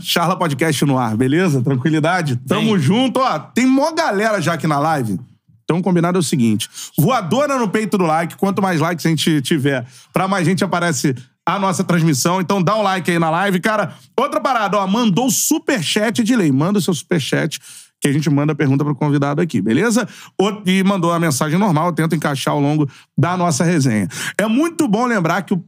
Charla Podcast no ar, beleza? Tranquilidade? Tamo Bem. junto, ó. Tem mó galera já aqui na live. Então, combinado é o seguinte: voadora no peito do like. Quanto mais likes a gente tiver, pra mais gente aparece a nossa transmissão. Então, dá um like aí na live. Cara, outra parada, ó. Mandou superchat de lei. Manda o seu superchat que a gente manda a pergunta pro convidado aqui, beleza? E mandou a mensagem normal, eu tento encaixar ao longo da nossa resenha. É muito bom lembrar que o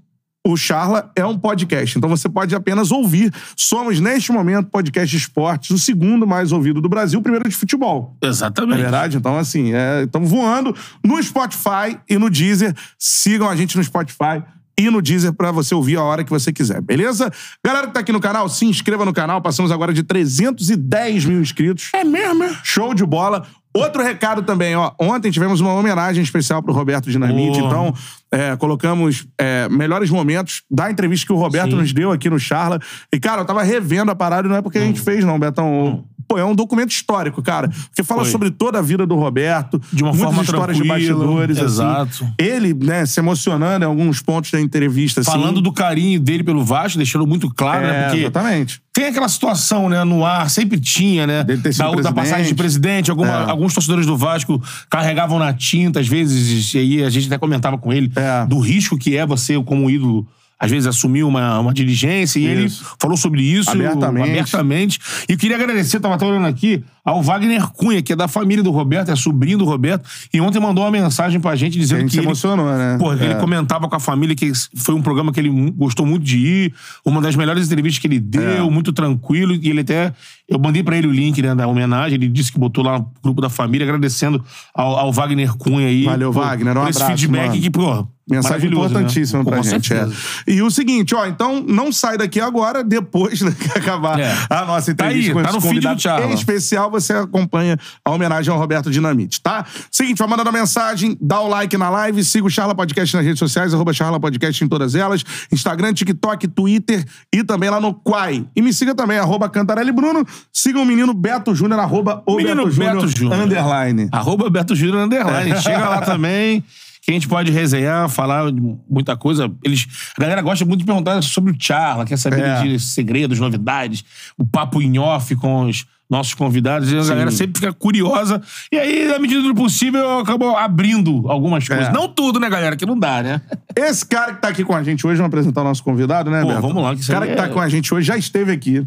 o Charla é um podcast, então você pode apenas ouvir. Somos, neste momento, podcast de esportes, o segundo mais ouvido do Brasil, o primeiro de futebol. É Exatamente. verdade? Então, assim, estamos voando no Spotify e no Deezer. Sigam a gente no Spotify e no Deezer pra você ouvir a hora que você quiser, beleza? Galera que tá aqui no canal, se inscreva no canal. Passamos agora de 310 mil inscritos. É mesmo, é? Show de bola. Outro recado também, ó. Ontem tivemos uma homenagem especial pro Roberto Dinamite. Boa. Então, é, colocamos é, melhores momentos da entrevista que o Roberto Sim. nos deu aqui no Charla. E, cara, eu tava revendo a parada e não é porque a gente fez, não, Betão. Pô, é um documento histórico, cara. Porque fala Foi. sobre toda a vida do Roberto. De uma muitas forma histórias de bastidores, assim. exato. Ele, né, se emocionando em alguns pontos da entrevista, assim. Falando do carinho dele pelo Vasco, deixando muito claro, né? É, Porque exatamente. tem aquela situação, né, no ar, sempre tinha, né? Dele ter sido da, da passagem de presidente. alguma- É. Alguns torcedores do Vasco carregavam na tinta, às vezes, e aí a gente até comentava com ele É. do risco que é você, como ídolo. Às vezes assumir uma, uma dirigência, e ele falou sobre isso Abertamente. abertamente. E eu queria agradecer, tava até olhando aqui, ao Wagner Cunha, que é da família do Roberto, é sobrinho do Roberto, e ontem mandou uma mensagem pra gente A dizendo gente que se ele emocionou, né? Pô, ele É. comentava com a família que foi um programa que ele gostou muito de ir, uma das melhores entrevistas que ele É. deu, muito tranquilo, e ele até. Eu mandei pra ele o link né, da homenagem, ele disse que botou lá no grupo da família, agradecendo ao, ao Wagner Cunha aí. Valeu, por- Wagner, um por esse abraço, feedback mano. que, pô. Mensagem né? importantíssima Pô, pra com gente. É. E o seguinte, ó, então não sai daqui agora, depois né, que acabar É. a nossa Tá entrevista aí, com tá esse no feed do em especial, você acompanha a homenagem ao Roberto Dinamite, tá? Seguinte, vai mandando a mensagem, dá o like na live, siga o Charla Podcast nas redes sociais, arroba Charla Podcast em todas elas, Instagram, TikTok, Twitter e também lá no Quai. E me siga também, arroba Cantarelli Bruno, siga o menino Beto Júnior, arroba o Menino Beto Júnior. underline. Arroba Beto Júnior Underline. Chega lá também. Que a gente pode resenhar, falar de muita coisa. Eles, a galera gosta muito de perguntar sobre o Charla, quer saber É. de segredos, novidades, o papo em off com os nossos convidados. E a galera sempre fica curiosa. E aí, na medida do possível, eu acabo abrindo algumas coisas. É. Não tudo, né, galera? Que não dá, né? Esse cara que tá aqui com a gente hoje, vamos apresentar o nosso convidado, né, Pô, Beto? vamos lá, que cara aí que tá é- com a gente hoje já esteve aqui.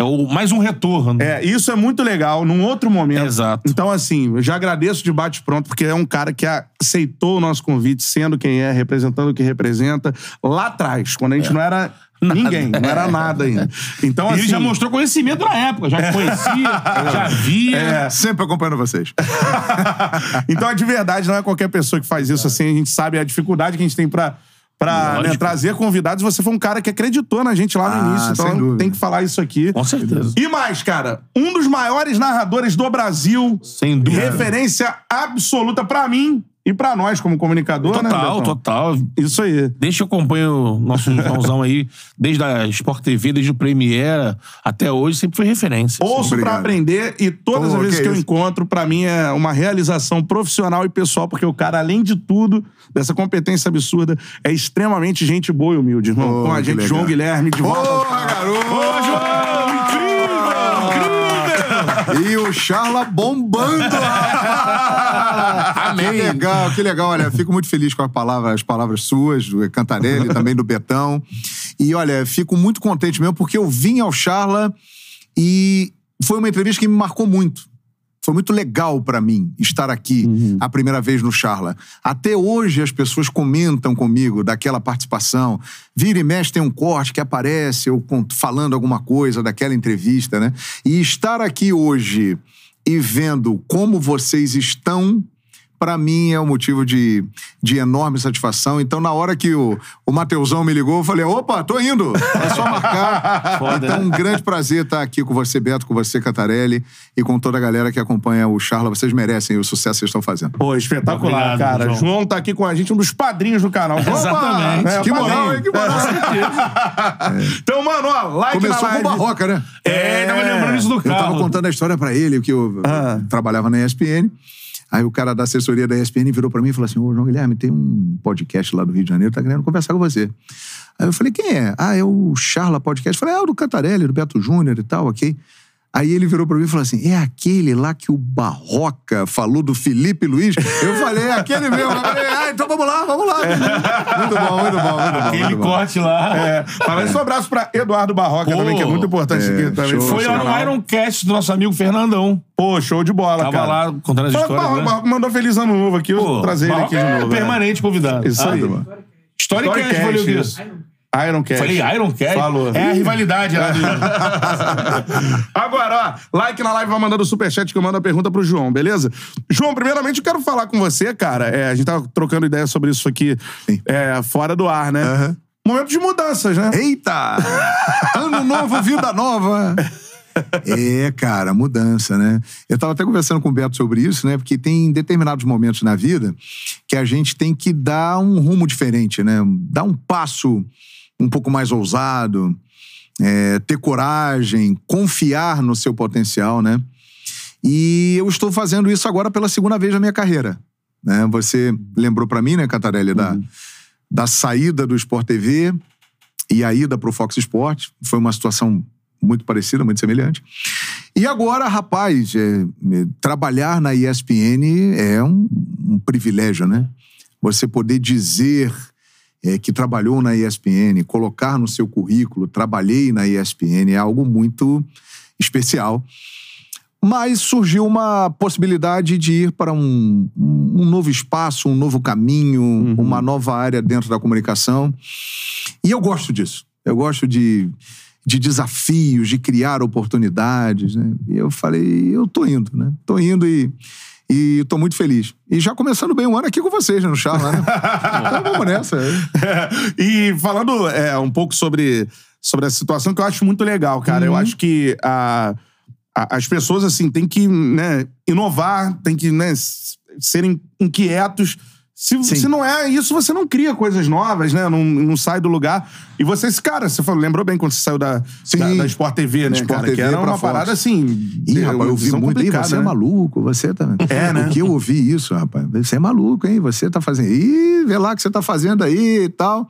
É o, mais um retorno. É, isso é muito legal, num outro momento. Exato. Então, assim, eu já agradeço de bate-pronto, porque é um cara que aceitou o nosso convite, sendo quem é, representando o que representa, lá atrás, quando a gente não era ninguém, não era nada ainda. Então, E assim... ele já mostrou conhecimento na época, já conhecia, já via. É. Sempre acompanhando vocês. então, de verdade, não é qualquer pessoa que faz isso, assim, a gente sabe a dificuldade que a gente tem pra, pra né, trazer convidados. Você foi um cara que acreditou na gente lá no Ah, início, então tem que falar isso aqui. Com certeza. E mais, cara, um dos maiores narradores do Brasil. Sem dúvida. Referência absoluta pra mim e pra nós como comunicador, né? Total, total. Isso aí. Desde que eu acompanho o nosso Joãozão aí, desde a Sport TV, desde o Premiere até hoje, sempre foi referência. Ouço pra Obrigado. aprender e todas Pô, as vezes que que, eu isso. encontro, pra mim é uma realização profissional e pessoal, porque o cara, além de tudo, dessa competência absurda, é extremamente gente boa e humilde, irmão. Com a gente, legal. João Guilherme, de volta. Porra, garoto! Ô, João! E o Charla bombando! Amém. Que legal, que legal. Olha, fico muito feliz com as palavras, as palavras suas, do Cantarelli, também do Betão. E olha, fico muito contente mesmo, porque eu vim ao Charla e foi uma entrevista que me marcou muito. Foi muito legal pra mim estar aqui a primeira vez no Charla. Até hoje as pessoas comentam comigo daquela participação. Vira e mexe tem um corte que aparece, eu falando alguma coisa daquela entrevista, né? E estar aqui hoje e vendo como vocês estão, pra mim é um motivo de, de enorme satisfação. Então, na hora que o, o Mateusão me ligou, eu falei: opa, tô indo, é só marcar. Foda, então, né? um grande prazer estar aqui com você, Beto, com você, Catarelli, e com toda a galera que acompanha o Charla. Vocês merecem o sucesso que vocês estão fazendo. Pô, espetacular, Obrigado, cara. João. João. tá aqui com a gente, um dos padrinhos do canal. Opa! Exatamente. É, Que moral, hein? Que moral. Então, mano, ó, like Começou na com live. Barroca, né? É, tava lembrando isso do Eu tava contando a história pra ele, que eu Ah. trabalhava na ESPN. Aí o cara da assessoria da ESPN virou pra mim e falou assim: Ô, João Guilherme, tem um podcast lá do Rio de Janeiro, tá querendo conversar com você. Aí eu falei, quem é? Ah, é o Charla Podcast. Eu falei, é o do Cantarelli, do Beto Júnior e tal, ok. Aí ele virou pra mim e falou assim: é aquele lá que o Barroca falou do Felipe Luiz? Eu falei, é aquele mesmo. Eu falei, ah, então vamos lá, vamos lá. Muito bom, muito bom, muito bom. Aquele muito bom. corte lá. É, falando isso, um abraço pra Eduardo Barroca Pô, também, que é muito importante é, aqui também. show, Foi lá no Ironcast do nosso amigo Fernandão. Pô, show de bola, Tava cara. lá contando as Fala histórias. Barroca, né? Barroca mandou feliz ano novo aqui, eu vou trazer ele aqui de Barroca novo. É é. permanente convidado. Isso aí. mano. Storycast, Storycast, falei o isso. Ironcast. Falei Ironcast? Falou. É a rivalidade lá do... Agora, ó, like na live, vai mandando superchat que eu mando a pergunta pro João, beleza? João, primeiramente eu quero falar com você, cara. É, a gente tava trocando ideia sobre isso aqui é, fora do ar, né? Aham. Momento de mudanças, né? Eita! Ano novo, vida nova! É, cara, mudança, né? Eu tava até conversando com o Beto sobre isso, né? Porque tem determinados momentos na vida que a gente tem que dar um rumo diferente, né? Dar um passo um pouco mais ousado, é, ter coragem, confiar no seu potencial, né? E eu estou fazendo isso agora pela segunda vez na minha carreira. Né? Você lembrou pra mim, né, Catarelli, da, da saída do Sport TV e a ida pro Fox Sport. Foi uma situação muito parecida, muito semelhante. E agora, rapaz, é, é, trabalhar na ESPN é um, um privilégio, né? Você poder dizer é, que trabalhou na ESPN, colocar no seu currículo, trabalhei na ESPN, é algo muito especial. Mas surgiu uma possibilidade de ir para um, um novo espaço, um novo caminho, uma nova área dentro da comunicação. E eu gosto disso. Eu gosto de, de desafios, de criar oportunidades. Né? E eu falei, eu tô indo, né? Tô indo e, e tô muito feliz. E já começando bem o ano aqui com vocês, né, no Charla, né? então vamos nessa. e falando é, um pouco sobre, sobre essa situação que eu acho muito legal, cara. Eu acho que a, a- as pessoas, assim, têm que né, inovar, têm que né, serem inquietos. Se, se não é isso, você não cria coisas novas, né? Não, não sai do lugar. E você, esse cara, você falou, lembrou bem quando você saiu da, Sim. da, da Sport TV, né, Sport cara? que TV era pra uma Fox. parada assim. Ih, rapaz, eu vi muito. Ih, você é né? maluco, você também. É, né? O que eu ouvi isso, rapaz? Você é maluco, hein? Você tá fazendo. Ih, vê lá o que você tá fazendo aí e tal.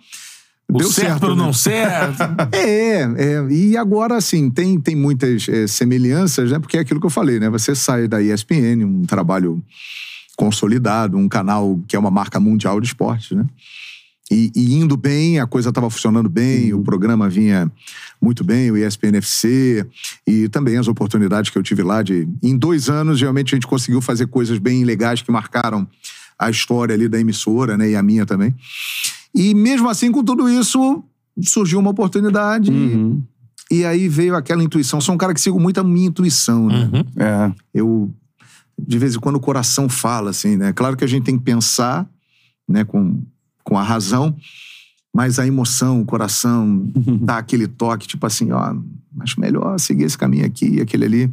O Deu certo, certo, pelo né? não certo. É, é, e agora, assim, tem, tem muitas é, semelhanças, né? Porque é aquilo que eu falei, né? Você sai da ESPN, um trabalho consolidado, um canal que é uma marca mundial de esportes, né? E, e indo bem, a coisa estava funcionando bem, o programa vinha muito bem, o ESPN FC, e também as oportunidades que eu tive lá de... Em dois anos, realmente, a gente conseguiu fazer coisas bem legais que marcaram a história ali da emissora, né? E a minha também. E mesmo assim, com tudo isso, surgiu uma oportunidade Uhum. e aí veio aquela intuição. Sou um cara que sigo muito a minha intuição, né? Uhum. É. Eu, de vez em quando, o coração fala, assim, né? Claro que a gente tem que pensar, né, com, com a razão, mas a emoção, o coração, dá aquele toque, tipo assim, ó, acho melhor seguir esse caminho aqui e aquele ali.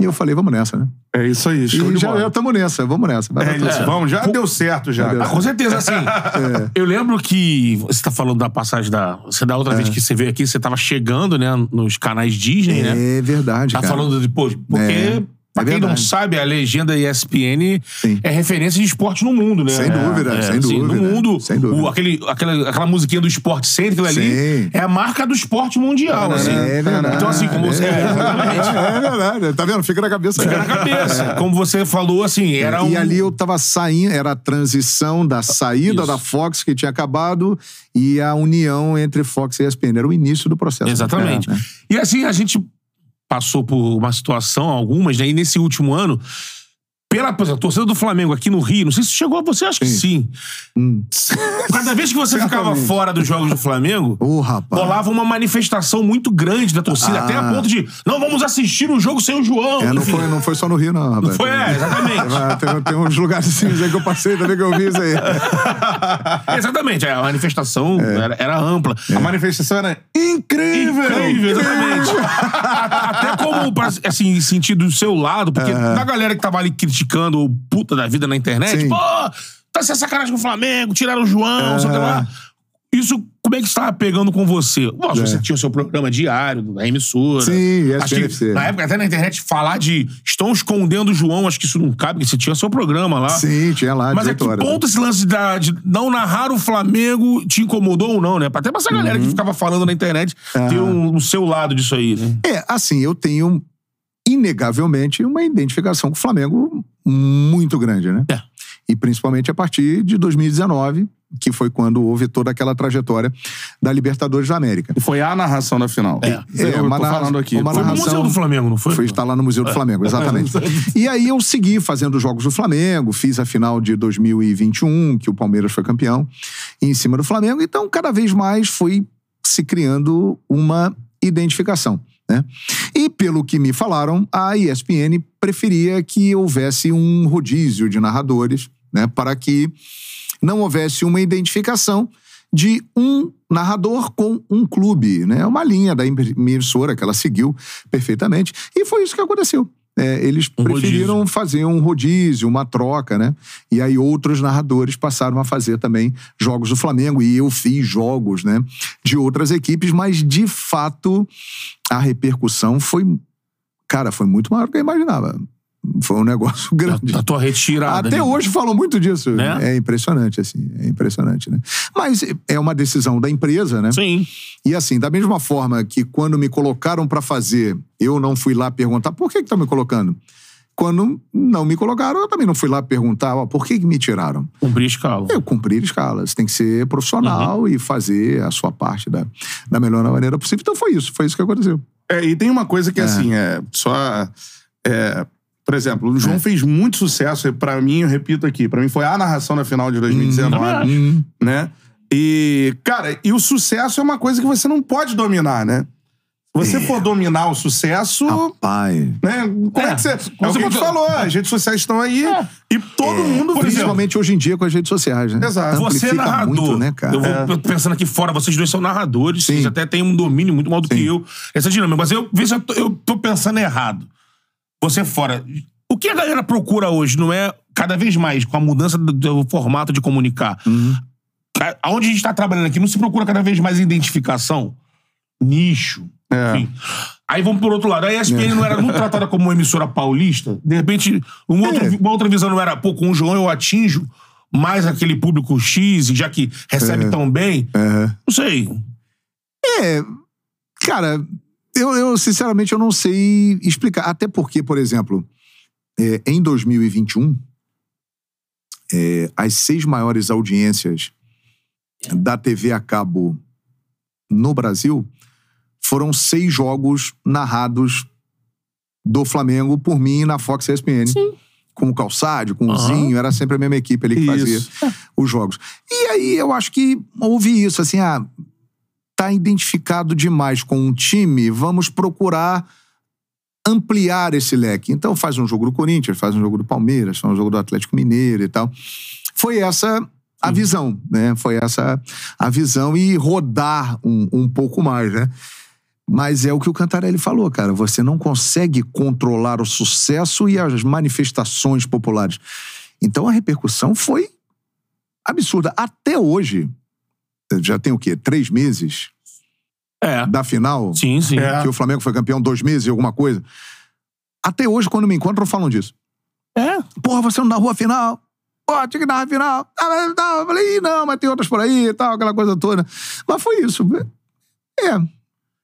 E eu falei, vamos nessa, né? É isso aí, show E de já bola. estamos nessa, vamos nessa. É certo. vamos, já deu certo já. Deu Ah, com certeza, assim. É. Eu lembro que você tá falando da passagem da. Você da outra vez que você veio aqui, você tava chegando, né, nos canais Disney, né? É verdade, Tá cara. falando de, pô, porque. É, Pra é quem não sabe, a legenda ESPN Sim. é referência de esporte no mundo, né? Sem dúvida, É, sem assim, dúvida, No mundo, sem dúvida. o- aquele, aquela, aquela musiquinha do esporte aquilo ali, Sim. é a marca do esporte mundial, assim. É verdade. Então, assim, como você. É, exatamente. É verdade. Tá vendo? Fica na cabeça. Fica na cabeça. Como você falou, assim, era um. E ali eu tava saindo, era a transição da saída Isso. da Fox, que tinha acabado, e a união entre Fox e ESPN. Era o início do processo. Exatamente. É, né? E assim, a gente passou por uma situação, algumas, né? E nesse último ano, pela por exemplo, a torcida do Flamengo aqui no Rio, não sei se chegou a você, acho que sim. Hum. Cada vez que você ficava fora dos jogos do Flamengo, Ô, rapaz. rolava uma manifestação muito grande da torcida, Ah. até a ponto de não vamos assistir o jogo sem o João. É, não, foi, não foi só no Rio, não, rapaz. Foi, é, exatamente. Tem, tem uns lugares aí que eu passei também que eu vi isso aí. exatamente, é, a manifestação era, era ampla. A manifestação era incrível! Incrível, exatamente. Até como, assim, sentido do seu lado, porque da galera que tava ali criticando o puta da vida na internet, Sim. pô, tá sendo sacanagem com o Flamengo, tiraram o João, não sei lá. Isso como é que estava pegando com você? Nossa, você tinha o seu programa diário da emissora. Sim, Acho que, na época, até na internet, falar de estão escondendo o João, acho que isso não cabe, porque você tinha seu programa lá. Sim, tinha lá, Mas a 18 que horas. ponto esse lance da- de não narrar o Flamengo te incomodou ou não, né? Até pra essa galera Uhum. que ficava falando na internet ter um, o seu lado disso aí, né? É, assim, eu tenho, inegavelmente, uma identificação com o Flamengo muito grande, né? É. E principalmente a partir de 2019, que foi quando houve toda aquela trajetória da Libertadores da América. E foi a narração da final. É. Eu É, tô uma narra- falando aqui. uma Foi no narração- Museu do Flamengo, não foi? Foi estar lá no Museu do Flamengo, exatamente. E aí eu segui fazendo os jogos do Flamengo, fiz a final de 2021, que o Palmeiras foi campeão, em cima do Flamengo. Então, cada vez mais foi se criando uma identificação. Né? E pelo que me falaram, a ESPN preferia que houvesse um rodízio de narradores, né, para que não houvesse uma identificação de um narrador com um clube, né? Uma linha da emissora que ela seguiu perfeitamente. E foi isso que aconteceu. É, eles Um preferiram fazer um rodízio, uma troca, né? E aí outros narradores passaram a fazer também jogos do Flamengo. E eu fiz jogos, né? De outras equipes, mas de fato a repercussão foi. Cara, foi muito maior do que eu imaginava. Foi um negócio grande. Da tua retirada. Até né? hoje falam muito disso. Né? É impressionante, assim. É impressionante, né? Mas é uma decisão da empresa, né? Sim. E assim, da mesma forma que quando me colocaram pra fazer, eu não fui lá perguntar por que estão me colocando. Quando não me colocaram, eu também não fui lá perguntar ó, por que, que me tiraram. Cumprir escala. Eu cumprir escalas. Tem que ser profissional Uhum. e fazer a sua parte da, da melhor maneira possível. Então foi isso, foi isso que aconteceu. É, e tem uma coisa que, assim, é só. é, por exemplo, o João É. fez muito sucesso. e Pra mim, eu repito aqui, pra mim foi a narração da final de 2019, Hum, né? E, cara, e o sucesso é uma coisa que você não pode dominar, né? Se você for dominar o sucesso. rapaz. Né? Como é, É, que você. Como o você que falou, as redes sociais estão aí e todo mundo vê. Principalmente hoje em dia com as redes sociais, né? Exato. Você é narrador. muito, né, cara? Eu vou pensando aqui fora, vocês dois são narradores, Sim. vocês até têm um domínio muito maior do que Sim. eu. Essa dinâmica. Mas eu vejo, eu tô pensando errado. Você fora. O que a galera procura hoje não é cada vez mais com a mudança do, do formato de comunicar. Uhum. A- Aonde a gente tá trabalhando aqui, não se procura cada vez mais identificação, nicho. É. Enfim. Aí vamos por outro lado. A ESPN não era muito tratada como uma emissora paulista. De repente, um outro- É. uma outra visão não era, pô, com o João eu atinjo mais aquele público X, já que recebe É. tão bem. Não sei. É, cara, eu, eu, sinceramente eu não sei explicar. Até porque, por exemplo, é, em 2021, é, as seis maiores audiências da TV a cabo no Brasil foram seis jogos narrados do Flamengo por mim na Fox ESPN. Com o Calçade, com o Aham. Zinho, era sempre a mesma equipe ali que fazia Isso. os jogos. E aí eu acho que houve isso, assim, ah, tá identificado demais com um time, vamos procurar ampliar esse leque. Então faz um jogo do Corinthians, faz um jogo do Palmeiras, faz um jogo do Atlético Mineiro e tal. Foi essa a visão, né? Foi essa a visão e rodar um, um pouco mais, né? Mas é o que o Cantarelli falou, cara. Você não consegue controlar o sucesso e as manifestações populares. Então a repercussão foi absurda. Até hoje, já tem o quê? Três meses É. da final? Sim, sim. É. Que o Flamengo foi campeão dois meses e alguma coisa. Até hoje, quando me encontram, falam disso. É. Porra, você não narrou a final? Pô, tinha que narrar a final. Ah. Eu falei, "Ih, não, mas tem outras por aí e tal, aquela coisa toda. Mas foi isso. É.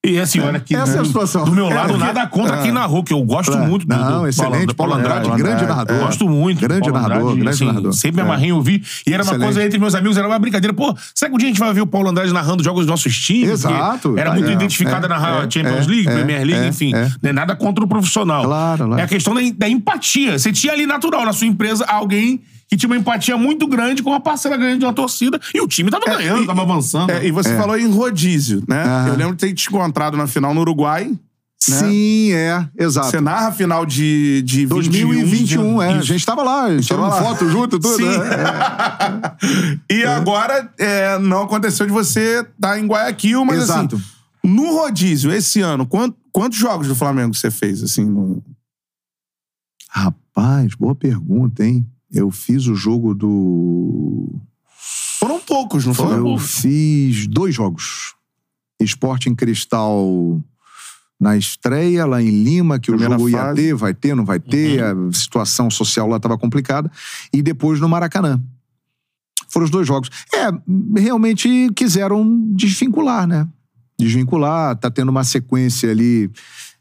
E assim, olha aqui. Essa é a situação. Do meu É, lado, porque- nada contra É. quem narrou, que eu gosto Claro. muito do, Não, do excelente, Paulo, Andrade. Grande É. narrador. Gosto muito. Grande narrador, grande assim, narrador. Sempre É. amarrei ouvir. E era uma coisa entre meus amigos, era uma brincadeira. Pô, será que um dia a gente vai ver o Paulo Andrade narrando jogos dos nossos times? Exato. Era É, muito é, identificado é, a narrar é, Champions é, League, é, Premier League, é, enfim. é. Não é nada contra o profissional. Claro, claro. É a questão da empatia. Você tinha ali natural na sua empresa alguém que tinha uma empatia muito grande com uma parcela grande de uma torcida e o time tava ganhando, e- tava avançando. É, e você É. falou em rodízio, né? Aham. Eu lembro de ter te encontrado na final no Uruguai. né? Sim, é. Exato. Você narra a final de, de 2021, é. A gente tava lá, tirando foto junto, tudo. Sim. né? e agora, é, não aconteceu de você estar em Guayaquil, mas Exato. assim, no rodízio, esse ano, quant- quantos jogos do Flamengo você fez, assim? no- Rapaz, boa pergunta, hein? Eu fiz o jogo do. Foram poucos, não foram? Eu fiz dois jogos. Esporte em Cristal na estreia, lá em Lima, que Primeira o jogo ia fase. ter, vai ter, não vai ter, a situação social lá estava complicada. E depois no Maracanã. Foram os dois jogos. É, realmente quiseram desvincular, né? Desvincular, tá tendo uma sequência ali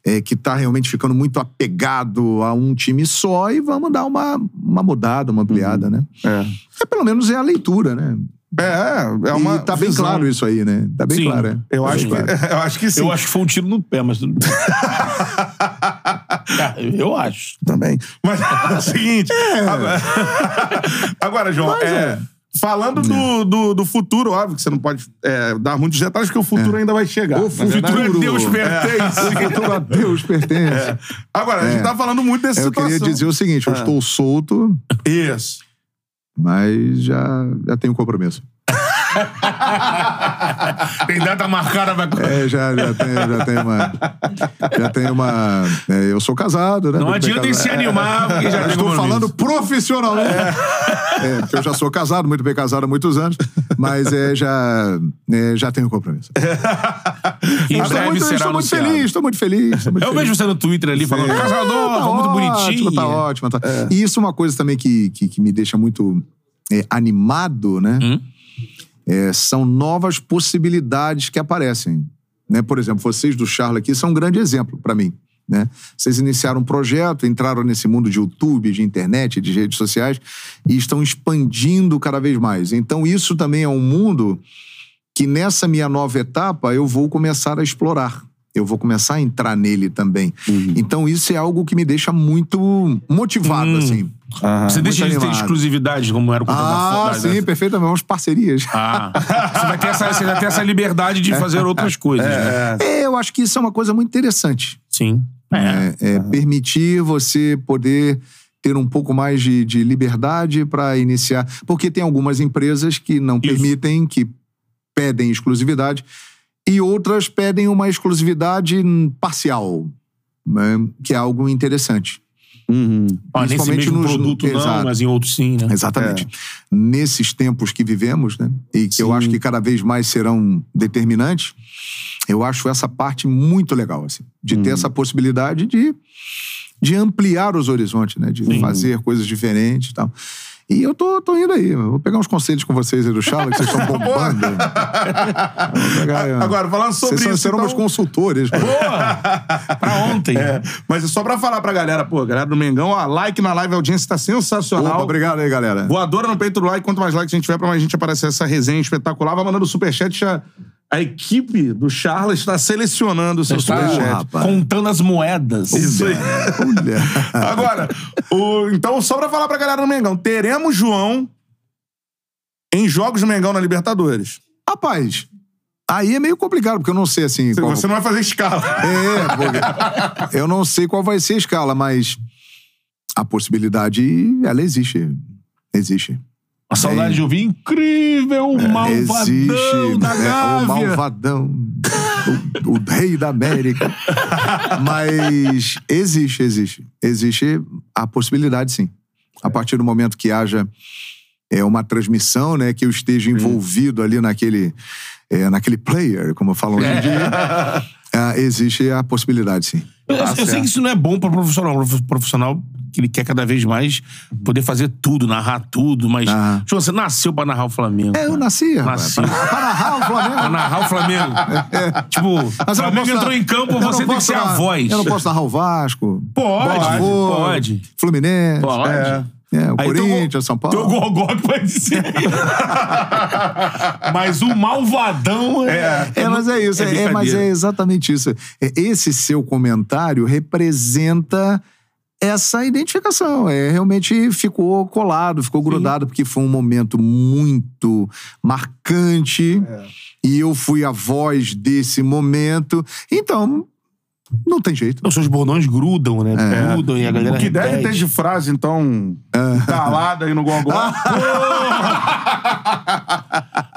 é, que tá realmente ficando muito apegado a um time só e vamos dar uma, uma mudada, uma ampliada, né? É. É, pelo menos é a leitura, né? É, é uma. e tá bem visão. claro isso aí, né? Tá bem Sim. claro, é. Eu Tá acho, bem que, claro. eu acho que sim. Eu acho que foi um tiro no pé, mas tudo bem. Eu acho. também. Mas é o seguinte. Agora, agora, João, é, falando do, do, do futuro, óbvio que você não pode é, dar muitos detalhes, porque o futuro ainda vai chegar. O verdade. futuro é Deus pertence. O futuro a Deus pertence. É. Agora, a gente É. tá falando muito dessa Eu situação. queria dizer o seguinte: eu estou solto, Isso. mas já, já tenho compromisso. Tem data marcada pra. É, já, já tenho, já tenho uma. Já tenho uma. é, eu sou casado, né? Não Muito adianta em se animar, porque já tem estou falando profissionalmente. É, porque eu já sou casado, muito bem casado há muitos anos, mas é, já, é, já tenho compromisso. Em Estou breve muito, será estou muito feliz, estou muito feliz. Estou muito Eu feliz. vejo você no Twitter ali falando, É, casador, tá muito ótimo, bonitinho. Tá ótimo, tá. E isso é uma coisa também que, que, que me deixa muito é, animado, né? Hum? É, são novas possibilidades que aparecem. Né? Por exemplo, vocês do Charla aqui são um grande exemplo para mim. Né? Vocês iniciaram um projeto, entraram nesse mundo de YouTube, de internet, de redes sociais e estão expandindo cada vez mais. Então, isso também é um mundo que nessa minha nova etapa eu vou começar a explorar. Eu vou começar a entrar nele também. Então, isso é algo que me deixa muito motivado, Hum. assim. Você deixa de ter animado. exclusividade, como era o conteúdo da Ah, foto. sim, perfeitamente. Vamos parcerias. Ah, você vai ter essa, você vai ter essa liberdade de fazer outras coisas, né? É, eu acho que isso é uma coisa muito interessante. Sim. É. É, é permitir você poder ter um pouco mais de, de liberdade para iniciar. Porque tem algumas empresas que não Isso. permitem, que pedem exclusividade, e outras pedem uma exclusividade parcial, né, que é algo interessante. Ah, nesse principalmente mesmo nos- produto não, Exato. mas em outros sim, né? Exatamente. Nesses tempos que vivemos, né? E que eu acho que cada vez mais serão determinantes, eu acho essa parte muito legal, assim. De ter essa possibilidade de, de ampliar os horizontes, né? De fazer coisas diferentes e tal. E eu tô, tô indo aí. Vou pegar uns conselhos com vocês aí do Charla, que vocês estão bombando. Pegar. Agora, falando sobre vocês isso, serão então- meus consultores. Pra ontem. É, mas é só pra falar pra galera, pô, galera do Mengão, ó, like na live, a audiência tá sensacional. Opa, obrigado aí, galera. Voadora no peito do like. Quanto mais likes a gente tiver, pra mais gente aparecer essa resenha espetacular. Vai mandando superchat. Já... A equipe do Charles está selecionando o seu superchat. rapaz. contando as moedas. Isso aí. Agora, o- então, só pra falar pra galera do Mengão, teremos João em jogos do Mengão na Libertadores. Rapaz, aí é meio complicado, porque eu não sei assim. qual- Você não vai fazer escala. É, porque eu não sei qual vai ser a escala, mas a possibilidade, ela existe. Existe. A saudade de ouvir incrível, o malvadão existe. da é, o Gávea. malvadão. O, o rei da América. mas existe, existe. Existe a possibilidade, sim. A partir do momento que haja é, uma transmissão, né, que eu esteja envolvido ali naquele, é, naquele player, como falam hoje em dia, ah, existe a possibilidade, sim. Eu, eu sei que isso não é bom para profissional. O profissional que ele quer cada vez mais poder fazer tudo, narrar tudo, mas. Ah. Tipo, você nasceu pra narrar o Flamengo. É, eu nasci. Nasci. Para, para narrar o Pra Flamengo. narrar o Flamengo. Tipo, o Flamengo entrou em campo, você tem que ser a voz. Eu não posso narrar o Vasco. Pode, Botafogo, pode. Fluminense. Pode. É, é, o Aí Corinthians, São Paulo. Tem o Gogó que pode dizer. Mas o malvadão é. É, mas é isso. É, é, mas é exatamente isso. É, esse seu comentário representa essa identificação. É, realmente ficou colado, ficou grudado, porque foi um momento muito marcante. E eu fui a voz desse momento. Então, não tem jeito. Os seus bordões grudam, né? Grudam e a galera O que deve ter repete. de frase, então, Talado aí no Gogó.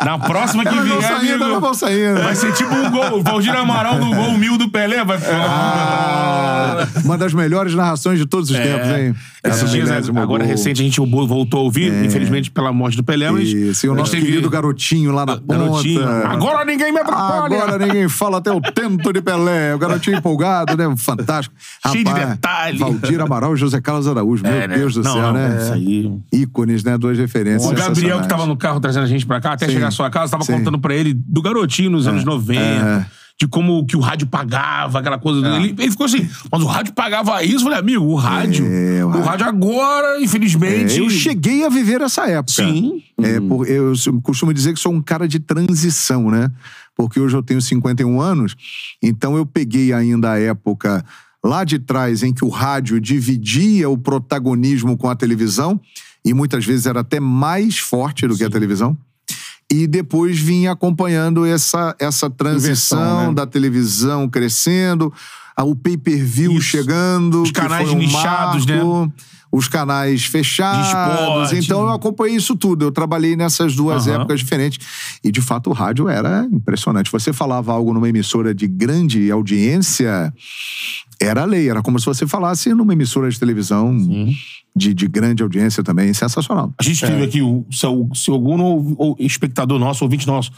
Na próxima que vier, elas amigo, vão saindo. vai ser tipo um gol. O Valdir Amaral do gol mil do Pelé. Vai Ah, uma das melhores narrações de todos os tempos, hein? Esses dias, agora gol. recente, a gente voltou a ouvir, infelizmente pela morte do Pelé, mas. Isso, e o nosso teve- querido garotinho lá na Garotinho. ponta. Agora ninguém me atrapalha. Agora ninguém fala até o tento de Pelé. O garotinho empolgado, né? Fantástico. Cheio de detalhe. Valdir Amaral e José Carlos Araújo. Meu É, né? Deus do Não, céu, não, né? Isso aí. Ícones, né? Duas referências. O Gabriel, que tava no carro trazendo a gente pra cá, até Sim. chegar à sua casa, tava Sim. É, contando pra ele do garotinho nos anos 90. De como que o rádio pagava, aquela coisa. É. Ele, ele ficou assim, mas o rádio pagava isso? Eu falei, amigo, o rádio. É, o o, rádio- rádio agora, infelizmente. É, eu cheguei a viver essa época. Sim. É, por- eu costumo dizer que sou um cara de transição, né? Porque hoje eu tenho 51 anos, então eu peguei ainda a época lá de trás em que o rádio dividia o protagonismo com a televisão, e muitas vezes era até mais forte do que a televisão. E depois vim acompanhando essa, essa transição Inversão, né? da televisão crescendo, o pay-per-view chegando. Os canais um nichados, né? Os canais fechados. esporte. então eu acompanhei isso tudo. Eu trabalhei nessas duas Aham. épocas diferentes. E de fato o rádio era impressionante. Você falava algo numa emissora de grande audiência, era lei. Era como se você falasse numa emissora de televisão de, de grande audiência também. Sensacional. A gente teve aqui, o, se, se algum ou- ou espectador nosso, ouvinte nosso,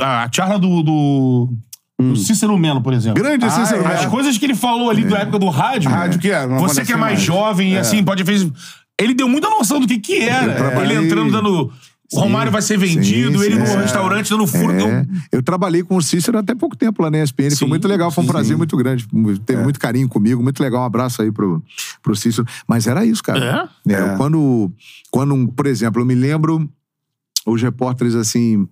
a, a charla do, do, do Cícero Melo, por exemplo. Grande Ah, Cícero é. As Melo. coisas que ele falou ali da época do rádio. Rádio que é, não Você que é mais mais. jovem, assim, pode fez. Ele deu muita noção do que que era. trabalhei- Ele entrando dando. O Romário vai ser vendido, sim, ele no é. restaurante dando furo. É, deu- eu trabalhei com o Cícero até pouco tempo lá na ESPN. Sim, foi muito legal, foi um sim. prazer muito grande. Teve muito carinho comigo, muito legal. Um abraço aí pro, pro Cícero. Mas era isso, cara. É? É, Quando, quando, um- por exemplo, eu me lembro os repórteres assim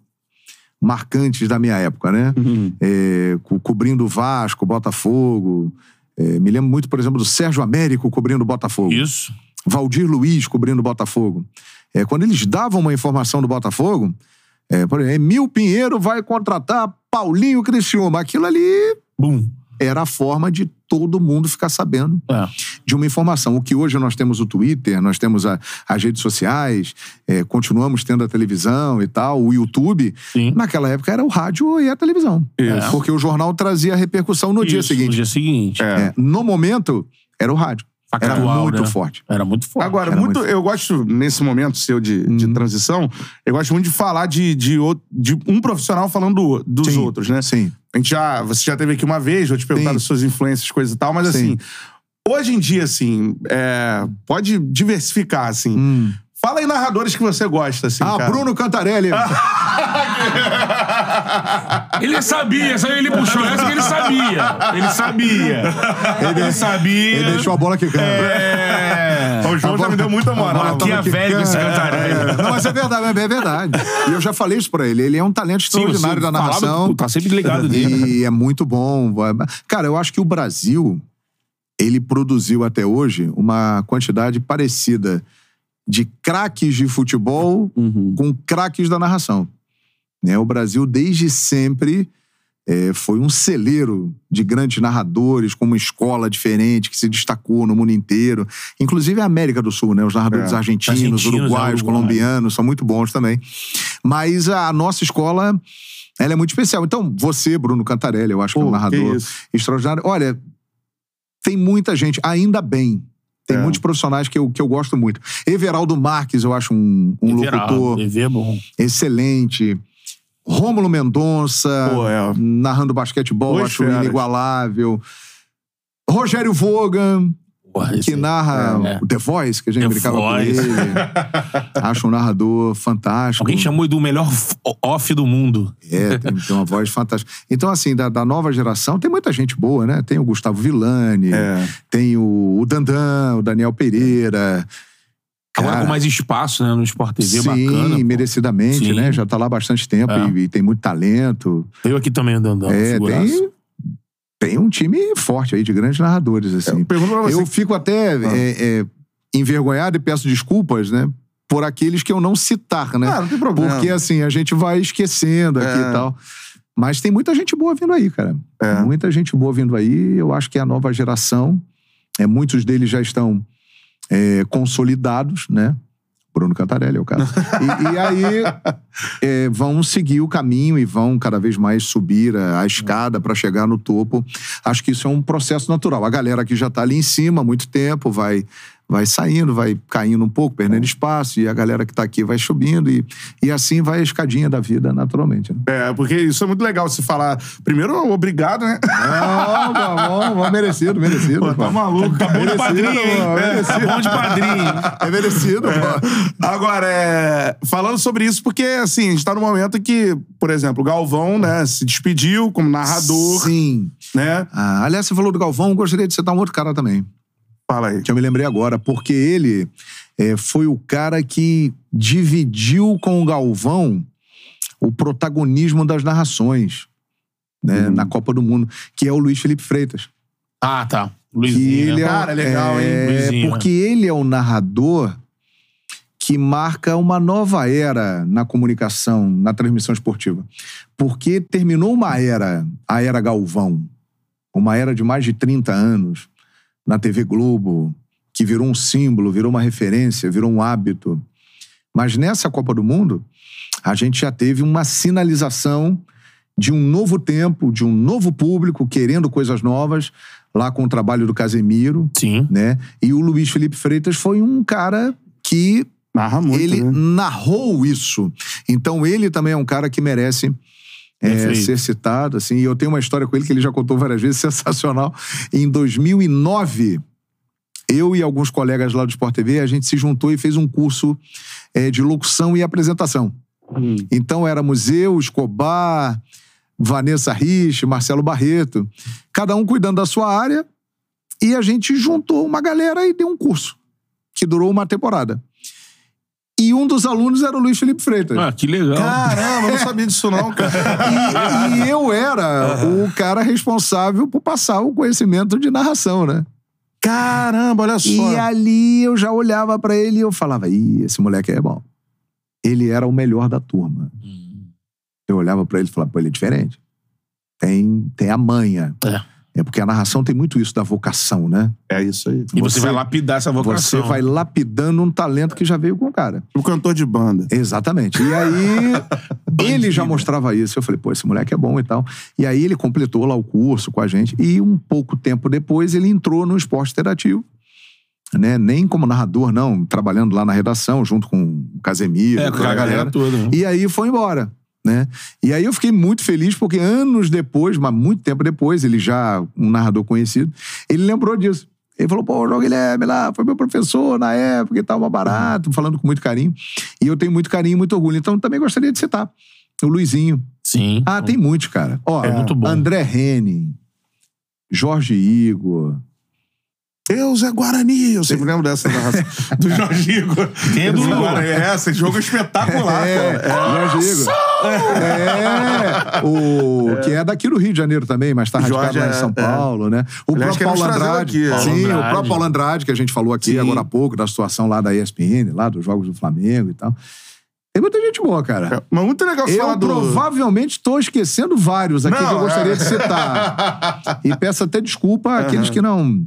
marcantes da minha época, né? É, co- cobrindo o Vasco, Botafogo. É, me lembro muito, por exemplo, do Sérgio Américo cobrindo o Botafogo. Isso. Valdir Luiz cobrindo o Botafogo. É, quando eles davam uma informação do Botafogo, é, por exemplo, Emil Pinheiro vai contratar Paulinho Criciúma. Aquilo ali Bum. Era a forma de todo mundo ficar sabendo É. de uma informação. O que hoje nós temos o Twitter, nós temos a- as redes sociais, é, continuamos tendo a televisão e tal, o YouTube. Sim. Naquela época era o rádio e a televisão. Isso. Porque o jornal trazia a repercussão no dia Isso, seguinte. No dia seguinte. É, no momento, era o rádio. era Factual, muito né? forte. Era muito forte. Agora, Era muito, muito- eu gosto, nesse momento seu de, de Uhum. transição, eu gosto muito de falar de, de, de um profissional falando do- dos Sim, outros, né? Sim. A gente já, você já teve aqui uma vez, vou te perguntar Sim. das suas influências, coisas e tal, mas Sim. assim, hoje em dia, assim, é, pode diversificar, assim. Hum. Fala aí narradores que você gosta, assim, Ah, cara. Bruno Cantarelli. Ele sabia, essa ele puxou essa que ele sabia. Ele sabia. Ele, sabia. Ele deixou a bola quicando. É. O João já me deu muita moral. Aqui tava é velho esse quicando. Cantarelli. É, Não, mas é verdade, é verdade. E eu já falei isso pra ele. Ele é um talento extraordinário da narração. Tá sempre ligado nele. E é muito bom. Cara, eu acho que o Brasil, ele produziu até hoje uma quantidade parecida de craques de futebol com craques da narração. Né? O Brasil, desde sempre, é, foi um celeiro de grandes narradores, com uma escola diferente, que se destacou no mundo inteiro. Inclusive a América do Sul, né? Os narradores É. argentinos, Argentinos, uruguaios, uruguaios. colombianos, são muito bons também. Mas a nossa escola, ela é muito especial. Então, você, Bruno Cantarelli, eu acho que é um Pô, narrador extraordinário. Olha, tem muita gente, ainda bem. Tem É. muitos profissionais que eu, que eu gosto muito. Everaldo Marques, eu acho um, um locutor TV é excelente. Rômulo Mendonça, Pô, é. narrando basquetebol, acho feras. inigualável. Rogério Vogan, Porra, que narra É. o The Voice, que a gente The brincava Voice. com ele. acho um narrador fantástico. Alguém chamou ele do melhor off do mundo. É, tem, tem uma voz fantástica. Então, assim, da, da nova geração, tem muita gente boa, né? Tem o Gustavo Villani, É. tem o, o Dandan, o Daniel Pereira. Agora Cara, com mais espaço, né? No Sport TV, Sim, bacana. pô. merecidamente, Sim. né? Já tá lá há bastante tempo É. e, e tem muito talento. Veio aqui também andando. É, tem, tem um time forte aí de grandes narradores, assim. Eu pergunto pra você. Eu fico até Ah. é, é, envergonhado e peço desculpas, né? Por aqueles que eu não citar, né? Ah, não tem problema. Porque, assim, a gente vai esquecendo aqui É. e tal. Mas tem muita gente boa vindo aí, cara. É. Muita gente boa vindo aí. Eu acho que a nova geração, é, muitos deles já estão é, consolidados, né? Bruno Cantarelli é o cara. E, e aí é, vão seguir o caminho e vão cada vez mais subir a, a escada para chegar no topo. Acho que isso é um processo natural. A galera que já está ali em cima há muito tempo vai vai saindo, vai caindo um pouco, perdendo espaço, e a galera que tá aqui vai subindo, e, e assim vai a escadinha da vida, naturalmente. Né? É, porque isso é muito legal você falar. Primeiro, obrigado, né? Não, bom, bom, merecido, merecido. Pô, tá maluco. Tá bom de Merecido, padrinho, hein? pô, É, Tá bom de padrinho. É merecido, pô. Agora, é, falando sobre isso, porque assim, a gente tá num momento que, por exemplo, o Galvão, né, se despediu como narrador, Sim. né? Ah, aliás, você falou do Galvão, eu gostaria de citar um outro cara também. Fala aí. Que eu me lembrei agora, porque ele é, foi o cara que dividiu com o Galvão o protagonismo das narrações né, na Copa do Mundo, que é o Luiz Felipe Freitas. Ah, tá. Luizinho. ele né? é, Cara, legal, hein? é, Luizinho, Porque ele é o narrador que marca uma nova era na comunicação, na transmissão esportiva. Porque terminou uma era, a era Galvão, uma era de mais de 30 anos, na TV Globo, que virou um símbolo, virou uma referência, virou um hábito. Mas nessa Copa do Mundo, a gente já teve uma sinalização de um novo tempo, de um novo público querendo coisas novas, lá com o trabalho do Casemiro, Sim. né? E o Luiz Felipe Freitas foi um cara que Narra muito, ele né? narrou isso. Então ele também é um cara que merece é, ser citado, assim. E eu tenho uma história com ele que ele já contou várias vezes, sensacional. Em 2009, eu e alguns colegas lá do Sport TV, a gente se juntou e fez um curso é, de locução e apresentação. Hum. Então éramos eu, Escobar, Vanessa Rich, Marcelo Barreto, cada um cuidando da sua área, e a gente juntou uma galera e deu um curso, que durou uma temporada. E um dos alunos era o Luiz Felipe Freitas. Ah, que legal. Caramba, eu não sabia disso não, cara. E, e eu era o cara responsável por passar o conhecimento de narração, né? Caramba, olha só. E ali eu já olhava pra ele e eu falava, ih, esse moleque é bom. Ele era o melhor da turma. Eu olhava pra ele e falava, pô, ele é diferente. Tem, tem a manha. É. É porque a narração tem muito isso da vocação, né? É isso aí. E você, Você- vai lapidar essa vocação. Você vai lapidando um talento que já veio com o cara. O cantor de banda. Exatamente. E aí, ele já mostrava isso. Eu falei, pô, esse moleque é bom e tal. E aí, ele completou lá o curso com a gente. E um pouco tempo depois, ele entrou no esporte interativo. Né? Nem como narrador, não. Trabalhando lá na redação, junto com o Casemiro, É, com a galera toda. né? E aí, foi embora. Né? E aí eu fiquei muito feliz porque anos depois, mas muito tempo depois, ele já um narrador conhecido, ele lembrou disso. Ele falou, pô, o João Guilherme lá foi meu professor na época e tal, uma barato, falando com muito carinho. E eu tenho muito carinho e muito orgulho. Então também gostaria de citar o Luizinho. Sim. Ah, tem muitos, cara. Ó, É muito bom. André Rene, Jorge Igor. Deus é Guarani. Eu sempre lembro dessa narração. do Jorge Igor. Do- Deus é Guarani. É, esse jogo é espetacular, É, cara. Jorge Igor. É, o, que é daqui do Rio de Janeiro também, mas tá radicado Jorge lá em é- São é. Paulo, né? O Aliás, próprio Paulo Andrade. é. Sim, Paulo o Andrade. próprio Paulo Andrade, que a gente falou aqui Sim. agora há pouco, da situação lá da ESPN, lá dos Jogos do Flamengo e tal. Tem muita gente boa, cara. Mas muito legal Eu do... provavelmente estou esquecendo vários aqui que Não, eu gostaria é. de citar. E peço até desculpa àqueles que não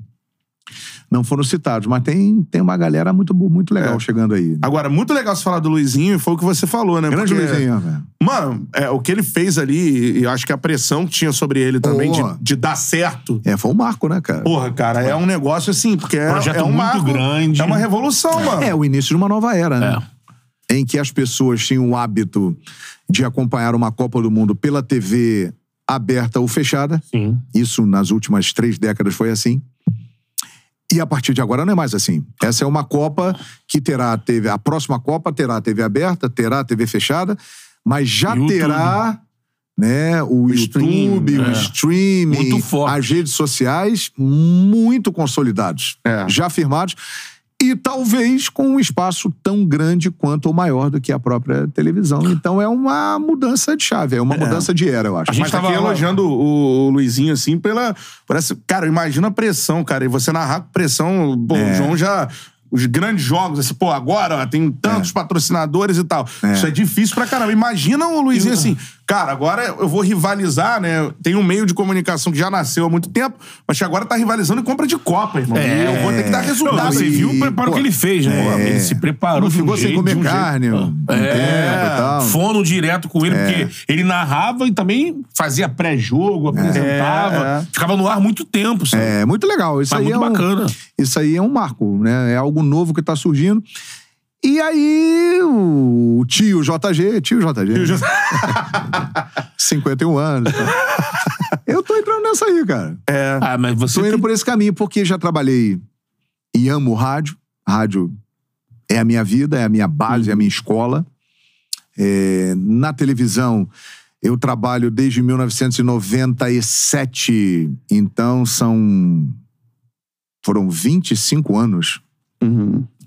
não foram citados, mas tem, tem uma galera muito, muito legal É. chegando aí. Agora, muito legal você falar do Luizinho, foi o que você falou, né? Grande Porque- Luizinho, velho. Mano, é, o que ele fez ali, e eu acho que a pressão que tinha sobre ele também de, de dar certo. É, foi o marco, né, cara? Porra, cara, é um negócio assim, porque é, Projeto é um muito marco, grande. É uma revolução, mano. É o início de uma nova era, né? Em que as pessoas tinham o hábito de acompanhar uma Copa do Mundo pela TV aberta ou fechada. Sim. Isso nas últimas três décadas foi assim. E a partir de agora não é mais assim. Essa é uma Copa que terá a TV. A próxima Copa terá a TV aberta, terá a TV fechada, mas já YouTube. terá né, o, stream, YouTube, o é. streaming, as redes sociais muito consolidados, É. já firmados. E talvez com um espaço tão grande quanto ou maior do que a própria televisão. Então é uma mudança de chave, é uma mudança de era, eu acho. A gente Mas tava aqui lá- elogiando o, o Luizinho, assim, pela. Parece, cara, imagina a pressão, cara. E você narrar com pressão. Bom, É. o João já. os grandes jogos, assim, pô, agora ó, tem tantos patrocinadores e tal. Isso é difícil pra caramba. Imagina o Luizinho assim, cara, agora eu vou rivalizar, né? Tem um meio de comunicação que já nasceu há muito tempo, mas que agora tá rivalizando em compra de Copa, irmão. É. E eu vou ter que dar Não, resultado. você e- viu o preparo pô, que ele fez, né? Ele se preparou Não de um ficou sem jeito, comer um carne um tempo É, tal. fono direto com ele, porque ele narrava e também fazia pré-jogo, apresentava. É, é. Ficava no ar muito tempo, sabe? É muito legal. Isso Mas aí muito é um, bacana. Isso aí é um marco, né? É algo novo que tá surgindo. E aí, o tio JG, tio JG. 51 anos. tá? Eu tô entrando nessa aí, cara. Ah, mas você Tô indo tem... por esse caminho porque já trabalhei e amo rádio. Rádio é a minha vida, é a minha base, é a minha escola. É, na televisão, eu trabalho desde 1997. Então, são. Foram 25 anos,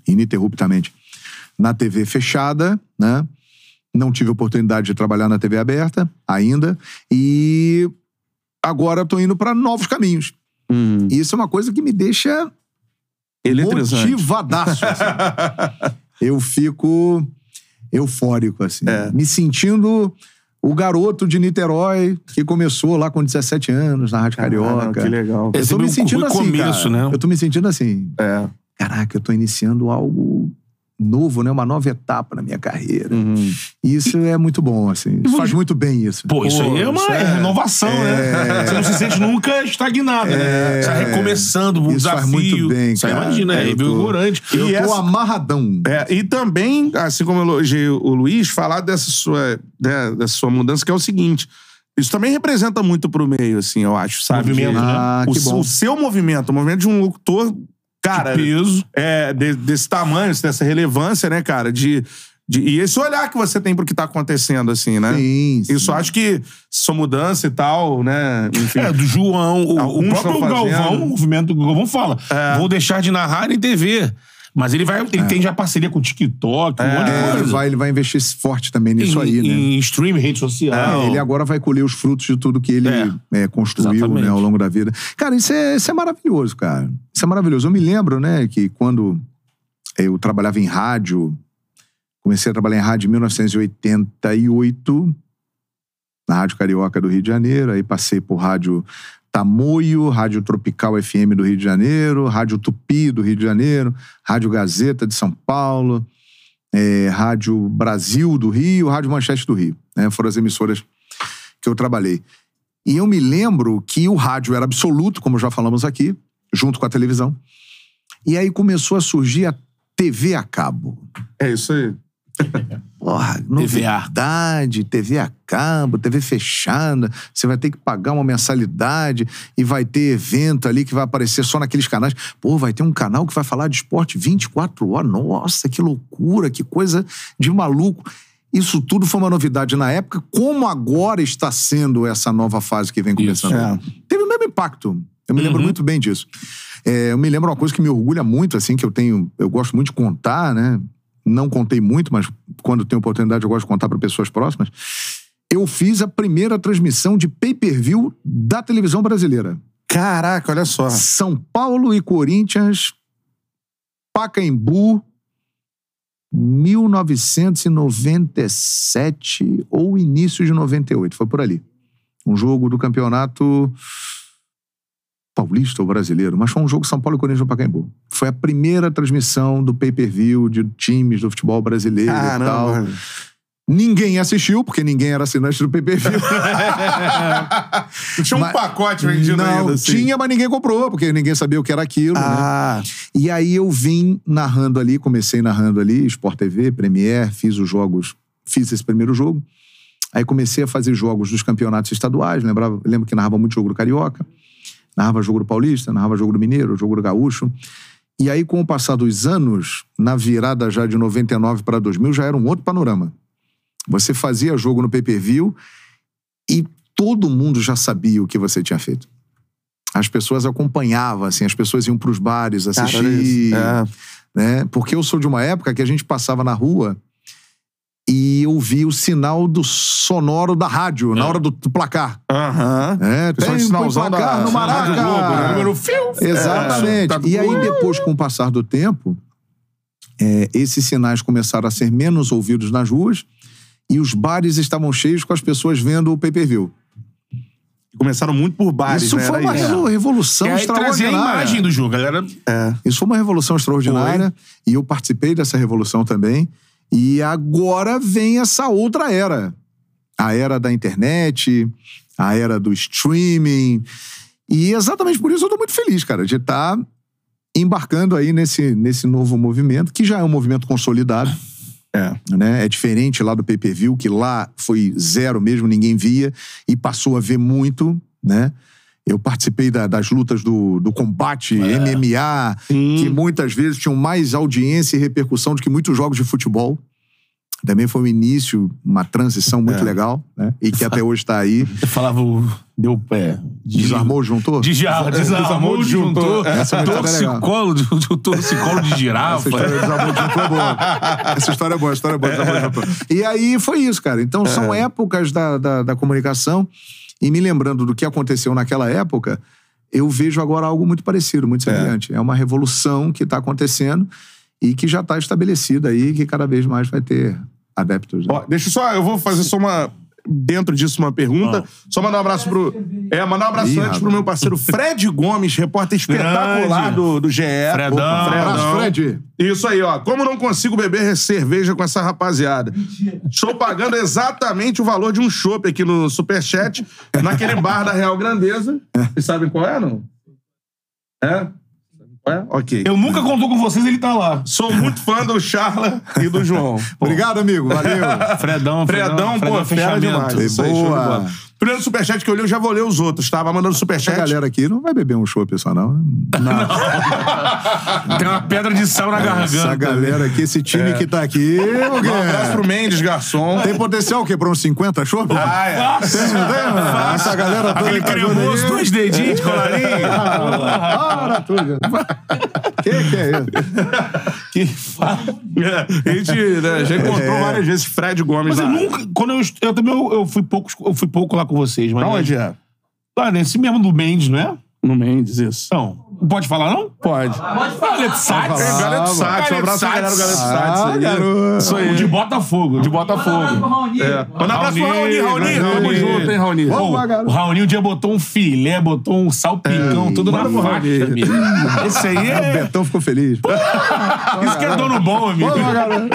ininterruptamente, na TV fechada, né? Não tive oportunidade de trabalhar na TV aberta ainda. E agora estou indo para novos caminhos. E isso é uma coisa que me deixa motivadaço. assim. eu fico eufórico, assim. É. Me sentindo o garoto de Niterói que começou lá com 17 anos na Rádio Carioca. que legal. Eu tô me sentindo assim, começo, cara. né? Eu tô me sentindo assim. É. Caraca, eu tô iniciando algo novo, né? Uma nova etapa na minha carreira. Uhum. Isso é muito bom, assim. Faz muito bem isso. Pô, isso aí é uma é- renovação, né? Você não se sente nunca estagnado, né? Você tá recomeçando um Isso desafio. faz muito bem, Você cara. imagina, é Eu tô- vigorante. Eu tô essa- amarradão. É, e também, assim como eu elogiei o Luiz, falar dessa sua, né, dessa sua mudança, que é o seguinte. Isso também representa muito pro meio, assim, eu acho, sabe? Movimento, né? Ah, o, o seu movimento, o movimento de um locutor, cara, peso. é, de- desse tamanho, dessa relevância, né, cara? De, de- e esse olhar que você tem pro que tá acontecendo, assim, né? Sim, sim. Isso acho que sua mudança e tal, né? Enfim. É, do João, o, o próprio. Galvão, o movimento do Galvão fala: vou deixar de narrar em TV. Mas ele vai, ele tem já parceria com o TikTok, um monte de É, ele, coisa. vai, ele vai investir forte também nisso em, aí, né? Em stream, rede social. É, ele agora vai colher os frutos de tudo que ele É. é, construiu né, ao longo da vida. Cara, isso é, isso é maravilhoso, cara. Isso é maravilhoso. Eu me lembro, né, que quando eu trabalhava em rádio, comecei a trabalhar em rádio em 1988, na Rádio Carioca do Rio de Janeiro, aí passei por Rádio Tamoio, Rádio Tropical FM do Rio de Janeiro, Rádio Tupi do Rio de Janeiro, Rádio Gazeta de São Paulo, é, Rádio Brasil do Rio, Rádio Manchete do Rio. Né? Foram as emissoras que eu trabalhei. E eu me lembro que o rádio era absoluto, como já falamos aqui, junto com a televisão. E aí começou a surgir a TV a cabo. É isso aí. Porra, novidade, TV a cabo, TV fechada. Você vai ter que pagar uma mensalidade e vai ter evento ali que vai aparecer só naqueles canais. Pô, vai ter um canal que vai falar de esporte 24 horas. Nossa, que loucura, que coisa de maluco. Isso tudo foi uma novidade na época, como agora está sendo essa nova fase que vem começando. Isso, Teve o mesmo impacto. Eu me lembro muito bem disso. É, eu me lembro uma coisa que me orgulha muito, assim, que eu tenho, eu gosto muito de contar, né? Não contei muito, mas quando tenho oportunidade eu gosto de contar para pessoas próximas. Eu fiz a primeira transmissão de pay-per-view da televisão brasileira. Caraca, olha só. São Paulo e Corinthians, Pacaembu, 1997 ou início de 98, foi por ali. Um jogo do campeonato paulista ou brasileiro, mas foi um jogo São Paulo e Corinthians no Pacaembu. Foi a primeira transmissão do pay-per-view de times do futebol brasileiro e tal. Caramba. Ninguém assistiu, porque ninguém era assinante do pay-per-view. Não tinha um Mas- pacote vendido Não, ainda, assim. tinha, mas ninguém comprou, porque ninguém sabia o que era aquilo, né? Ah, E aí eu vim narrando ali, comecei narrando ali, Sport TV, Premier, fiz os jogos, fiz esse primeiro jogo. Aí comecei a fazer jogos dos campeonatos estaduais, lembrava, lembro que narrava muito jogo do Carioca, narrava jogo do Paulista, narrava jogo do Mineiro, jogo do Gaúcho. E aí, com o passar dos anos, na virada já de 99 para 2000, já era um outro panorama. Você fazia jogo no pay-per-view e todo mundo já sabia o que você tinha feito. As pessoas acompanhavam, assim, as pessoas iam para os bares cara, assistir, isso. É. né? Porque eu sou de uma época que a gente passava na rua e eu via o sinal do sonoro da rádio na hora do, do placar. Aham. É, Pessoal tem de um sinalzão placar da- no Rádio Maraca. Globo, né? Número fio. Exatamente. É, tá e aí, depois, com o passar do tempo, é, esses sinais começaram a ser menos ouvidos nas ruas e os bares estavam cheios com as pessoas vendo o pay-per-view. Começaram muito por bares, Isso né? foi uma isso. revo- revolução E aí trazia a extraordinária. imagem do jogo, galera. Isso foi uma revolução extraordinária e eu participei dessa revolução também. E agora vem essa outra era. A era da internet, a era do streaming. E exatamente por isso eu tô muito feliz, cara, de estar embarcando aí nesse, nesse novo movimento, que já é um movimento consolidado. É. Né? É diferente lá do pay-per-view, que lá foi zero mesmo, ninguém via, e passou a ver muito, né? Eu participei da- das lutas do, do combate MMA, que muitas vezes tinham mais audiência e repercussão do que muitos jogos de futebol. Também foi um início, uma transição muito legal, né? E que até hoje está aí. Você falava o. Deu pé. Desarmou, juntou? Desarmou, desarmou, juntou. Essa é história legal. Torcicolo, de- torcicolo de Essa girafa. história do Desarmou juntou é boa. Essa história é boa, história é boa. Desarmou juntou. E aí foi isso, cara. Então são épocas da, da, da comunicação. E me lembrando do que aconteceu naquela época, eu vejo agora algo muito parecido, muito semelhante. É, uma revolução que está acontecendo e que já está estabelecida aí, que cada vez mais vai ter adeptos. né? Ó, deixa eu só, eu vou fazer só uma. Dentro disso, uma pergunta. Só mandar um abraço pro. É, mandar um abraço Ih, antes rapaz. pro meu parceiro Fred Gomes, repórter espetacular Grande. do, do GE. Fredão. Opa, Abraço, Fred. Isso aí, ó. Como não consigo beber cerveja com essa rapaziada? Estou pagando exatamente o valor de um chopp aqui no Superchat, naquele bar da Real Grandeza. Vocês sabem qual é, não? É? É? Ok. Eu nunca contou com vocês, ele tá lá. Sou muito fã do Charla e do João. Obrigado, amigo. Valeu. Fredão, Fredão, pô, fera fechamento. demais. Isso aí, show de Boa. Primeiro superchat que eu li, eu já vou ler os outros, tá? Vai mandando Essa superchat. galera aqui não vai beber um chopp só, não. né? Tem uma pedra de sal na garganta. Essa galera aqui, esse time que tá aqui? Um abraço pro Mendes, garçom. Tem potencial o quê? Pra uns 50 chopp? Ah, é. Nossa, Tem, não tem? Essa galera toda Aquele que tá cremoso, dois dedinhos de colarinho. Para tudo. Que que é isso? que fa... É, a gente né, já encontrou É. várias vezes Fred Gomes Mas eu lá. nunca. Quando eu, eu também eu, eu fui pouco, eu fui pouco lá com vocês, mas. Aonde é? Lá, nesse mesmo do Mendes, não é? No Mendes, isso. Não. Pode falar, não? Pode. Galera de Sax. É, galera do Sats. Um abraço pra galera do Sats. Ah, aí. garoto. Isso aí. O de Botafogo. De Botafogo. É. Manda um abraço pro Raoni, Raoni. Tamo junto, hein, Raoni. Vamos lá, garoto. o Raoni um dia botou um filé, botou um salpicão, tudo na faixa, amigo. Esse aí O é... Betão ficou feliz. Isso que é dono bom, amigo. Vamos lá, garoto.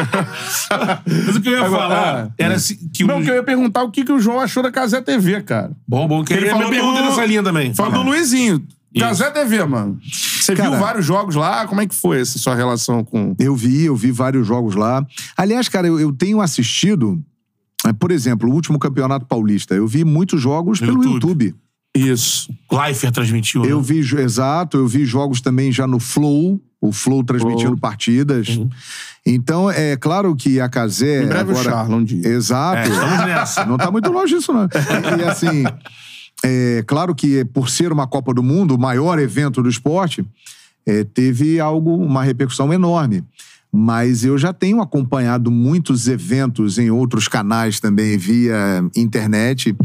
Mas o que eu ia Agora, falar era assim, que Não, o... que eu ia perguntar o que, que o João achou da Casé TV, cara. Bom, bom, que Ele ele falou falou pergunta nessa linha também. Fala do Luizinho. Isso. Casé TV, mano. Você Cara- viu vários jogos lá? Como é que foi essa sua relação com... Eu vi, eu vi vários jogos lá. Aliás, cara, eu, eu tenho assistido, eh, por exemplo, o último Campeonato Paulista. Eu vi muitos jogos No pelo YouTube. YouTube. Isso. Leifert transmitiu. Eu né? vi, exato, eu vi jogos também já no Flow, o Flow transmitindo partidas. Então, é claro que a Casé. Em breve o agora... Charla, um dia. Exato. É, estamos nessa. Não tá muito longe disso, não. E, e, assim, é claro que por ser uma Copa do Mundo, o maior evento do esporte, é, teve algo, uma repercussão enorme. Mas eu já tenho acompanhado muitos eventos em outros canais também, via internet,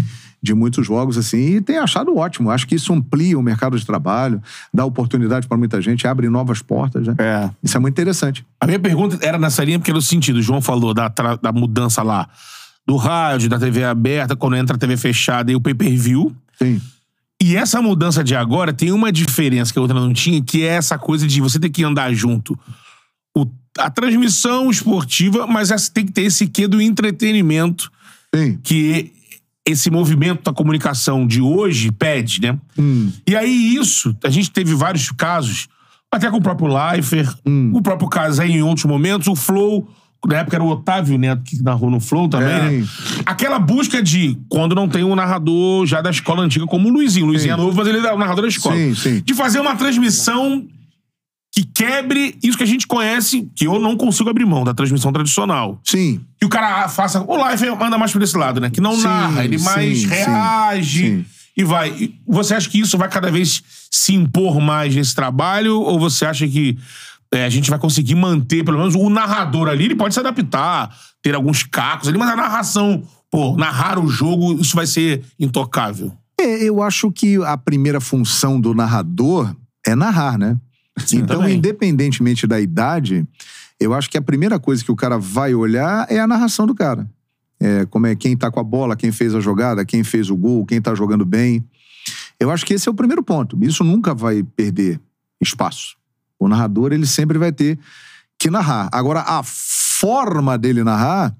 de muitos jogos, assim, e tenho achado ótimo. Acho que isso amplia o mercado de trabalho, dá oportunidade para muita gente, abre novas portas, né? É. Isso é muito interessante. A minha pergunta era nessa linha, porque era o sentido. O João falou da, da mudança lá do rádio, da TV aberta, quando entra a TV fechada e o pay-per-view. Sim. E essa mudança de agora tem uma diferença que a outra não tinha, que é essa coisa de você ter que andar junto. O- a transmissão esportiva, mas essa tem que ter esse quê do entretenimento Sim. que esse movimento da comunicação de hoje pede, né? Hum. E aí isso, a gente teve vários casos, até com o próprio Leifert, Hum. o próprio Casé em outros momentos, o Flow, na época era o Otávio Neto que narrou no Flow também, É. né? Aquela busca de, quando não tem um narrador já da escola antiga como o Luizinho, o Luizinho é novo, mas ele é o narrador da escola. Sim, sim. De fazer uma transmissão que quebre isso que a gente conhece, que eu não consigo abrir mão da transmissão tradicional Sim. que o cara faça. O live manda mais por esse lado, né? Que não Sim, narra, ele sim, mais sim, reage sim. e vai. E Você acha que isso vai cada vez se impor mais nesse trabalho? Ou você acha que é, a gente vai conseguir manter, pelo menos, o narrador ali? Ele pode se adaptar, ter alguns cacos ali, mas a narração, pô, narrar o jogo, isso vai ser intocável. É, eu acho que a primeira função do narrador é narrar, né? então, também. independentemente da idade, eu acho que a primeira coisa que o cara vai olhar é a narração do cara. É, como é quem tá com a bola, quem fez a jogada, quem fez o gol, quem tá jogando bem. Eu acho que esse é o primeiro ponto. Isso nunca vai perder espaço. O narrador, ele sempre vai ter que narrar. Agora, a forma dele narrar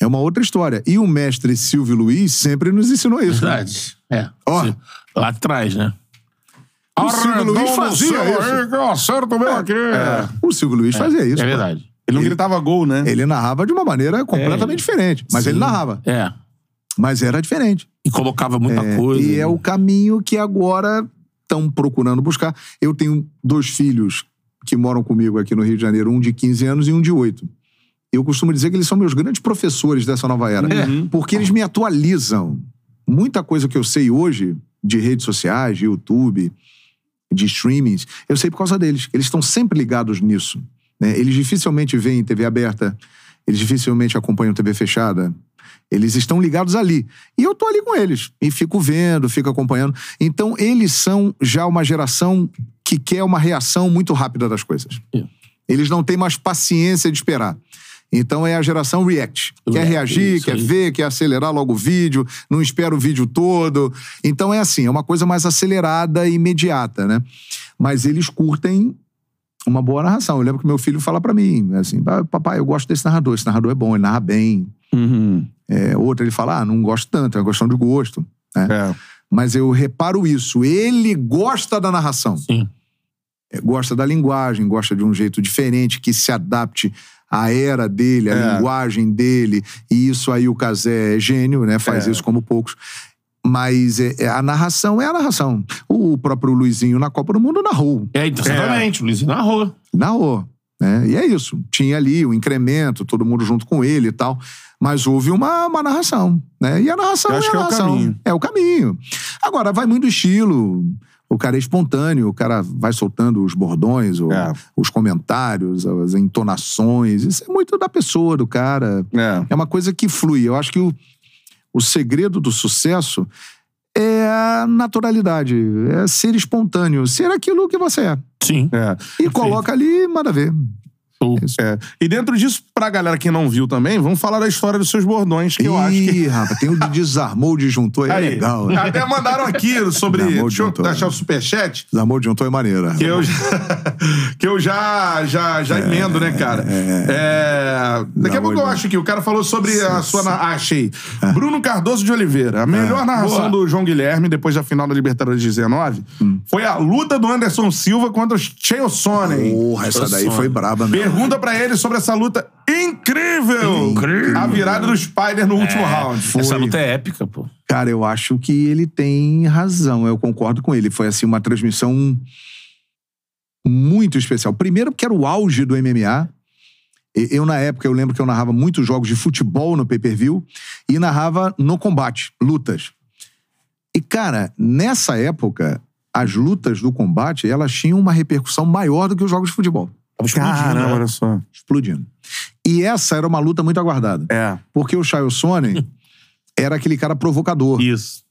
é uma outra história. E o mestre Silvio Luiz sempre nos ensinou isso. né? Verdade. É. Ó. Sim. Lá atrás, né? O Silvio Luiz fazia isso. que eu acerto bem aqui. É, O Silvio Luiz fazia isso. é verdade. Ele não Ele- gritava gol, né? Ele narrava de uma maneira completamente É. diferente. Mas Sim. ele narrava. É. Mas era diferente. E colocava muita coisa. E é o caminho que agora estão procurando buscar. Eu tenho dois filhos que moram comigo aqui no Rio de Janeiro, um de 15 anos e um de 8. Eu costumo dizer que eles são meus grandes professores dessa nova era. Porque eles me atualizam. Muita coisa que eu sei hoje, de redes sociais, de YouTube, de streamings, eu sei por causa deles. Eles estão sempre ligados nisso. né? Eles dificilmente veem TV aberta, eles dificilmente acompanham TV fechada. Eles estão ligados ali. E eu tô ali com eles. E fico vendo, fico acompanhando. Então, eles são já uma geração que quer uma reação muito rápida das coisas. É. Eles não têm mais paciência de esperar. Então é a geração react. Quer reagir, quer ver, quer acelerar logo o vídeo, não espera o vídeo todo. Então é assim, é uma coisa mais acelerada e imediata, né? Mas eles curtem uma boa narração. Eu lembro que meu filho fala pra mim, assim, "Ah, papai, eu gosto desse narrador, esse narrador é bom, ele narra bem. Uhum. É, outro ele fala, ah, não gosto tanto, é uma questão de gosto. né? É. Mas eu reparo isso, ele gosta da narração. Sim. É, gosta da linguagem, gosta de um jeito diferente que se adapte à era dele, à É. linguagem dele. E isso aí o Casé é gênio, né? Faz É. isso como poucos. Mas é- é- a narração é a narração. O próprio Luizinho na Copa do Mundo narrou. É, então, exatamente. O Luizinho narrou. Narrou. Né? E é isso. Tinha ali o incremento, todo mundo junto com ele e tal. Mas houve uma, uma narração. Né? E a narração é a que é o narração. caminho. É o caminho. Agora, vai muito do estilo. O cara é espontâneo, o cara vai soltando os bordões, o- É. os comentários, as entonações. Isso é muito da pessoa, do cara. É. É uma coisa que flui. Eu acho que o, o segredo do sucesso é a naturalidade, é ser espontâneo, ser aquilo que você é. Sim. É. E coloca ali, manda ver. É. E dentro disso, pra galera que não viu também, vamos falar da história dos seus bordões, que eu acho que. Ih, rapaz, tem o de desarmou o disjuntor, é Aí, legal. Né? Até mandaram aqui sobre. Desarmou Deixa eu achar é. o superchat. Desarmou o disjuntor é maneira. Que eu, já- que eu já, já, já emendo, né, cara? É, Daqui a pouco eu acho que o cara falou sobre a sua. na- Ah, achei. Bruno Cardoso de Oliveira. A melhor narração Boa. do João Guilherme, depois da final da Libertadores de 19, foi a luta do Anderson Silva contra o Cheo Sonnen. Porra, essa daí foi braba mesmo. Pergunta pra ele sobre essa luta incrível! Incrível. A virada do Spider no último round. Essa luta é épica, pô. Cara, eu acho que ele tem razão. Eu concordo com ele. Foi assim uma transmissão muito especial. Primeiro porque era o auge do MMA. Eu, na época, eu lembro que eu narrava muitos jogos de futebol no pay-per-view e narrava no combate, lutas. E, cara, nessa época, as lutas do combate, elas tinham uma repercussão maior do que os jogos de futebol. Tava explodindo, Caramba, né? olha só. Explodindo. E essa era uma luta muito aguardada. É. Porque o Chael Sonnen era aquele cara provocador. Isso.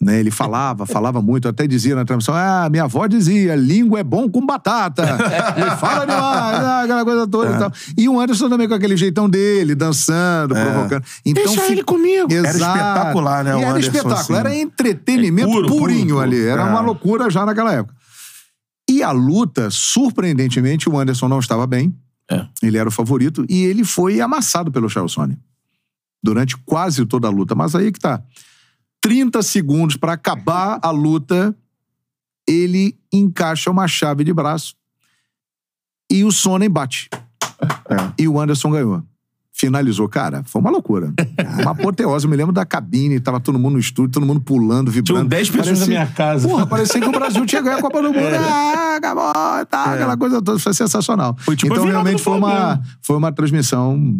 né? Ele falava, falava muito, até dizia na transmissão: ah, minha avó dizia, língua é bom com batata. Ele fala demais, ah, aquela coisa toda e tal. E o Anderson também com aquele jeitão dele, dançando, provocando. Então, Deixa ele comigo. Exato. espetacular, né, era Anderson, espetáculo, assim. era entretenimento É puro, purinho puro, ali. puro. Era É. uma loucura já naquela época. E a luta, surpreendentemente, o Anderson não estava bem. É. Ele era o favorito e ele foi amassado pelo Charlesone durante quase toda a luta. Mas aí que tá. 30 segundos pra acabar a luta, ele encaixa uma chave de braço e o Sonnen bate. E o Anderson ganhou. Finalizou. Cara, foi uma loucura. Uma apoteose. Eu me lembro da cabine, tava todo mundo no estúdio, todo mundo pulando, vibrando. Tinham 10 pessoas Parecia- na minha casa. Porra, parecia que o Brasil tinha ganho a Copa do Mundo. Ah, acabou, tá, aquela coisa toda. Foi sensacional. Foi tipo então, realmente, foi uma, foi uma transmissão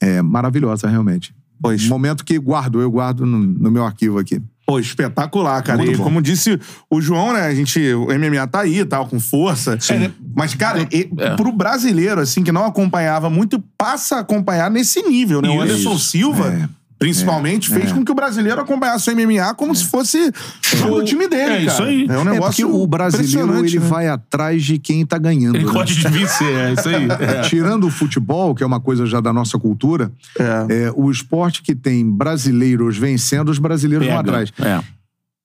é, maravilhosa, realmente. Pois. Um momento que guardo, eu guardo no, no meu arquivo aqui. Pô, espetacular, cara. Muito e bom. como disse o João, né? A gente, o MMA tá aí, tal, com força. Sim. Mas, cara, e, É. pro brasileiro, assim, que não acompanhava muito, passa a acompanhar nesse nível, né? O Isso. Anderson Silva, É. Principalmente fez com que o brasileiro acompanhasse o MMA como se fosse jogo do time dele, É cara. isso aí. É um É negócio porque o brasileiro impressionante, ele né? vai atrás de quem tá ganhando. Ele né? gosta de vencer, é isso aí. É. Tirando o futebol, que é uma coisa já da nossa cultura, É. é, o esporte que tem brasileiros vencendo, os brasileiros vão Pega. atrás. É.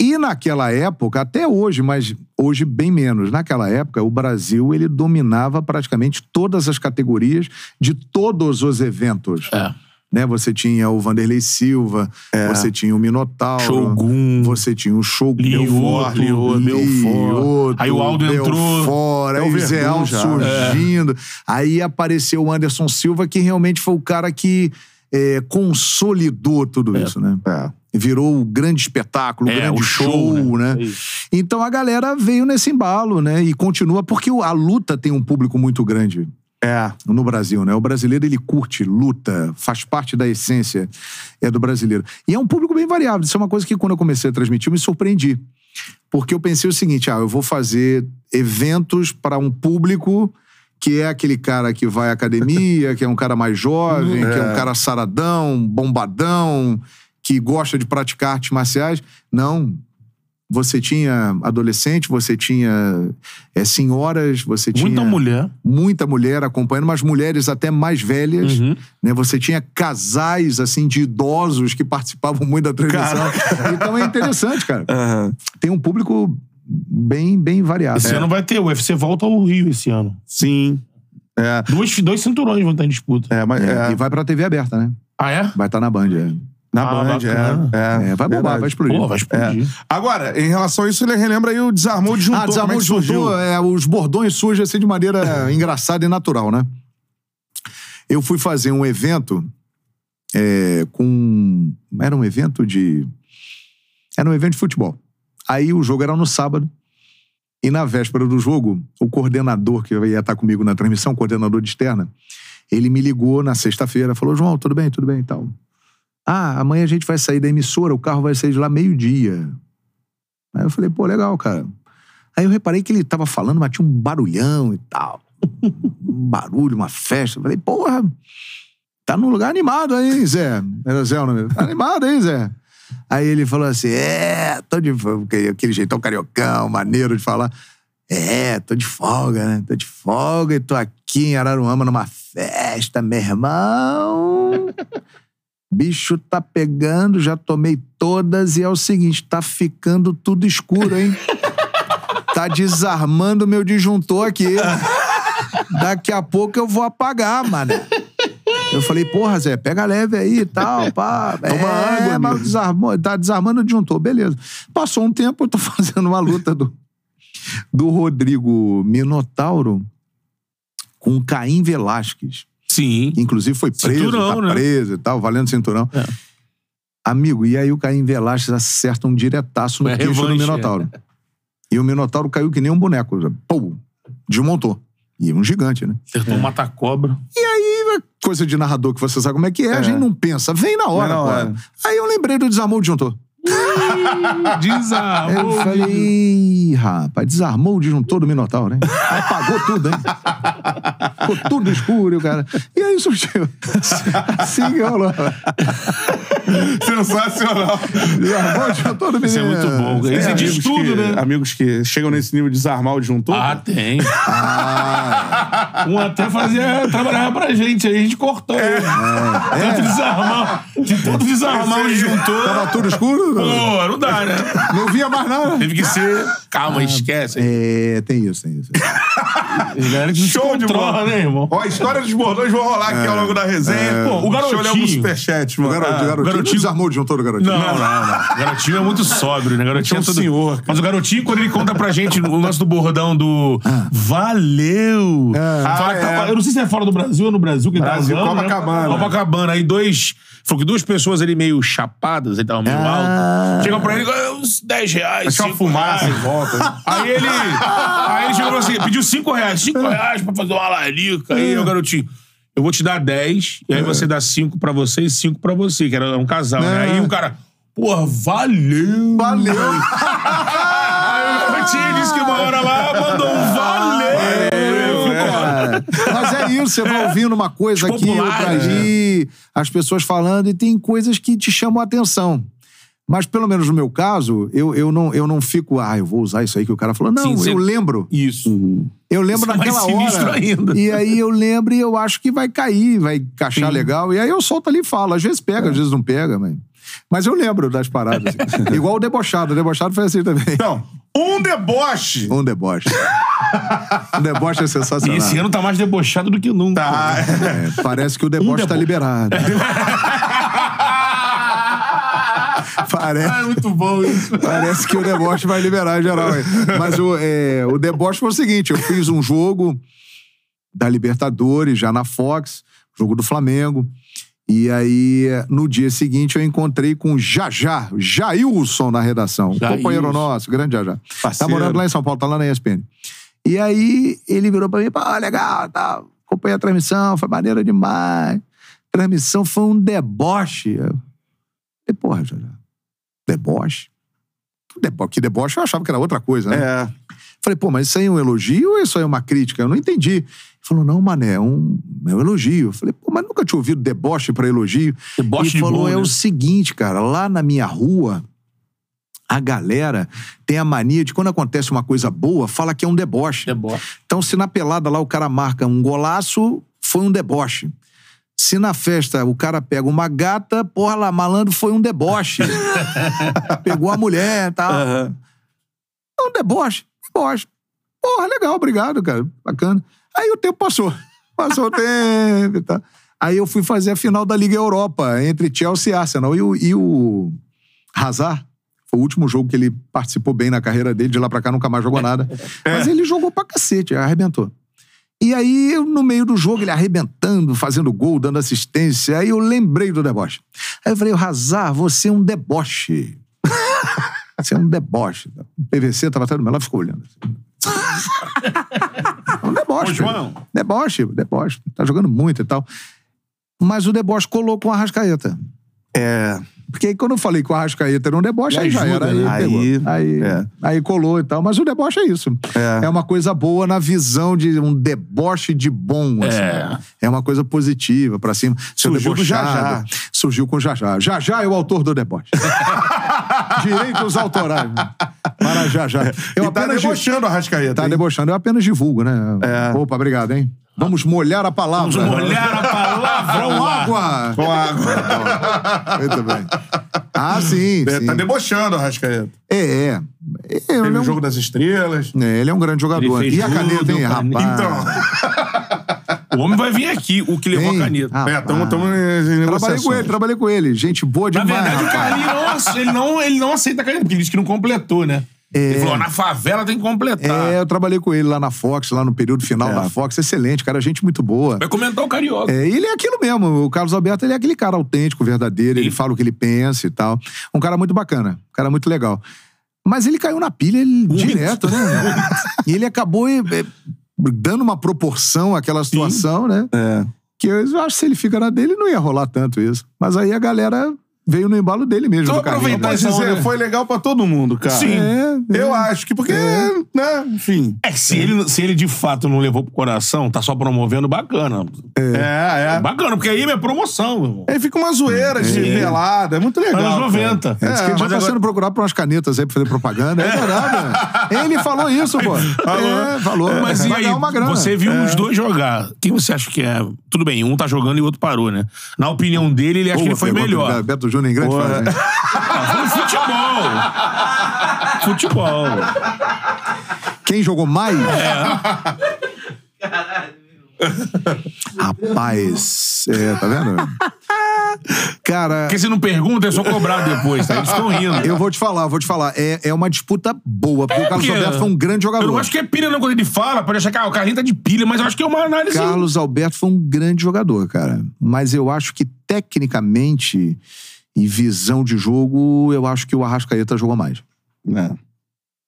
E naquela época, até hoje, mas hoje bem menos, naquela época, o Brasil ele dominava praticamente todas as categorias de todos os eventos. É. Né? Você tinha o Vanderlei Silva, você tinha o Minotauro, Shogun. você tinha o Shogun, Lioto, Lioto, Belfort. Aí o Aldo entrou. Belfort, É o aí o Zé já. surgindo. Aí apareceu o Anderson Silva, que realmente foi o cara que é, consolidou tudo isso, né? É. Virou o grande espetáculo, o É, grande o show, show, né? né? Então a galera veio nesse embalo, né? E continua, porque a luta tem um público muito grande É. no Brasil, né? O brasileiro, ele curte, luta, faz parte da essência é do brasileiro. E é um público bem variável. Isso é uma coisa que quando eu comecei a transmitir, eu me surpreendi. Porque eu pensei o seguinte, ah, eu vou fazer eventos para um público que é aquele cara que vai à academia, que é um cara mais jovem, que é um cara saradão, bombadão, que gosta de praticar artes marciais. Não. Você tinha adolescente, você tinha é, senhoras, você tinha Muita mulher. muita mulher acompanhando, mas mulheres até mais velhas. Uhum. Né? Você tinha casais assim de idosos que participavam muito da transmissão. Então é interessante, cara. Aham. Tem um público bem, bem variado. Esse É. ano vai ter. O UFC volta ao Rio esse ano. Sim. É. Dois, dois cinturões vão estar em disputa. É, mas. É, É. E vai pra TV aberta, né? Ah, é? Vai estar na Band. É. Na Ah, Band, é. É, É, vai bombar, vai explodir. Pô, vai explodir. Agora, em relação a isso, ele relembra aí o desarmou de juntou. Ah, desarmou, é juntou, é, os bordões surgem assim de maneira engraçada e natural, né? Eu fui fazer um evento é, com. Era um evento de. Era um evento de futebol. Aí o jogo era no sábado. E na véspera do jogo, o coordenador que ia estar comigo na transmissão, o coordenador de externa, ele me ligou na sexta-feira, falou: João, tudo bem, tudo bem e tal. Ah, amanhã a gente vai sair da emissora, o carro vai sair de lá meio-dia. Aí eu falei, pô, legal, cara. Aí eu reparei que ele tava falando, mas tinha um barulhão e tal. Um barulho, uma festa. Eu falei, porra, tá num lugar animado aí, Zé. Era Zé o nome. Tá animado aí, Zé. Aí ele falou assim: é, tô de. Aquele jeitão cariocão, maneiro de falar. É, tô de folga, né? Tô de folga e tô aqui em Araruama numa festa, meu irmão. Bicho tá pegando, já tomei todas e é o seguinte, tá ficando tudo escuro, hein? Tá desarmando meu disjuntor aqui. Daqui a pouco eu vou apagar, mano. Eu falei, porra, Zé, pega leve aí e tal, pá. Toma é, água, mas desarmou, tá desarmando o disjuntor, beleza. Passou um tempo, eu tô fazendo uma luta do, do Rodrigo Minotauro com o Caim Velasquez Sim. inclusive foi preso, Cinturão, tá né? preso e tal, valendo cinturão. É. Amigo, e aí o Caim Velasquez acerta um diretaço no É queixo do Minotauro. E o Minotauro caiu que nem um boneco. Pô, desmontou. E um gigante, né? Acertou um mata-cobra. E aí, coisa de narrador que você sabe como é que é, a gente não pensa, vem na hora, na hora. Aí eu lembrei do desarmou o disjuntor. Desarmou. eu falei, "Ih, rapaz, desarmou o disjuntor do Minotauro, hein? Apagou tudo, hein? Ficou tudo escuro, cara. E aí surgiu. Assim que rolou. Sensacional. Desarmou o disjuntor do Isso é muito bom. Isso é diz amigos tudo, que, né? Amigos que chegam nesse nível de desarmar o disjuntor. Ah, tem. Ah, Um até fazia, trabalhava pra gente, aí a gente cortou ele. Tanto desarmar. De tanto desarmar o disjuntor. tava tudo escuro? Pô, não dá, né? Não via mais nada. Teve que ser. Calma, esquece. É, tem isso, tem isso. Não Show de bola. né, irmão? Ó, a história dos bordões vão rolar aqui ao longo da resenha. Pô, o Deixa eu ler garotinho- alguns superchats, O mano. garoto, Ah, o garotinho, garotinho- não desarmou o disjuntor do garotinho. Não, não, não. O garotinho é muito sóbrio, né? O garotinho É um é todo... senhor, cara. Mas o garotinho, quando ele conta pra gente o lance do bordão do Valeu! Ah, que tá- é. Eu não sei se é fora do Brasil ou no Brasil que Brasil, tá usando, né? Copacabana. Copacabana. Aí dois... Falou que duas pessoas ali meio chapadas, ele tava meio Ah. Chegam pra ele, "Ah, uns 10 reais, Deixa uma 5 fumaça reais. em volta. Aí ele, aí ele chegou assim: pediu 5 reais, 5 reais pra fazer uma larica. Aí o garotinho, eu vou te dar 10, e aí você dá 5 pra você e 5 pra você, que era um casal, né? É. Aí o cara, porra, valeu! Valeu! Aí o garotinho disse que uma hora lá mandou um valeu! É, mas é isso, você vai ouvindo uma coisa aqui, outra ali, as pessoas falando, e tem coisas que te chamam a atenção. Mas, pelo menos no meu caso, eu, eu, não, eu não fico, ah, eu vou usar isso aí que o cara falou. Não, Sim, você- eu lembro. Isso. Eu lembro Isso é mais naquela sinistro hora. ainda. E aí eu lembro e eu acho que vai cair, vai encaixar Sim. legal. E aí eu solto ali e falo. Às vezes pega, às vezes não pega, mas. Mas eu lembro das paradas. assim. Igual o debochado. O debochado foi assim também. Então, um deboche. Um deboche. um deboche é E sensacional. esse ano tá mais debochado do que nunca. Tá. É, parece que o deboche Um tá deboche. liberado. Parece. É muito bom isso. Parece que o deboche vai liberar em geral. aí. Mas o, é, o deboche foi o seguinte: eu fiz um jogo da Libertadores, já na Fox, jogo do Flamengo. E aí, no dia seguinte, eu encontrei com o Jajá, Jailson na redação. Jailson. Companheiro nosso, grande Jajá. Tá morando lá em São Paulo, tá lá na ESPN. E aí, ele virou pra mim, pô, legal, tá. Acompanhei a transmissão, foi maneira demais. Transmissão foi um deboche. Eu falei, porra, Jajá, deboche? Que debo- Que deboche eu achava que era outra coisa, né? É. Falei, pô, mas isso aí é um elogio ou isso aí é uma crítica? Eu não entendi. Ele falou, não, mané, é um, é um elogio. Eu falei, pô, mas nunca tinha ouvido deboche pra elogio. Deboche Ele de falou, bom, é né? o seguinte, cara, lá na minha rua, a galera tem a mania de quando acontece uma coisa boa, fala que é um deboche. Deboche. Então, se na pelada lá o cara marca um golaço, foi um deboche. Se na festa o cara pega uma gata, porra lá, malandro, foi um deboche. Pegou a mulher e tal. Aham. É um deboche, deboche. Porra, legal, obrigado, cara. Bacana. Aí o tempo passou. Passou o tempo e tal. Aí eu fui fazer a final da Liga Europa entre Chelsea e Arsenal. E o, e o Hazard, foi o último jogo que ele participou bem na carreira dele. De lá pra cá nunca mais jogou nada. Mas ele jogou pra cacete, arrebentou. E aí, eu, no meio do jogo, ele arrebentando, fazendo gol, dando assistência. Aí eu lembrei do deboche. Aí eu falei, Hazard, você é um deboche. Você é um deboche. O PVC tava até do meu lado, ficou olhando. É um deboche. Ô, João. Deboche, deboche. Tá jogando muito e tal. Mas o deboche colou com a Arrascaeta. É. Porque aí quando eu falei que o Arrascaeta era um deboche, E aí já era. Aí, né? pegou. Aí- aí, é. aí colou e tal. Mas o deboche é isso. É. É uma coisa boa na visão de um deboche de bom. Assim. É. É uma coisa positiva pra cima. Seu Surgiu debochado. Jajá. Surgiu com o Jajá. Jajá é o autor do deboche. Direitos autorais. Para Jajá. Eu e tá apenas debochando a Rascaeta. Tá hein? debochando. Eu apenas divulgo, né? É. Opa, obrigado, hein? Vamos molhar a palavra. Vamos molhar a palavra. Com água. Com água. Muito bem. Ah, sim, É, sim. tá debochando a Rascaeta. É, é. É, Teve ele, é o um, jogo das estrelas. é, ele é um grande jogador. Ele E a caneta, hein, rapaz? Então. O homem vai vir aqui, o que levou Hein? a caneta. Ah, é, estamos em Trabalhei negociações. com ele, trabalhei com ele. Gente boa Na demais, verdade, o rapaz. Carlinhos não, ace- ele não, ele não aceita a caneta, porque ele disse que não completou, né? Ele falou, na favela tem que completar. É, eu trabalhei com ele lá na Fox, lá no período final É. da Fox. Excelente, cara, gente muito boa. Vai comentar o Carioca. É, ele é aquilo mesmo. O Carlos Alberto ele é aquele cara autêntico, verdadeiro. Ele Sim. fala o que ele pensa e tal. Um cara muito bacana. Um cara muito legal. Mas ele caiu na pilha ele, direto, né? e ele acabou é, é, dando uma proporção àquela situação, né? É. Que eu acho que se ele fica na dele, não ia rolar tanto isso. Mas aí a galera veio no embalo dele mesmo. Então do Carlinhos. aproveitar essa dizer, onda. foi legal pra todo mundo, cara. Sim. É, é. Eu acho que porque, né, enfim. É que se ele, se ele de fato não levou pro coração, tá só promovendo, bacana. É, é. Bacana, porque aí é minha promoção, meu irmão. Aí fica uma zoeira de É. pelada, é muito legal. Anos cara. 90. É, É, já mas tá agora- sendo procurado por umas canetas aí pra fazer propaganda. É verdade. né? Ele falou isso, pô. É, falou. Mas e aí, uma grana. você viu os dois jogar. Quem você acha que é? Tudo bem, um tá jogando e o outro parou, né? Na opinião dele, ele acha que ele foi melhor. Beto Júnior em grande fase. Ah, foi futebol. futebol. Quem jogou mais? Rapaz, é, tá vendo? Cara, Porque se não pergunta, é só cobrar depois, tá? Eles estão rindo. eu vou te falar, vou te falar. É, é uma disputa boa, porque o Carlos porque Alberto foi um grande jogador. Eu não acho que é pilha, não, quando ele fala. Pode achar que ah, o Carlinhos tá de pilha, mas eu acho que é uma análise. Carlos Alberto foi um grande jogador, cara. Mas eu acho que tecnicamente e visão de jogo, eu acho que o Arrascaeta jogou mais. É.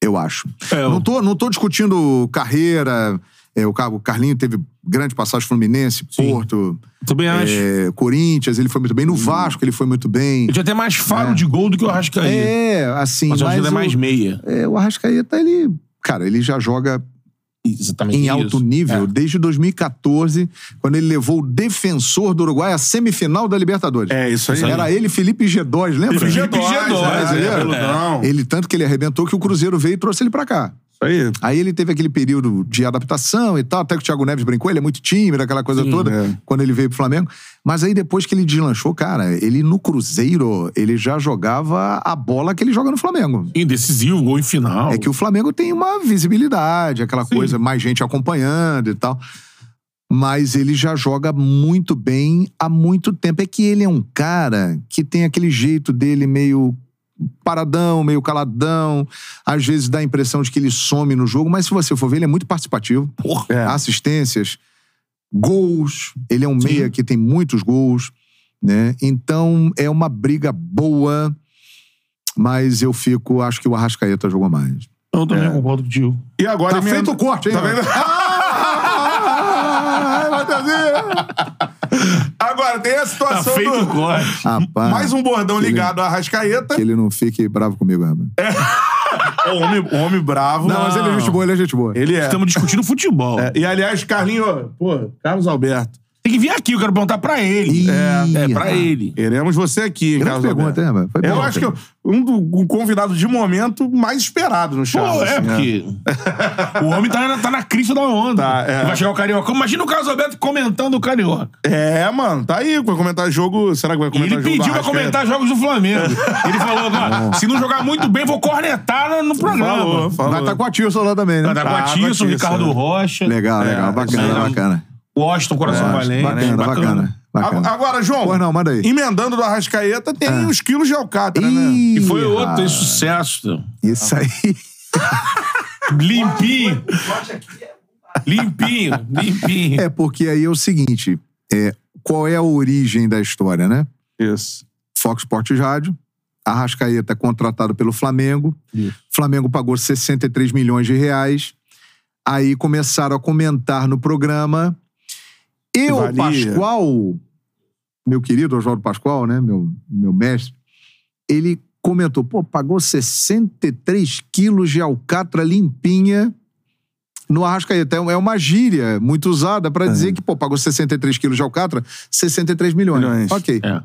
Eu acho. É, eu- Não, tô, não tô discutindo carreira. É, o Car- o Carlinho teve grande passagem Fluminense, Sim. Porto, Também acho. é, Corinthians, ele foi muito bem. No Vasco, ele foi muito bem. Ele tinha até mais faro de gol do que o Arrascaeta. É, assim. mas acho que ele é o- mais meia. É, o Arrascaeta, ele. Cara, ele já joga Exatamente em isso. alto nível desde 2014, quando ele levou o defensor do Uruguai à semifinal da Libertadores. É, isso aí. Era ele, Felipe G2, lembra? Felipe G2, é, brasileiro. é, peludão. Ele tanto que ele arrebentou que o Cruzeiro veio e trouxe ele pra cá. Aí. Aí ele teve aquele período de adaptação e tal, até que o Thiago Neves brincou, ele é muito tímido, aquela coisa toda, é. quando ele veio pro Flamengo. Mas aí depois que ele deslanchou, cara, ele no Cruzeiro, ele já jogava a bola que ele joga no Flamengo. Indecisivo, gol em final. É que o Flamengo tem uma visibilidade, aquela coisa, mais gente acompanhando e tal. Mas ele já joga muito bem há muito tempo. É que ele é um cara que tem aquele jeito dele meio paradão, meio caladão. Às vezes dá a impressão de que ele some no jogo, mas se você for ver, ele é muito participativo. É. Assistências, gols. Ele é um meia que tem muitos gols, né? Então é uma briga boa, mas eu fico, acho que o Arrascaeta jogou mais. Eu também concordo contigo. E agora Tá emenda- feito o corte, hein? Tá vendo? Agora, tem a Tá situação feito o do... corte. Rapaz, Mais um bordão ligado a Arrascaeta. que ele não fique bravo comigo, rapaz. O homem, o homem bravo. Não, mas ele é gente boa, ele é gente boa. Ele é. Estamos discutindo futebol. É, E, aliás, Carlinho, pô, Carlos Alberto, Tem que vir aqui, eu quero perguntar pra ele. Ih, É, pra ele. queremos você aqui, Grande Carlos pergunta, Alberto. mano? Foi Eu bom, acho que é um do um convidado de momento mais esperado no Pô, Charles. é, assim, porque o homem tá na, tá na crista da onda. Tá, é. Vai chegar o Carioca. Imagina o Carlos Alberto comentando o Carioca. É, mano, tá aí. Vai comentar jogo. Será que vai E comentar ele jogo? do pediu pra Arrascaeta? comentar jogos do Flamengo. ele falou agora, se não jogar muito bem, vou cornetar no, no programa. Falou, falou. Vai estar com a Tilson lá também, né? Tá, a com a Tisson, Ricardo é. Rocha. Legal, legal. É, bacana, isso aí. bacana. Washington, Coração Valente. Bacana, bacana. bacana. Agora, João. Pois não, manda aí. Emendando do Arrascaeta, tem Ah. os quilos de alcatra, né? E foi outro, tem sucesso. Isso aí. Limpinho. limpinho, limpinho. É porque aí é o seguinte: é, qual é a origem da história, né? Isso. Fox Sports Rádio, Arrascaeta é contratado pelo Flamengo. Flamengo pagou 63 milhões de reais. Aí começaram a comentar no programa. Eu, valia. Pascoal, meu querido Oswaldo Pascoal, né? Meu, meu mestre, ele comentou: pô, pagou 63 quilos de alcatra limpinha no Arrascaeta. É uma gíria muito usada para dizer que, pô, pagou 63 quilos de alcatra, 63 milhões. Milhões. Ok. É.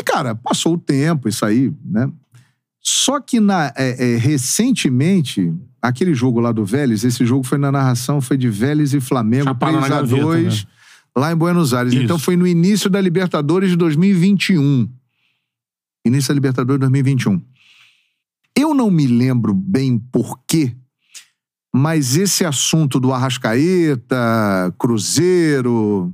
E, cara, passou o tempo, isso aí, né? Só que na, é, é, recentemente, aquele jogo lá do Vélez, esse jogo foi na narração, foi de Vélez e Flamengo, Chapada na 3x2, gaveta, né? Lá em Buenos Aires. Isso. Então foi no início da Libertadores de 2021. Início da Libertadores de 2021. Eu não me lembro bem por quê, mas esse assunto do Arrascaeta, Cruzeiro,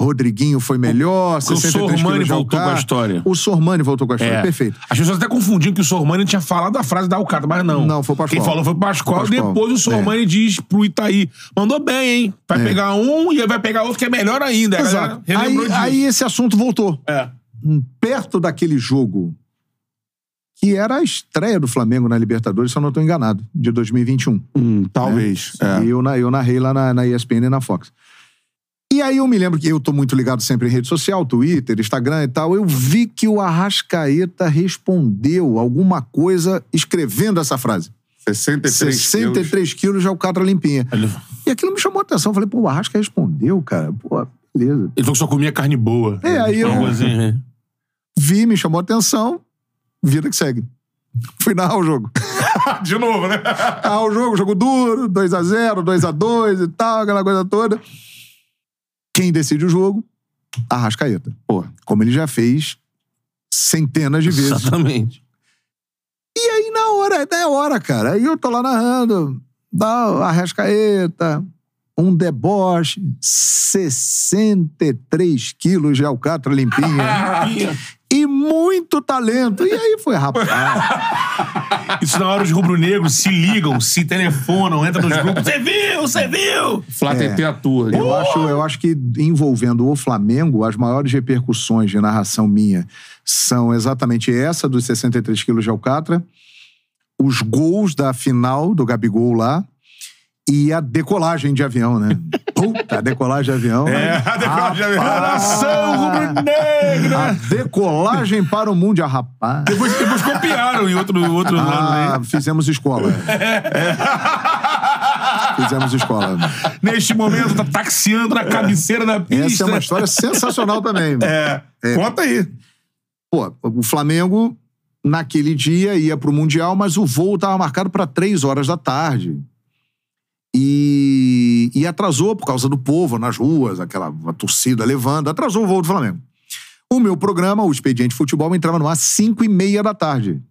Rodriguinho foi melhor, O 63 Sormani quilos de voltou com a história. O Sormani voltou com a história, É. perfeito. As pessoas até confundiam que o Sormani tinha falado a frase da Alcata, mas não. Não, foi o Pascoal. Quem falou foi o Pascoal. Foi o Pascoal. Depois o Sormani diz pro Itaí: mandou bem, hein? Vai É. pegar um e vai pegar outro que é melhor ainda. Exato. Aí, aí esse assunto voltou. É. Perto daquele jogo que era a estreia do Flamengo na Libertadores, se eu não estou enganado, de 2021. Hum, talvez. É. E eu, eu narrei lá na, na ESPN e na Fox. E aí eu me lembro que eu tô muito ligado sempre em rede social, Twitter, Instagram e tal. Eu vi que o Arrascaeta respondeu alguma coisa escrevendo essa frase. 63 63 quilos de alcatra limpinha. Ele, E aquilo me chamou a atenção. Eu falei, pô, o Arrasca respondeu, cara. Pô, beleza. ele falou que só comia carne boa. É, aí eu- coisinha, né? Vi, me chamou a atenção. Vida que segue. Fui narrar o jogo. De novo, né? Narrar o jogo, jogo duro, 2x0, 2x2 e tal, aquela coisa toda. Quem decide o jogo? Arrascaeta. Pô, como ele já fez centenas de vezes. Exatamente. E aí, na hora, na hora, cara, aí eu tô lá narrando, dá Arrascaeta, um deboche, 63 quilos de alcatra limpinha e muito talento. E aí foi, rapaz. Isso na hora os rubro-negros se ligam, se telefonam, entram nos grupos. Você viu? Você viu? Flá TT atua. Eu acho, eu acho que envolvendo o Flamengo, as maiores repercussões de narração minha são exatamente essa dos 63 quilos de alcatra, os gols da final do Gabigol lá e a decolagem de avião, né? Puta, a decolagem de avião. É, a decolagem de avião. Nação rubro-negra! A decolagem para o mundo, rapaz. Depois, depois copiaram em outro, outro Ah, né? fizemos escola. Fizemos escola. Neste momento, tá taxiando na cabeceira da pista. Essa é uma história sensacional também. É. Conta aí. Pô, o Flamengo, naquele dia, ia pro Mundial, mas o voo estava marcado para três horas da tarde. E, e atrasou por causa do povo nas ruas, aquela torcida levando, atrasou o voo do Flamengo. O meu programa, o Expediente Futebol, entrava no ar às 5 e meia da tarde.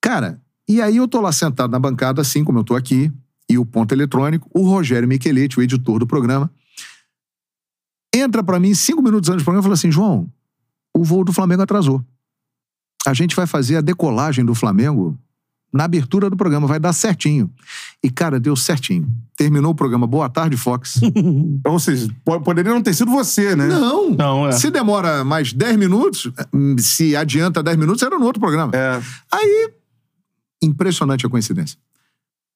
Cara, e aí eu tô lá sentado na bancada, assim como eu tô aqui, e o ponto eletrônico, o Rogério Micheletti, o editor do programa, entra pra mim cinco minutos antes do programa e fala assim: João, o voo do Flamengo atrasou. A gente vai fazer a decolagem do Flamengo na abertura do programa, vai dar certinho. E, cara, deu certinho. Terminou o programa. Boa tarde, Fox. Ou seja, po- poderia não ter sido você, né? Não! Não, é. Se demora mais 10 minutos, se adianta 10 minutos, era no outro programa. É. Aí, impressionante a coincidência.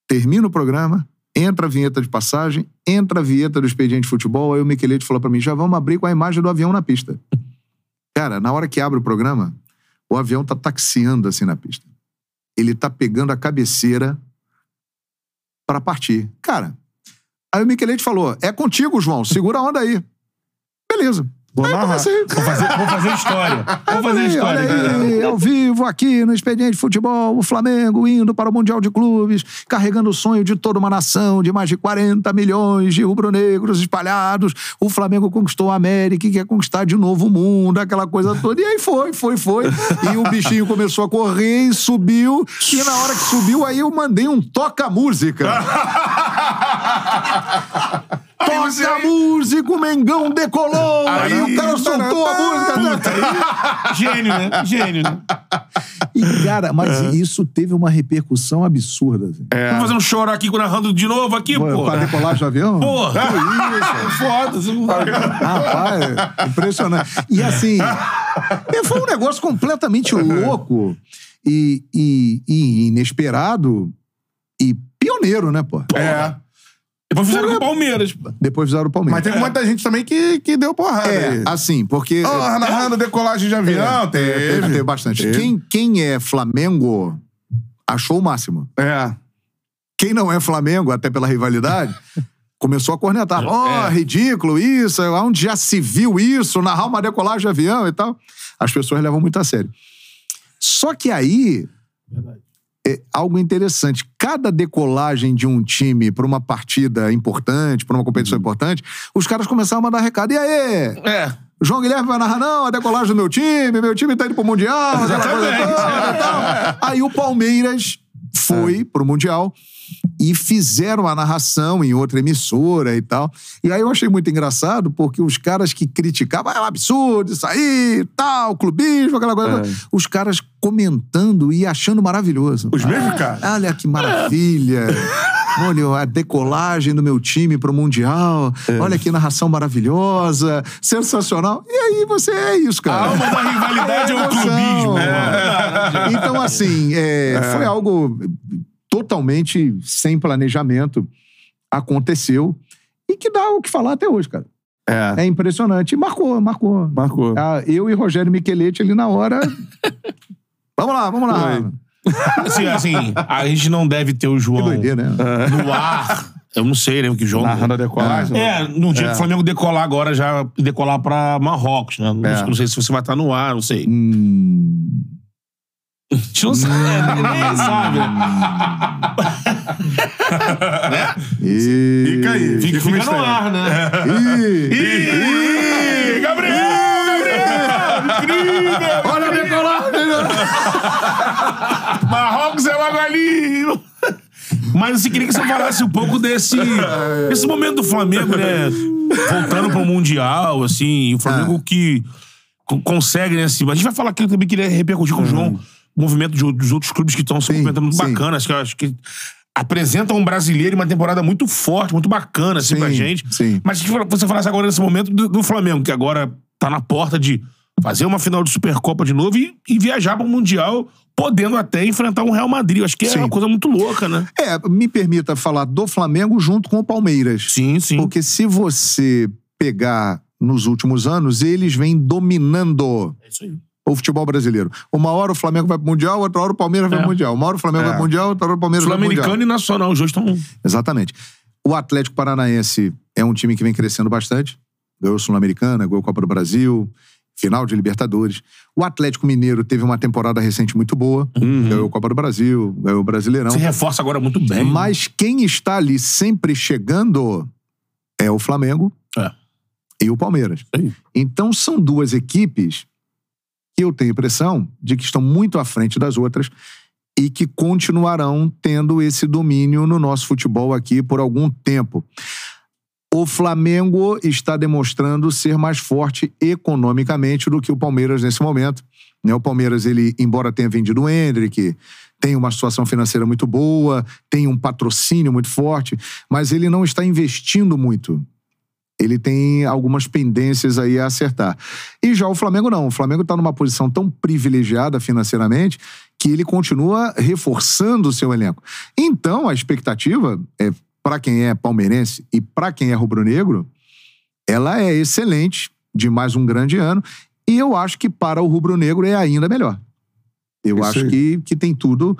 Termina o programa, entra a vinheta de passagem, entra a vinheta do expediente de futebol, aí o Miquelete falou pra mim, já vamos abrir com a imagem do avião na pista. Cara, na hora que abre o programa, o avião tá taxiando assim na pista. Ele tá pegando a cabeceira pra partir. Cara, aí o Miquelete falou, é contigo, João, segura a onda aí. Beleza. Vou aí narrar. comecei. Vou fazer, vou fazer história. Vou fazer história. olha aí, ao vivo aqui no Expediente Futebol, o Flamengo indo para o Mundial de Clubes, carregando o sonho de toda uma nação, de mais de 40 milhões de rubro-negros espalhados. O Flamengo conquistou a América e quer conquistar de novo o mundo, aquela coisa toda. E aí foi, foi, foi. E o bichinho começou a correr e subiu. E na hora que subiu, aí eu mandei um toca-música. Toca música, o Mengão decolou. Aí, Aí, o cara soltou a música. Gênio, né? Gênio, né? E, cara, mas isso teve uma repercussão absurda. Assim. Vamos fazer um choro aqui narrando de novo aqui, Pô, pô. Com a decolagem do avião? Porra! Que isso? Foda, você não vai. Rapaz, impressionante. E assim, foi um negócio completamente louco e, e- e inesperado e pioneiro, né, pô? É. Depois fizeram com o Palmeiras. Depois fizeram o Mas Palmeiras. teve muita gente também que, que deu porrada. É, aí. assim, porque... Oh, narrando decolagem de avião, É, teve. teve, teve bastante. Teve. Quem, quem é Flamengo achou o máximo. É. Quem não é Flamengo, até pela rivalidade, começou a cornetar. Oh, É. ridículo isso, onde já se viu isso, narrar uma decolagem de avião e tal. As pessoas levam muito a sério. Só que aí, é algo interessante. Cada decolagem de um time para uma partida importante, para uma competição importante, os caras começaram a mandar recado. E aí? É. João Guilherme vai narrar, não, a decolagem do meu time, meu time tá indo pro Mundial, coisa Exatamente. tal. Aí o Palmeiras foi pro Mundial e fizeram a narração em outra emissora e tal. E aí eu achei muito engraçado, porque os caras que criticavam, ah, é um absurdo isso aí, tal, clubismo, aquela coisa. Os caras comentando e achando maravilhoso. Os mesmos, cara? Olha que maravilha. Olha a decolagem do meu time pro Mundial. Olha que narração maravilhosa. Sensacional. E aí você é isso, A cara. alma da rivalidade é o emoção. clubismo. É. Então, assim, é, foi algo totalmente sem planejamento. Aconteceu. E que dá o que falar até hoje, cara. É. É impressionante. E marcou, marcou. Marcou. Ah, eu e Rogério Micheletti ali na hora. vamos lá, vamos lá. Foi. Assim, assim, a gente não deve ter o Que João doideira, né? no ar. Eu não sei, né? O que o João. Narrando a decolagem. É, no dia É. que o Flamengo decolar agora, já decolar pra Marrocos, né? Não, É. não sei se você vai estar no ar, não sei. Hum. A gente não sabe, é, sabe. né? E... Fica aí. Fica, Fica fica no ar, né? Ih! Ih, Gabriel! Gabriel! Incrível! Olha a decolagem! Marrocos é logo ali! Mas eu queria que você falasse um pouco desse, desse momento do Flamengo, né? Voltando pro Mundial, assim, o Flamengo Ah. que co- consegue, né? Assim, a gente vai falar aqui eu também queria repercutir com o João o movimento de, dos outros clubes que estão se movimentando muito sim. bacanas, que eu acho que apresentam um brasileiro uma temporada muito forte, muito bacana, assim, Sim, pra gente. sim. Mas que você falasse agora nesse momento do, do Flamengo, que agora tá na porta de fazer uma final de Supercopa de novo e, e viajar para o Mundial, podendo até enfrentar um Real Madrid. Eu acho que é Sim. uma coisa muito louca, né? É, me permita falar do Flamengo junto com o Palmeiras. Sim, sim. Porque se você pegar nos últimos anos, eles vêm dominando. É isso aí. O futebol brasileiro. Uma hora o Flamengo vai pro Mundial, outra hora o Palmeiras vai É. pro Mundial. Uma hora o Flamengo É. vai pro Mundial, outra hora o Palmeiras vai pro Mundial. Sul-Americano e Nacional, os dois estão. Exatamente. O Atlético Paranaense é um time que vem crescendo bastante. Ganhou Sul-Americana, ganhou Copa do Brasil, final de Libertadores. O Atlético Mineiro teve uma temporada recente muito boa. Ganhou Copa do Brasil, ganhou o Brasileirão. Se reforça agora muito bem. Mas quem está ali sempre chegando é o Flamengo É. e o Palmeiras. Aí. Então são duas equipes eu tenho a impressão de que estão muito à frente das outras e que continuarão tendo esse domínio no nosso futebol aqui por algum tempo. O Flamengo está demonstrando ser mais forte economicamente do que o Palmeiras nesse momento. Né, O Palmeiras, ele, embora tenha vendido o Hendrick, tem uma situação financeira muito boa, tem um patrocínio muito forte, mas ele não está investindo muito. Ele tem algumas pendências aí a acertar. E já o Flamengo não. O Flamengo está numa posição tão privilegiada financeiramente que ele continua reforçando o seu elenco. Então, a expectativa é para quem é palmeirense e para quem é rubro-negro, ela é excelente de mais um grande ano. E eu acho que para o rubro-negro é ainda melhor. Eu Isso acho aí. que, que tem tudo.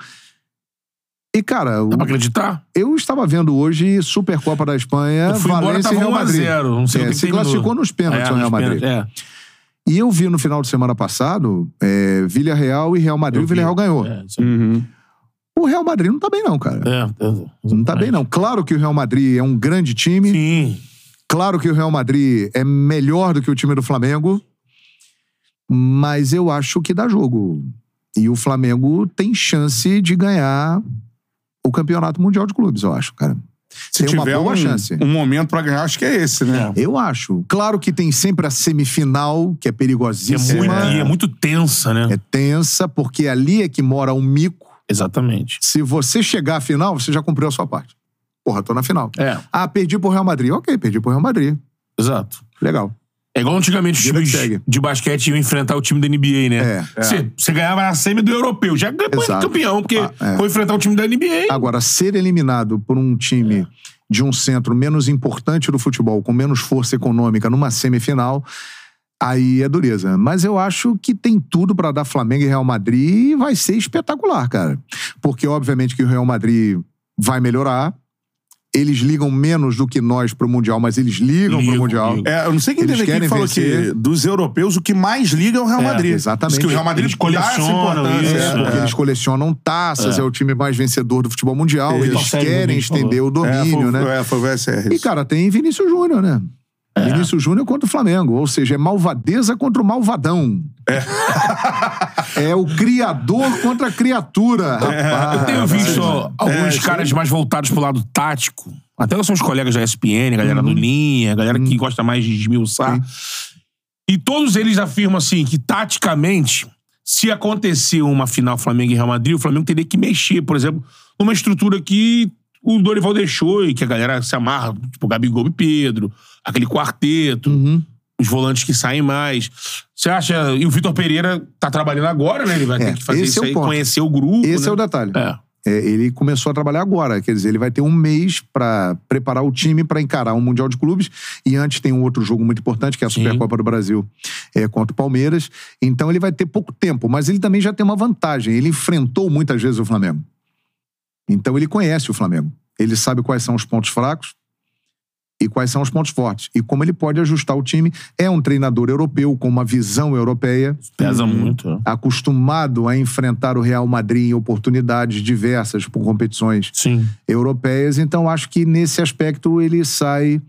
E, cara, o- Dá pra acreditar? eu estava vendo hoje Supercopa da Espanha, Eu fui embora, Valência e Real Madrid. 1x0. Não sei É, o que se terminou. classificou nos pênaltis o nos Real Madrid. pênaltis, É. E eu vi no final de semana passado, é, Villarreal e Real Madrid, Eu o Villarreal vi. ganhou. É. Uhum. O Real Madrid não tá bem não, cara. É, é, Não tá bem não. Claro que o Real Madrid é um grande time, Sim. claro que o Real Madrid é melhor do que o time do Flamengo, mas eu acho que dá jogo. E o Flamengo tem chance de ganhar o Campeonato Mundial de Clubes, eu acho, cara. Se tem uma tiver boa um, chance. um momento pra ganhar, acho que é esse, né? Eu acho. Claro que tem sempre a semifinal, que é é, perigosíssima. muito, e é muito tensa, né? É tensa, porque ali é que mora um mico. Exatamente. Se você chegar à final, você já cumpriu a sua parte. Porra, tô na final. É, Ah, perdi pro Real Madrid. Ok, perdi pro Real Madrid. exato. Legal. É igual antigamente os Vida que times segue. de basquete iam enfrentar o time da NBA, né? É, é. Você, você ganhava na semi do europeu. Já ganhou Exato. campeão, porque Ah, é. foi enfrentar o time da NBA. Agora, ser eliminado por um time de um centro menos importante do futebol, com menos força econômica, numa semifinal, aí é dureza. Mas eu acho que tem tudo pra dar Flamengo e Real Madrid e vai ser espetacular, cara. Porque, obviamente, que o Real Madrid vai melhorar. Eles ligam menos do que nós pro Mundial, mas eles ligam, pro Ligam, Mundial. ligam. É, eu não sei quem Eles teve aqui que falou vencer. que dos europeus o que mais liga é o Real É, Madrid. exatamente. Diz que o Real Madrid Eles colecionam importância. isso. É, porque eles colecionam taças, é. o time mais vencedor do futebol mundial. Isso. Eles Consegue, querem né? estender o É, domínio, foi, né? É, foi o VSR. E, cara, tem Vinícius Júnior, né? Vinícius Júnior contra o Flamengo. Ou seja, é malvadeza contra o malvadão. É, o criador contra a criatura. Rapaz, Eu tenho visto vai. alguns É, caras mais voltados pro lado tático. Até são os colegas da ESPN, galera Uhum. do Linha, galera que gosta mais de esmiuçar. E todos eles afirmam assim que, taticamente, se acontecer uma final Flamengo e Real Madrid, o Flamengo teria que mexer, por exemplo, numa estrutura que o Dorival deixou e que a galera se amarra, tipo Gabigol e Pedro, aquele quarteto, Uhum. Os volantes que saem mais. Você acha. E o Vitor Pereira tá trabalhando agora, né? Ele vai É, ter que fazer esse isso é aí, ponto. conhecer o grupo. Esse né? é o detalhe. É. É, ele começou a trabalhar agora, quer dizer, ele vai ter um mês pra preparar o time pra encarar um Mundial de Clubes e antes tem um outro jogo muito importante, que é a. Supercopa do Brasil é, contra o Palmeiras. Então ele vai ter pouco tempo, mas ele também já tem uma vantagem. Ele enfrentou muitas vezes o Flamengo. Então ele conhece o Flamengo. Ele sabe quais são os pontos fracos e quais são os pontos fortes. E como ele pode ajustar o time. É um treinador europeu com uma visão europeia Pesa muito. é. acostumado a enfrentar o Real Madrid em oportunidades diversas por competições Sim. europeias, então acho que nesse aspecto ele sai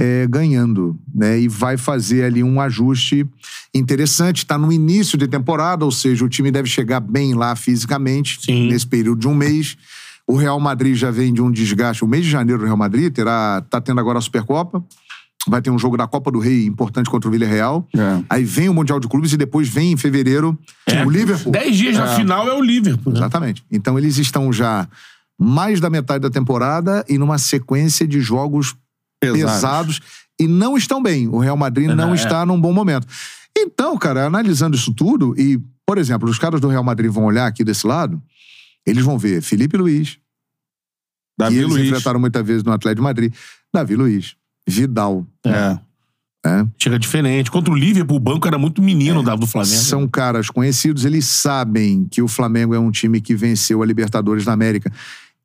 é, ganhando, né? E vai fazer ali um ajuste interessante. Está no início de temporada, ou seja, o time deve chegar bem lá fisicamente Sim. nesse período de um mês. O Real Madrid já vem de um desgaste. O mês de janeiro do Real Madrid terá, tá tendo agora a Supercopa. Vai ter um jogo da Copa do Rei importante contra o Villarreal. É. Aí vem o Mundial de Clubes e depois vem em fevereiro É. o Liverpool. Dez dias na final é o Liverpool. Né? Exatamente. Então eles estão já mais da metade da temporada e numa sequência de jogos Pesados. pesados, e não estão bem. O Real Madrid não é. está num bom momento. Então, cara, analisando isso tudo, e, por exemplo, os caras do Real Madrid vão olhar aqui desse lado, eles vão ver Felipe Luiz, Davi que eles Luiz. enfrentaram muitas vezes no Atlético de Madrid, Davi Luiz, Vidal, É. Chega diferente. Contra o Liverpool, o banco era muito menino da- do Flamengo. São caras conhecidos, eles sabem que o Flamengo é um time que venceu a Libertadores da América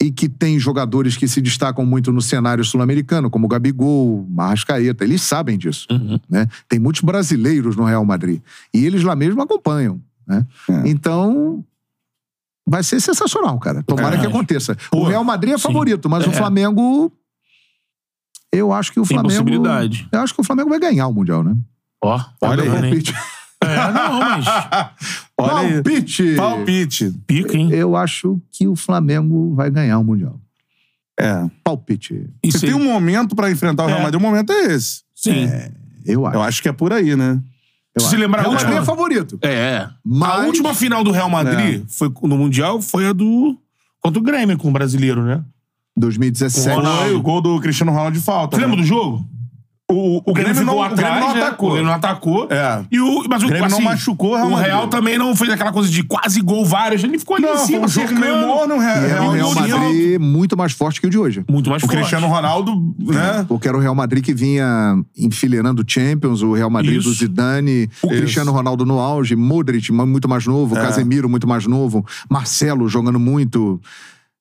e que tem jogadores que se destacam muito no cenário sul-americano, como o Gabigol, Marrascaeta. Eles sabem disso. Né? Tem muitos brasileiros no Real Madrid. E eles lá mesmo acompanham. Né? Então. Vai ser sensacional, cara. Tomara É. que aconteça. o Pô, Real Madrid é sim. favorito, mas o É. Flamengo. Eu acho que o Tem Flamengo. possibilidade. Eu acho que o Flamengo vai ganhar o Mundial, né? Ó, Olha olha o aí. palpite. É, não, mas. Olha. Palpite! Palpite. Pica, hein? Eu acho que o Flamengo vai ganhar o Mundial. É. Palpite. Isso Se tem um momento pra enfrentar o Real É. Madrid, o momento é esse. Sim. Eu acho. Eu acho que é por aí, né? Eu Se acho. lembrar a Real Madrid última- é favorito. É, é. Mas- A última final do Real Madrid foi, no Mundial foi a do. Contra o Grêmio com o brasileiro, né? 2017. Ronaldo. Foi o gol do Cristiano Ronaldo de falta. Você né? lembra do jogo? O, o, Grêmio, não, ficou o Grêmio não né? atacou. O Grêmio não atacou. É. E o, mas o, O Grêmio não assim, machucou o Real O também não fez aquela coisa de quase gol vários. Ele ficou ali Não, em foi cima, um jogo meio morno, o Real, E era Real um Real Madrid. Muito mais forte que o de hoje. Muito mais O forte. Cristiano Ronaldo, né? Porque era o Real Madrid que vinha enfileirando Champions, o Real Madrid Isso. do Zidane, o Cristiano Ronaldo no auge, Modric muito mais novo, É. Casemiro muito mais novo, Marcelo jogando muito,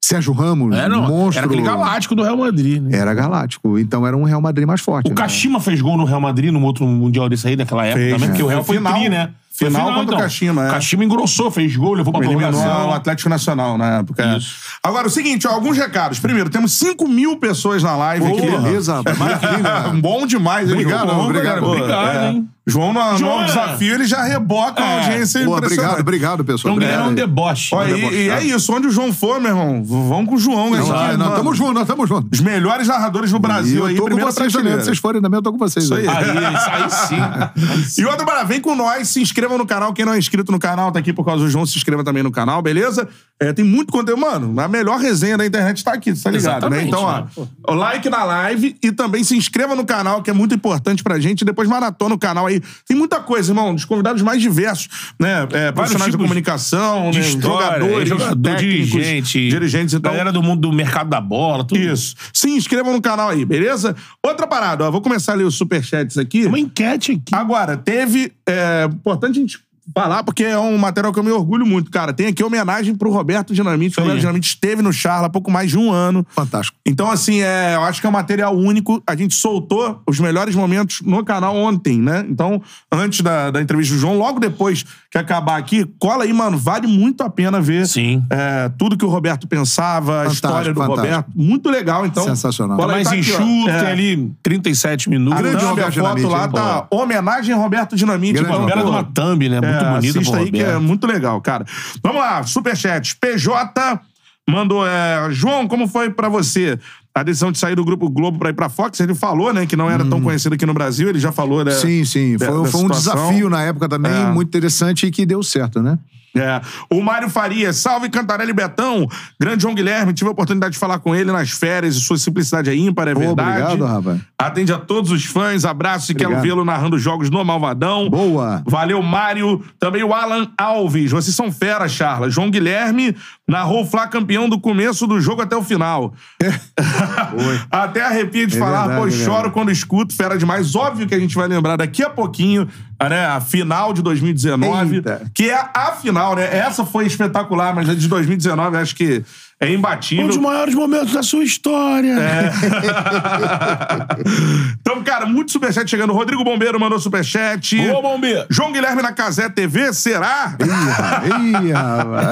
Sérgio Ramos, É, não. monstro. Era aquele galáctico do Real Madrid, né? Era galáctico. Então era um Real Madrid mais forte. O né? Kashima fez gol no Real Madrid num outro Mundial desse aí, daquela época Fez, também, porque é. o Real foi Final- tri, né? Foi final contra o Kashima, é. O Kashima engrossou, fez gol, levou pra prorrogação. o Atlético Nacional na época. é. Isso. Agora, o seguinte, ó, alguns recados. Primeiro, temos 5 mil pessoas na live Pô, aqui. beleza, rapaz. Maravilha. Bom demais, hein, Obrigado, obrigado. Pô, Obrigado, é. hein? João, no, João, no é. desafio, ele já reboca a É. audiência Pô, obrigado, obrigado, pessoal. Então, Guilherme é um deboche. Ó, e, deboche, e é isso, onde o João for, meu irmão, vamos com o João. né? Não, Gente, vai, não, mano, tamo junto, nós tamo junto. Os melhores narradores do Brasil eu aí, tô com vocês também. Se vocês forem também, eu tô com vocês. Isso aí. aí. Aí, isso aí sim. E outra vem com nós, se inscreva no canal. Quem não é inscrito no canal, tá aqui por causa do João, se inscreva também no canal, beleza? É, tem muito conteúdo. Mano, a melhor resenha da internet tá aqui, tá ligado, né? Então, ó, né, like na live e também se inscreva no canal, que é muito importante pra gente. E depois maratona o canal aí. Tem muita coisa, irmão. Dos convidados mais diversos, né? É, profissionais de comunicação, De né? história, jogadores, jogador, dirigente, dirigentes. Então, galera do mundo do mercado da bola, tudo. isso. Se inscrevam no canal aí, beleza? Outra parada, ó. Vou começar a ler os superchats aqui. Uma enquete aqui. Agora, teve. É importante a gente falar, porque é um material que eu me orgulho muito, cara. Tem aqui homenagem pro Roberto Dinamite. O. Roberto Dinamite esteve no Charla há pouco mais de um ano. Fantástico. Então, assim, é, eu acho que é um material único. A gente soltou os melhores momentos no canal ontem, né? Então, antes da, da entrevista do João, logo depois que acabar aqui, cola aí, mano. Vale muito a pena ver Sim. é, tudo que o Roberto pensava, a Fantástico, história do fantástico. Roberto. Muito legal, então. Sensacional. cola mais tá enxuto, É. tem ali 37 minutos. A Grande a Roberto foto Dinamite, lá tá homenagem a Roberto Dinamite. Grande mano. Uma bela de uma thumb, né? Muito é, bonita assista aí que é muito legal, cara. Vamos lá, superchat. PJ mandou, é, João, como foi pra você a decisão de sair do Grupo Globo pra ir pra Fox? Ele falou, né, que não era tão conhecido aqui no Brasil, ele já falou, né? Hum. Sim, sim. da- Foi, da foi um desafio na época também, É. muito interessante e que deu certo, né? É. O Mário Faria, salve Cantarelli Betão. Grande João Guilherme, tive a oportunidade de falar com ele nas férias e sua simplicidade é ímpar, é Pô, verdade. obrigado, rapaz. Atende a todos os fãs, abraço e quero Obrigado. vê-lo narrando jogos no Malvadão. Boa. Valeu, Mário. Também o Alan Alves. Vocês são fera, Charla. João Guilherme narrou o Flá campeão do começo do jogo até o final. até arrepia de É falar, verdade, pô, é choro quando escuto, fera demais. Óbvio que a gente vai lembrar daqui a pouquinho, né, a final de 2019, Eita. que é a final, né? Essa foi espetacular, mas a de 2019 acho que é Um imbatível. dos maiores momentos da sua história. É. então, cara, muito superchat chegando. Rodrigo Bombeiro mandou superchat. Boa, Bombeiro. João Guilherme na Casé TV, será? Ih, rapaz.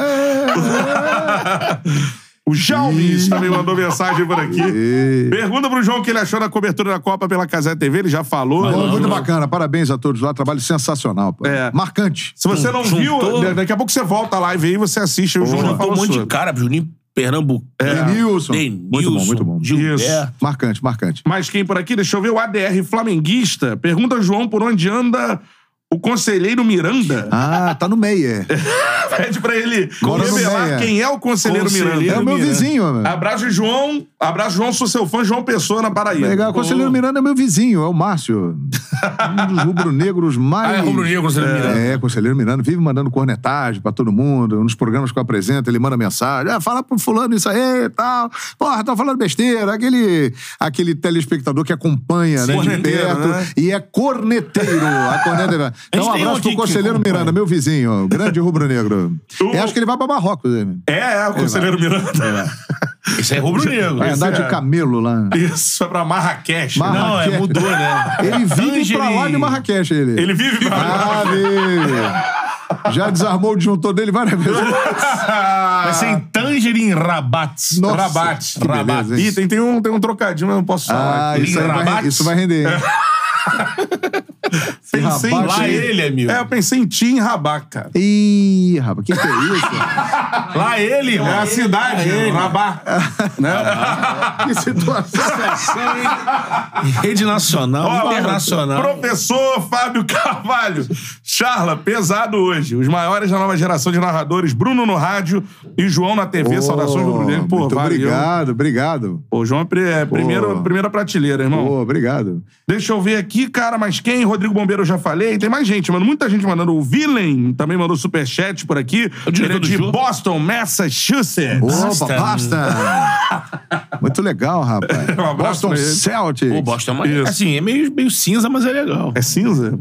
O Jalmes também mandou mensagem por aqui. Pergunta pro João o que ele achou da cobertura da Copa pela Casé TV, ele já falou. Muito bacana. Parabéns a todos lá. Trabalho sensacional. Pô. É. Marcante. Se você não Juntou. viu, daqui a pouco você volta a live aí, você assiste. O João já Juntou falou um monte de sobre. cara, Juninho Pernambuco. Denilson. Denilson. Muito bom, muito bom. Gilberto. Marcante, marcante. Mas quem por aqui? Deixa eu ver. O ADR Flamenguista. Pergunta João por onde anda o conselheiro Miranda. Ah, tá no Meyer. Pede pra ele Mora no revelar Meia. quem é o conselheiro, Conselheiro Miranda. É o meu vizinho, meu. Abraço, João. Abraço, João. Sou seu fã, João Pessoa, na Paraíba. Legal. O conselheiro Miranda é meu vizinho, é o Márcio. um dos rubro-negros mais. Ah, é rubro-negro, Conselheiro Miranda. É, Conselheiro Miranda. Vive mandando cornetagem pra todo mundo. Nos programas que eu apresento, ele manda mensagem. Ah, fala pro fulano isso aí e tal. Porra, tá falando besteira. Aquele, aquele telespectador que acompanha, né, de perto. né? E é corneteiro. A corneteira. Então, um abraço pro que Conselheiro acompanha. Miranda, meu vizinho, grande rubro-negro. O- Eu acho que ele vai pra Marrocos, né? É, é, o conselheiro Miranda. Esse é rubro-negro. Vai andar é. de camelo lá. Isso, foi pra Marrakech. né? Marra- Não, é, mudou, né? Ele vive pra lá de Tangerine. Marrakech, ele. Ele vive pra Ah, vive. Já desarmou o disjuntor dele várias vezes. Vai ser em Tangerine Rabat. Nossa, Rabat. que Rabat. beleza? Ih, tem, tem, um, tem um trocadinho, mas eu não posso falar. Ah, isso, aí vai, Rabat? isso vai render. pensei em. Lá ti. ele, amigo. É, eu pensei em ti em Rabat, cara. Ih, rapaz, que que é isso? Lá ele, É a cidade, Rabat. né? que situação. Rede nacional, Ó, internacional. Professor Fábio Carvalho. Charla, pesado hoje. Os maiores da nova geração de narradores, Bruno no rádio e João na TV. Saudações do Bruno. Pô, Muito valeu. obrigado, obrigado. Pô, João é, é primeiro, primeira prateleira, irmão. Pô, obrigado. Deixa eu ver aqui, cara, mas quem? Rodrigo Bombeiro eu já falei. Tem mais gente, mano. Muita gente mandando. O Villain também mandou superchat por aqui. O diretor Ele é de jogo. Boston, Massachusetts. Opa, basta. Muito legal, rapaz. Um Boston. Celtics. Pô, Boston é uma... Isso. Assim, é meio, meio cinza, mas é legal. É cinza?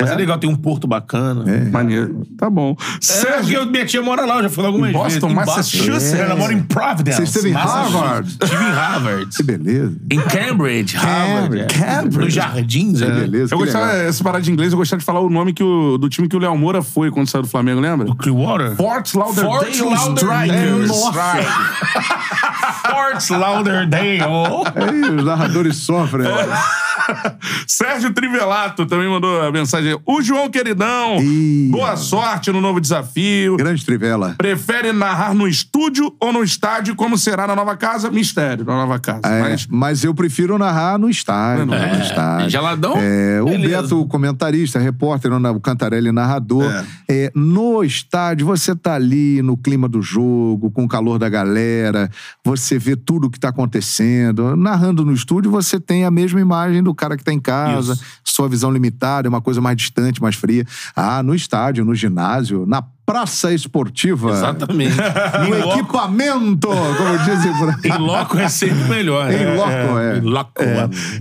Mas é legal, tem um porto bacana. É. Maneiro. Tá bom. Sérgio. eu- minha tia mora lá, eu já fui lá algumas Boston, vezes. Massachusetts? Ela mora em Providence. Você esteve em. Harvard? Estive em Harvard. Que beleza. Em Cambridge, Harvard. é. Cambridge. Nos jardins, Que é. beleza. Eu que gostava, legal. essa parada de inglês, eu gostava de falar o nome que o- do time que o Léo Moura foi quando saiu do Flamengo, lembra? Do Clearwater? Fort Lauderdale Fort Lauderdale. Fort Lauderdale. Aí, os narradores sofrem. Sérgio Trivelato também mandou a mensagem. O João Queridão, Ih. boa sorte no novo desafio. Grande Trivela. Prefere narrar no estúdio ou no estádio? Como será na nova casa? Mistério, na nova casa. É, Mas mas eu prefiro narrar no estádio. É, no estádio. geladão? É, o. Beto, comentarista, repórter, o Cantarelli, narrador. É, no estádio, você tá ali no clima do jogo, com o calor da galera, você vê tudo o que tá acontecendo. Narrando no estúdio, você tem a mesma imagem do cara que tá em casa, Isso. sua visão limitada, é uma coisa mais distante, mais fria. Ah, no estádio, no ginásio, na praça esportiva. Exatamente. No Em loco- equipamento, como dizem por aí. Em loco é sempre melhor. né? Em loco, é. Em loco.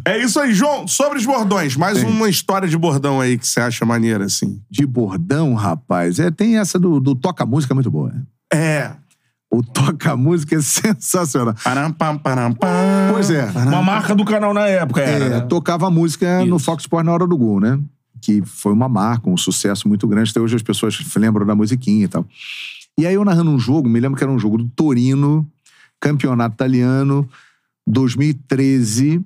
é isso aí, João. Sobre os bordões, mais uma história de bordão aí que você acha maneira, assim. De bordão, rapaz. É, tem essa do, do toca-música muito boa. É. O toca-música é sensacional. Param, pam, param, pam. Pois é. Uma marca do canal na época era, É, né? tocava música no Isso. Fox Sports na hora do gol, né? Que foi uma marca, um sucesso muito grande. Até hoje as pessoas lembram da musiquinha e tal. E aí eu narrando um jogo, me lembro que era um jogo do Torino, campeonato italiano, 2013.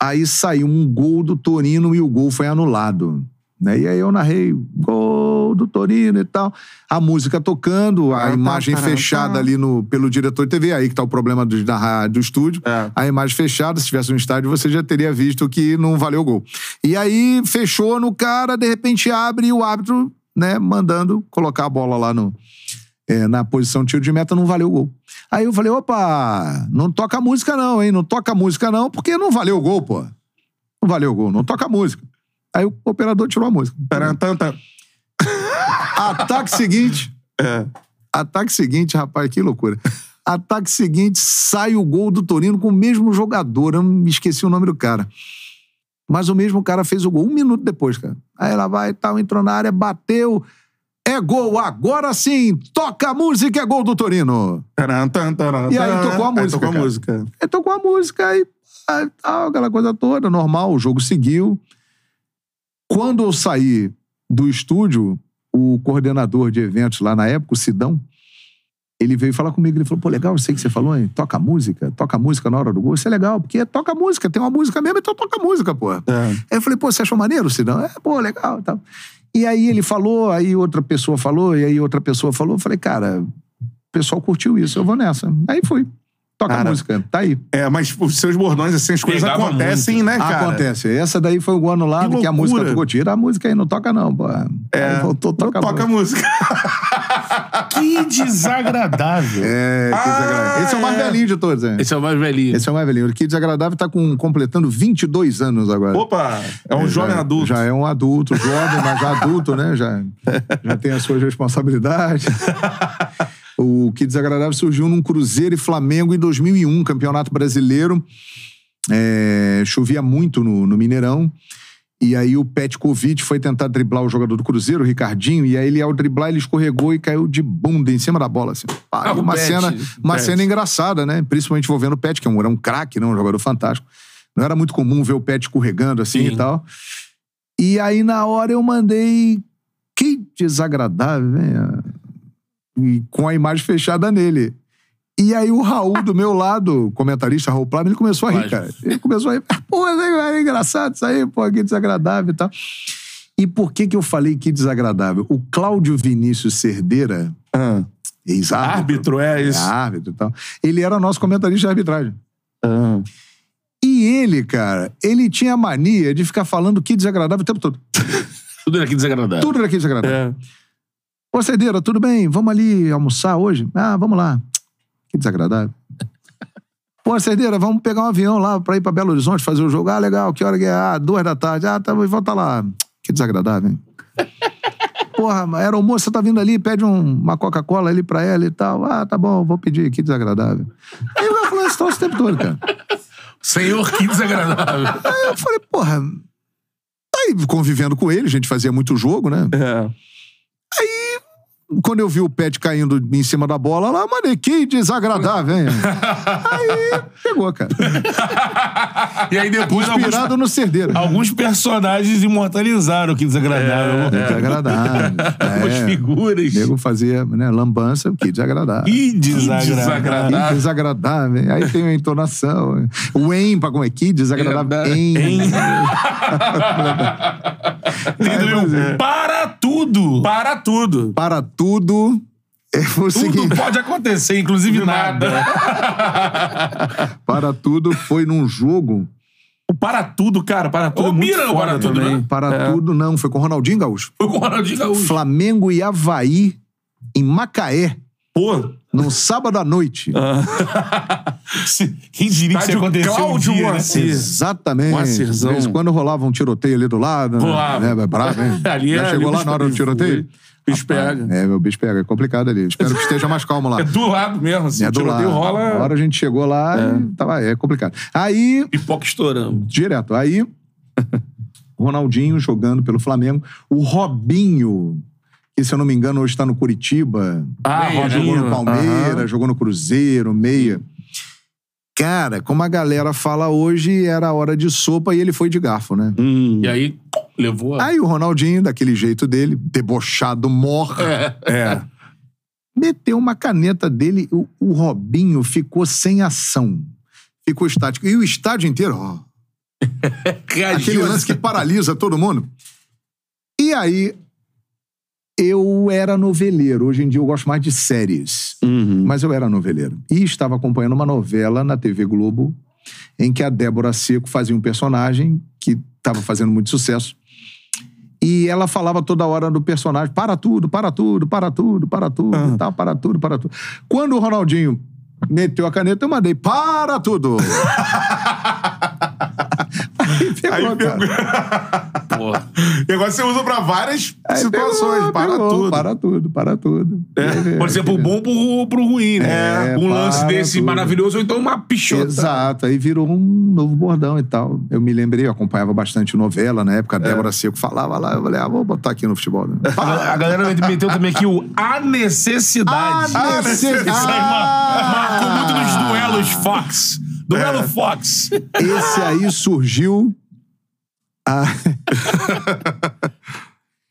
Aí saiu um gol do Torino e o gol foi anulado. Né? E aí eu narrei gol do Torino e tal. A música tocando, a Ah, imagem tá, fechada tá. ali no, pelo diretor de TV. Aí que tá o problema do, da, do estúdio. É. A imagem fechada, se tivesse no estádio, você já teria visto que não valeu o gol. E aí fechou no cara, de repente abre e o árbitro, né, mandando colocar a bola lá no, é, na posição tiro de meta, não valeu o gol. Aí eu falei, opa, não toca música não, hein? Não toca música não, porque não valeu o gol, pô. Não valeu o gol, não toca música. Aí o operador tirou a música. Param, tam, tam. Ataque seguinte. É. Ataque seguinte, rapaz, que loucura. Ataque seguinte, sai o gol do Torino com o mesmo jogador. Eu me esqueci o nome do cara. Mas o mesmo cara fez o gol um minuto depois, cara. Aí ela vai e tal, entrou na área, bateu. É gol, agora sim! Toca a música, é gol do Torino! Taran, tan, taran, E aí taran. tocou a música, tocou a música. Aí tocou a música e aí, tal, aquela coisa toda, normal, o jogo seguiu. Quando eu saí do estúdio, o coordenador de eventos lá na época, o Sidão, ele veio falar comigo, ele falou, pô, legal, eu sei que você falou, hein? Toca música, toca música na hora do gol, isso é legal, porque toca música, tem uma música mesmo, então toca música, pô. É. Aí eu falei, pô, você achou maneiro, Sidão? É, pô, legal e tal. E aí ele falou, aí outra pessoa falou, e aí outra pessoa falou. Eu falei, cara, o pessoal curtiu isso, eu vou nessa. Aí fui. Toca Cara, a música. Tá aí. É, mas os seus bordões, assim, as coisas Pegava acontecem, muito. né, cara? Acontece. Essa daí foi o ano lá Que que, a música tocou. Tira a música aí, não toca não, pô. É, Aí voltou, toca, toca a música. Que desagradável. É, que desagradável. Esse é o mais é. velhinho de todos, é. Esse é o mais velhinho. Esse é o mais velhinho. O Que Desagradável tá com, completando 22 anos agora. Opa, é um jovem já, adulto. Já é um adulto, jovem, mas já adulto, né? Já, já tem as suas responsabilidades. o Que Desagradável surgiu num Cruzeiro e Flamengo em 2001, Campeonato Brasileiro. É, chovia muito no, no Mineirão. E aí o Petkovic foi tentar driblar o jogador do Cruzeiro, o Ricardinho, e aí ele, ao driblar, ele escorregou e caiu de bunda em cima da bola. Assim. Ah, uma Pet, cena, uma Pet. cena engraçada, né? Principalmente envolvendo o Pet, que é um, era um craque, né? um jogador fantástico. Não era muito comum ver o Pet escorregando assim Sim. e tal. E aí, na hora, eu mandei. Que desagradável, velho. Com a imagem fechada nele. E aí, o Raul, do meu lado, comentarista Raul Plano, ele começou a rir, cara. Ele começou a rir. Pô, é engraçado isso aí, pô, que desagradável e tal. E por que que eu falei que desagradável? O Cláudio Vinícius Cerdeira, Ah, ex-árbitro, árbitro, é é isso. árbitro e tal, ele era nosso comentarista de arbitragem. Ah. E ele, cara, ele tinha a mania de ficar falando que desagradável o tempo todo. Tudo era aqui desagradável. Tudo era que desagradável. É. Ô, Cerdeira, tudo bem? Vamos ali almoçar hoje? Ah, vamos lá. Que desagradável. Pô, Cerdeira, vamos pegar um avião lá pra ir pra Belo Horizonte fazer o jogo. Ah, legal. Que hora que é? Ah, duas da tarde. Ah, tá, volta lá. Que desagradável, hein? Porra, era almoço, você tá vindo ali, pede um- uma Coca-Cola ali pra ela e tal. Ah, tá bom, vou pedir. Que desagradável. Aí eu ia falando esse troço o tempo todo, cara. Senhor, que desagradável. Aí eu falei, porra... Aí, convivendo com ele, a gente fazia muito jogo, né? É. Quando eu vi o Pet caindo em cima da bola lá, mandei, que desagradável, hein? Aí pegou, cara. E aí depois alguns, Inspirado no Cerdeira. alguns personagens imortalizaram o que desagradável. Desagradável. Algumas É. figuras. O nego fazia né, lambança, que desagradável. Que desagradável. desagradável. Que desagradável. Aí tem a entonação. O em, pra como é que desagradável. Em. Em. Entendeu? Para tudo. Para tudo. Para tudo. É o Tudo seguinte, pode acontecer, inclusive nada. para tudo foi num jogo. O para tudo, cara, para tudo. Ô, é muito Mira, o para tudo, também. né? Para tudo, não. Foi com o Ronaldinho Gaúcho. Foi com o Ronaldinho Gaúcho. Flamengo e Havaí, em Macaé, Pô. num sábado à noite. Quem diria que isso acontecer um né? Exatamente. Moacirzão. De vez em quando rolava um tiroteio ali do lado. né? Rolava. É, bravo, hein? Ali Já é- chegou ali lá na hora do tiroteio? O bicho pega. É, meu bicho pega. É complicado ali. Espero que esteja mais calmo lá. É do lado mesmo, assim. É do lado. rola. hora a gente chegou lá e tava, é complicado. Aí, Pipoca estourando. direto. Aí, Ronaldinho jogando pelo Flamengo. O Robinho, que se eu não me engano hoje está no Curitiba. Ah, Meia, jogou Robinho. no Palmeiras, Aham. jogou no Cruzeiro, meia. Cara, como a galera fala hoje, era hora de sopa e ele foi de garfo, né? Hum. E aí, levou a... Aí o Ronaldinho, daquele jeito dele, debochado, morre, É. meteu uma caneta dele. O, o Robinho ficou sem ação. Ficou estático. E o estádio inteiro, ó. Aquele lance que paralisa todo mundo. E aí, eu era noveleiro. Hoje em dia eu gosto mais de séries. Uhum. Mas eu era noveleiro. E estava acompanhando uma novela na TV Globo em que a Débora Seco fazia um personagem que estava fazendo muito sucesso. E ela falava toda hora do personagem: para tudo, para tudo, para tudo, para tudo, Ah. tal, para tudo, para tudo. Quando o Ronaldinho meteu a caneta, eu mandei: para tudo! Aí pegou, Aí cara. pegou. Porra. E agora você usa pra várias Aí situações. pegou, para pegou, tudo. Para tudo, para tudo. É, Pode ser pro bom ou pro, pro ruim, né? É, um lance desse tudo. maravilhoso ou então uma pichota. Exato, aí virou um novo bordão e tal. Eu me lembrei, eu acompanhava bastante novela na época, a Débora Seco falava lá, eu falei, ah, vou botar aqui no futebol. né? A, a galera meteu também aqui o A Necessidade. A necessidade. Isso aí ma- marcou muito nos duelos Fox. Duelo Fox. Esse aí surgiu. A,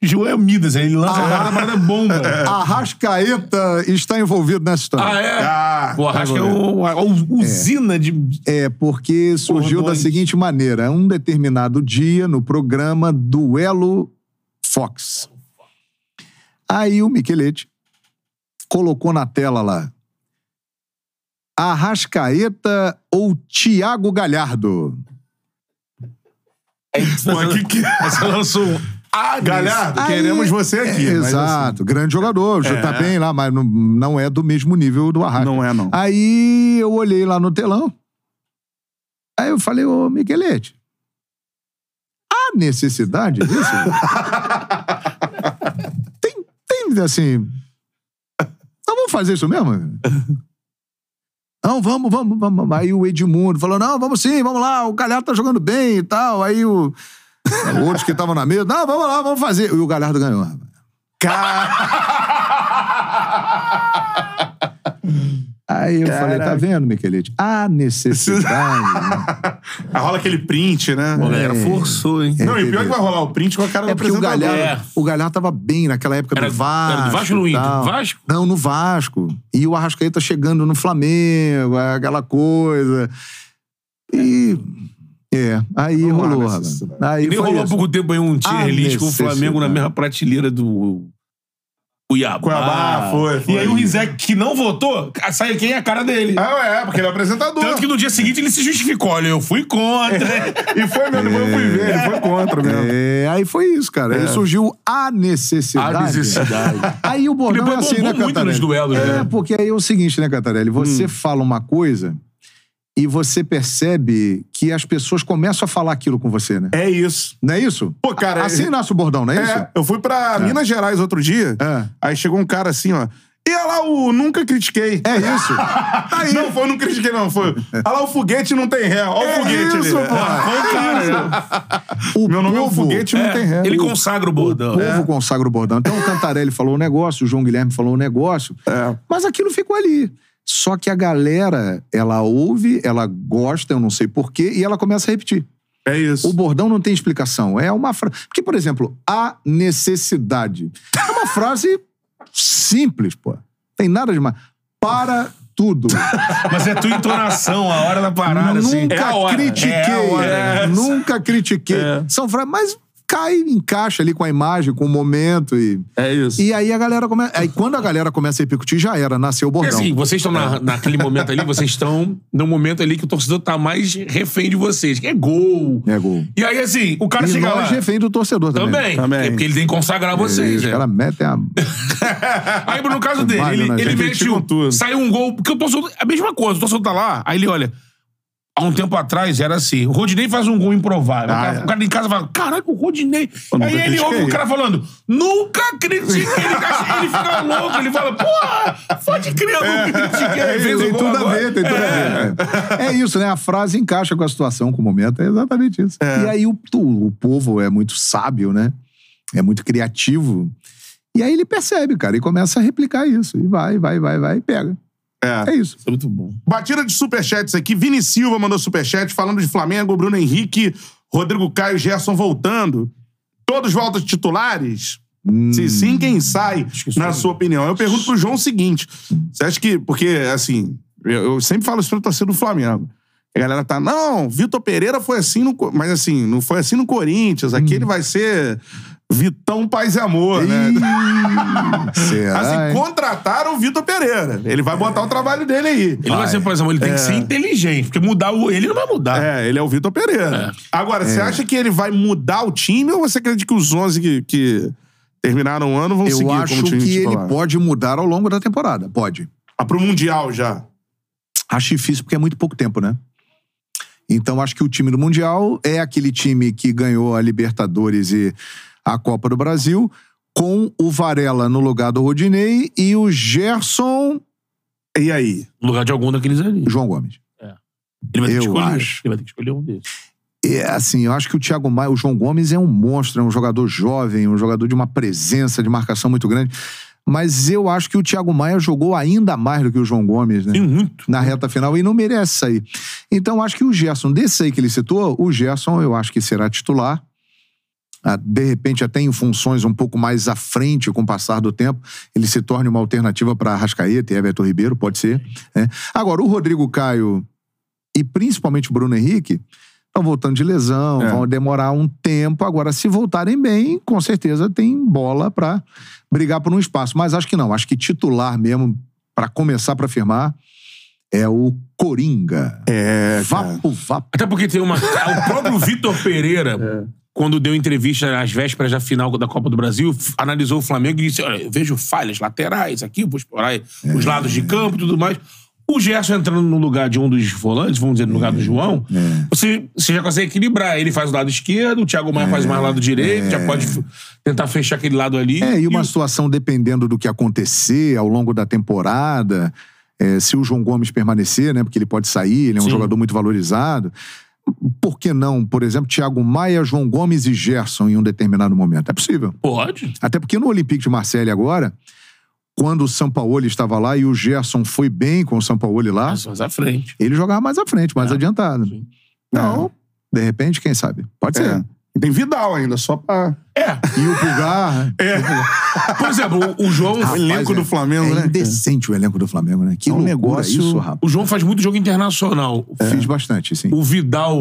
Joel Midas, ele lança a parada bomba. a Rascaeta está envolvido nessa história. Ah, é? Ah, Pô, acho que é o- a, a usina de. É, porque surgiu Cordões. da seguinte maneira: um determinado dia no programa Duelo Fox. Aí o Michelete colocou na tela lá. Arrascaeta ou Thiago Galhardo? Pô, que que... Você lançou um. Ah, Galhardo, Aí- queremos você aqui. É, mas, assim, exato, grande jogador, já É. tá bem lá, mas não, não é do mesmo nível do Arrasca. Não é, não. Aí eu olhei lá no telão. Aí eu falei, ô Miguelete, há necessidade disso? tem, tem, assim. Não vamos fazer isso mesmo? Não, vamos, vamos, vamos. Aí o Edmundo falou: não, vamos sim, vamos lá, o Galhardo tá jogando bem e tal. Aí o. Outros que estavam na mesa, não, vamos lá, vamos fazer. E o Galhardo ganhou. Aí eu falei, tá vendo, Miquelete? Há necessidade. Aí rola aquele print, né? Pô, a galera forçou, hein? Não, e pior que vai rolar o print com a cara É do porque o. Galhardo, É. o Galhardo tava bem naquela época Era- do Vasco. era do Vasco ou no Inter? Vasco? Não, no Vasco. E o Arrascaeta chegando no Flamengo, aquela coisa. E. É, aí Não rolou, rapaz. Aí E nem rolou há pouco tempo aí um tier list com o Flamengo na mesma prateleira do Cuiabá. Cuiabá, foi, foi. E aí o Rizek, que não votou, sai quem é a cara dele. Ah, é, porque ele é apresentador. Tanto que no dia seguinte ele se justificou. Olha, eu fui contra. E foi mesmo, eu fui ver, ele foi contra mesmo. É, aí foi isso, cara. Aí surgiu a necessidade. A necessidade. Aí o bordão é assim, né, bombou muito nos duelos, É, né? porque aí é o seguinte, né, Cantarelli? Você Hum. fala uma coisa e você percebe que as pessoas começam a falar aquilo com você, né? É isso. Não é isso? Pô, cara, Assim é- nasce o bordão, não é, isso? É, eu fui pra Minas Gerais outro dia, É. aí chegou um cara assim, ó. E olha lá o Nunca Critiquei. É isso. Aí. Não, foi Não Critiquei, não. Foi. Olha lá o Foguete Não Tem Ré. Olha É o foguete isso, ali. pô. Foi o cara, né? O Meu nome é o povo- Foguete Não Tem Ré. Ele consagra o bordão. O povo consagra o bordão. Então o Cantarelli falou um negócio, o João Guilherme falou um negócio, É. mas aquilo ficou ali. Só que a galera, ela ouve, ela gosta, eu não sei porquê, e ela começa a repetir. É isso. O bordão não tem explicação. É uma frase. Porque, por exemplo, a necessidade. É uma frase simples, pô. Tem nada demais. Para tudo. Mas é tua entonação, a hora da parada, assim. Nunca É a hora. critiquei. É hora. É. Nunca critiquei. São frases. Mas cai, encaixa ali com a imagem, com o momento. E, É isso. e aí a galera começa. Aí quando a galera começa a repercutir, já era, nasceu o Porque bordão. assim, vocês estão na, naquele momento ali, vocês estão no momento ali que o torcedor tá mais refém de vocês, que é gol. É gol. E aí, assim, o cara E chega lá... refém do torcedor também. Também. Também. É porque ele tem que consagrar vocês, Os né? caras metem a. Aí, no caso dele, ele, ele mete um, saiu um gol, porque o torcedor, a mesma coisa, o torcedor tá lá, aí ele olha, há um tempo atrás era assim, o Rodinei faz um gol improvável, Ah, o, cara, é. o cara em casa fala, caralho, o Rodinei, aí ele ouve o cara falando, nunca critiquei, ele, ele fica louco, ele fala, porra, pode crer, eu não critiquei, É, fez tem tudo a agora. ver, tem tudo a ver. É. É isso, né? A frase encaixa com a situação, com o momento. É exatamente isso. E aí o, o povo é muito sábio, né? É muito criativo. E aí ele percebe, cara, e começa a replicar isso. E vai, vai, vai, vai, e pega. É. É isso. Isso é muito bom. Batida de superchats aqui. Vini Silva mandou superchat falando de Flamengo, Bruno Henrique, Rodrigo Caio, Gerson voltando. Todos voltam titulares? Se sim, quem sai, que na sua opinião? Eu pergunto pro João o seguinte: você acha que. Porque, assim, eu, eu sempre falo isso pra torcida do Flamengo. A galera tá, não, Vitor Pereira foi assim no. Mas assim, não foi assim no Corinthians. Aqui ele vai ser Vitão Paz e Amor, né? Será? Assim, contrataram o Vitor Pereira. Ele vai botar o trabalho dele aí. Ele vai, ser, por exemplo, ele tem que ser inteligente, porque mudar o... Ele não vai mudar. É, ele é o Vitor Pereira. Agora, É. você acha que ele vai mudar o time ou você acredita que os 11 que, que terminaram o ano vão Eu seguir acho como time que ele pode mudar ao longo da temporada. Pode. Ah, pro Mundial já. Acho difícil porque é muito pouco tempo, né? Então acho que o time do Mundial é aquele time que ganhou a Libertadores e a Copa do Brasil, com o Varela no lugar do Rodinei e o Gerson E aí? No lugar de algum daqueles ali. João Gomes. Ele vai ter Eu que escolher. acho. Ele vai ter que escolher um deles. É, assim, eu acho que o Thiago Maia, o João Gomes é um monstro, é um jogador jovem, um jogador de uma presença de marcação muito grande. Mas eu acho que o Thiago Maia jogou ainda mais do que o João Gomes, né? Tem muito. na reta final e não merece sair. Então, acho que o Gerson, desse aí que ele citou, o Gerson eu acho que será titular. Ah, De repente, até em funções um pouco mais à frente com o passar do tempo, ele se torne uma alternativa para Arrascaeta e Everton Ribeiro, pode ser. né? Agora, o Rodrigo Caio e principalmente o Bruno Henrique estão voltando de lesão, É. vão demorar um tempo. Agora, se voltarem bem, com certeza tem bola para brigar por um espaço. Mas acho que não. Acho que titular mesmo, para começar para firmar, é o Coringa. É. Vapo, vapo. Até porque tem uma. O próprio Vitor Pereira, quando deu entrevista às vésperas da final da Copa do Brasil, analisou o Flamengo e disse: Olha, eu vejo falhas laterais aqui, vou explorar os lados de campo e tudo mais. O Gerson entrando no lugar de um dos volantes, vamos dizer, no lugar do João, você, você já consegue equilibrar. Ele faz o lado esquerdo, o Thiago Maia faz mais o lado direito, já pode tentar fechar aquele lado ali. É, e uma o- situação dependendo do que acontecer ao longo da temporada, é, se o João Gomes permanecer, né? Porque ele pode sair, ele é um Sim. jogador muito valorizado. Por que não, por exemplo, Thiago Maia, João Gomes e Gerson em um determinado momento? É possível. Pode. Até porque no Olympique de Marseille agora, quando o Sampaoli estava lá e o Gerson foi bem com o Sampaoli lá, Mas mais à frente. ele jogava mais à frente, mais É, adiantado. sim. Não, de repente, quem sabe? Pode É. ser. E tem Vidal ainda, só pra. É. E o Pulgar. Por exemplo, o, João. O elenco do Flamengo, é né? indecente o elenco do Flamengo, né? Que É um negócio- isso, rapaz. O João faz muito jogo internacional. Fiz bastante, sim. O Vidal,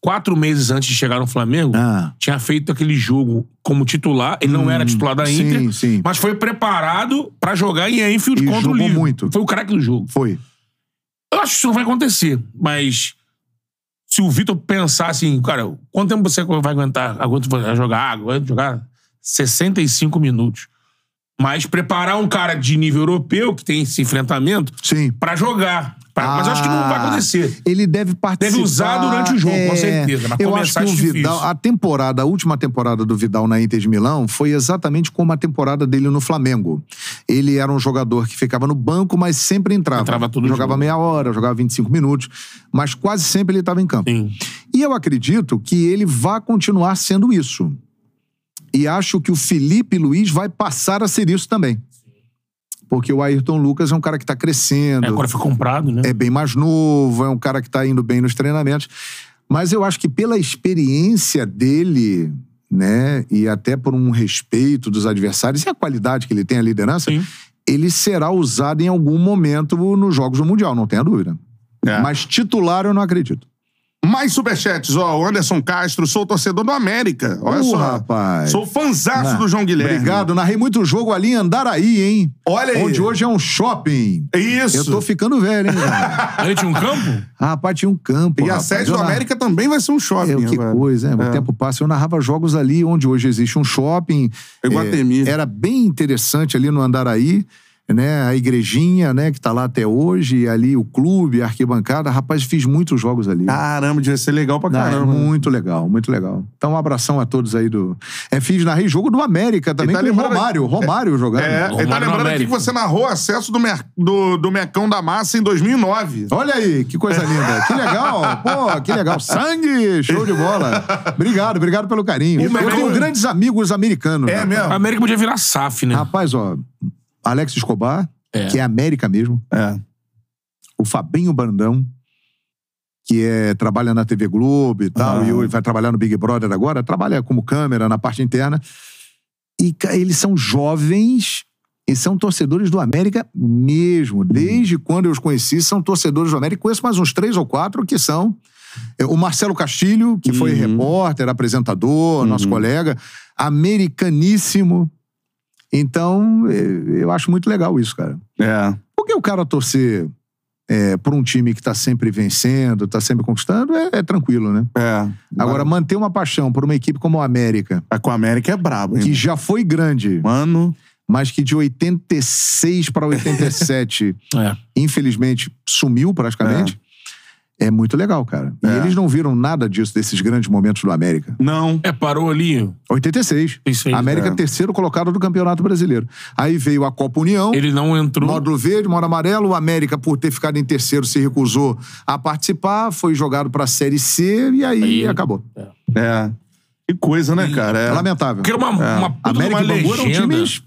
quatro meses antes de chegar no Flamengo, Ah. tinha feito aquele jogo como titular. Ele não era titular da Hum, sim, Inter, sim. mas foi preparado pra jogar em Enfield E contra o Liverpool. muito. Foi o craque do jogo. Foi. Eu acho que isso não vai acontecer, mas se o Vitor pensar assim, cara, quanto tempo você vai aguentar? Aguento vai jogar? Aguento jogar 65 minutos. Mas preparar um cara de nível europeu, que tem esse enfrentamento, Sim. pra jogar. Pra- mas eu acho que não vai Ah, acontecer. Ele deve participar. Deve usar durante o jogo, com certeza, mas eu começar acho que o Vidal, difícil. a temporada, a última temporada do Vidal na Inter de Milão foi exatamente como a temporada dele no Flamengo. Ele era um jogador que ficava no banco, mas sempre entrava. Entrava todo jogava jogo. meia hora, jogava 25 minutos, mas quase sempre ele estava em campo. Sim. E eu acredito que ele vai continuar sendo isso. E acho que o Felipe Luiz vai passar a ser isso também. Porque o Ayrton Lucas é um cara que está crescendo, É, agora foi comprado, né? é bem mais novo, é um cara que está indo bem nos treinamentos. Mas eu acho que pela experiência dele, né, e até por um respeito dos adversários e a qualidade que ele tem, a liderança, Sim. ele será usado em algum momento nos Jogos do Mundial, não tenha dúvida. É. Mas titular eu não acredito. Mais superchats, ó. O Anderson Castro, sou torcedor do América. Olha Uh, só. rapaz. Sou fanzaço do João Guilherme. Obrigado, narrei muito jogo ali em Andaraí, hein? Olha aí. Onde hoje é um shopping. Isso. Eu tô ficando velho, hein? Aí tinha um campo? ah, rapaz, tinha um campo. E a rapaz. sede do Eu América também vai ser um shopping. É, que agora. coisa, né? É. O tempo passa. Eu narrava jogos ali onde hoje existe um shopping. Iguatemi. É, era bem interessante ali no Andaraí, né? A igrejinha, né? Que tá lá até hoje. E ali o clube, a arquibancada. Rapaz, fiz muitos jogos ali. Caramba, devia ser legal pra Não, é caramba. muito legal, muito legal. Então, um abração a todos aí do. É, fiz narrei jogo do América também tá com o lembrando- Romário. Romário jogando. É, ele tá Romário lembrando aqui que você narrou acesso do, mer- do, do Mecão da Massa em 2009. Olha aí, que coisa linda. Que legal. Pô, que legal. Sangue! Show de bola. Obrigado, obrigado pelo carinho. Eu Mecão- tenho grandes amigos americanos. É rapaz. mesmo? A América podia virar SAF, né? Rapaz, ó, Alex Escobar, É. que é América mesmo. É. O Fabinho Brandão, que é, trabalha na TV Globo e tal, Ah. e vai trabalhar no Big Brother agora, trabalha como câmera na parte interna. E eles são jovens e são torcedores do América mesmo. Desde quando eu os conheci, são torcedores do América. Conheço mais uns três ou quatro que são. É, O Marcelo Castilho, que foi Uhum. repórter, apresentador, nosso colega, americaníssimo. Então, eh, eu acho muito legal isso, cara. É. Porque o cara torcer é, por um time que tá sempre vencendo, tá sempre conquistando, é, é tranquilo, né? É. Agora, manter uma paixão por uma equipe como o América, A com a América é brabo, hein? que já foi grande, Mano. mas que de 86 para 87, É. infelizmente, sumiu praticamente, é. muito legal, cara. E É. eles não viram nada disso, desses grandes momentos do América. Não. É, parou ali. 86. Isso aí. América é. terceiro colocado do Campeonato Brasileiro. Aí veio a Copa União. Ele não entrou. Módulo verde, módulo amarelo. O América, por ter ficado em terceiro, se recusou a participar. Foi jogado pra Série C e aí, Aí- acabou. É. Que coisa, né, cara? É É. lamentável. Porque era uma, uma puta de América uma e Bangu eram legenda. times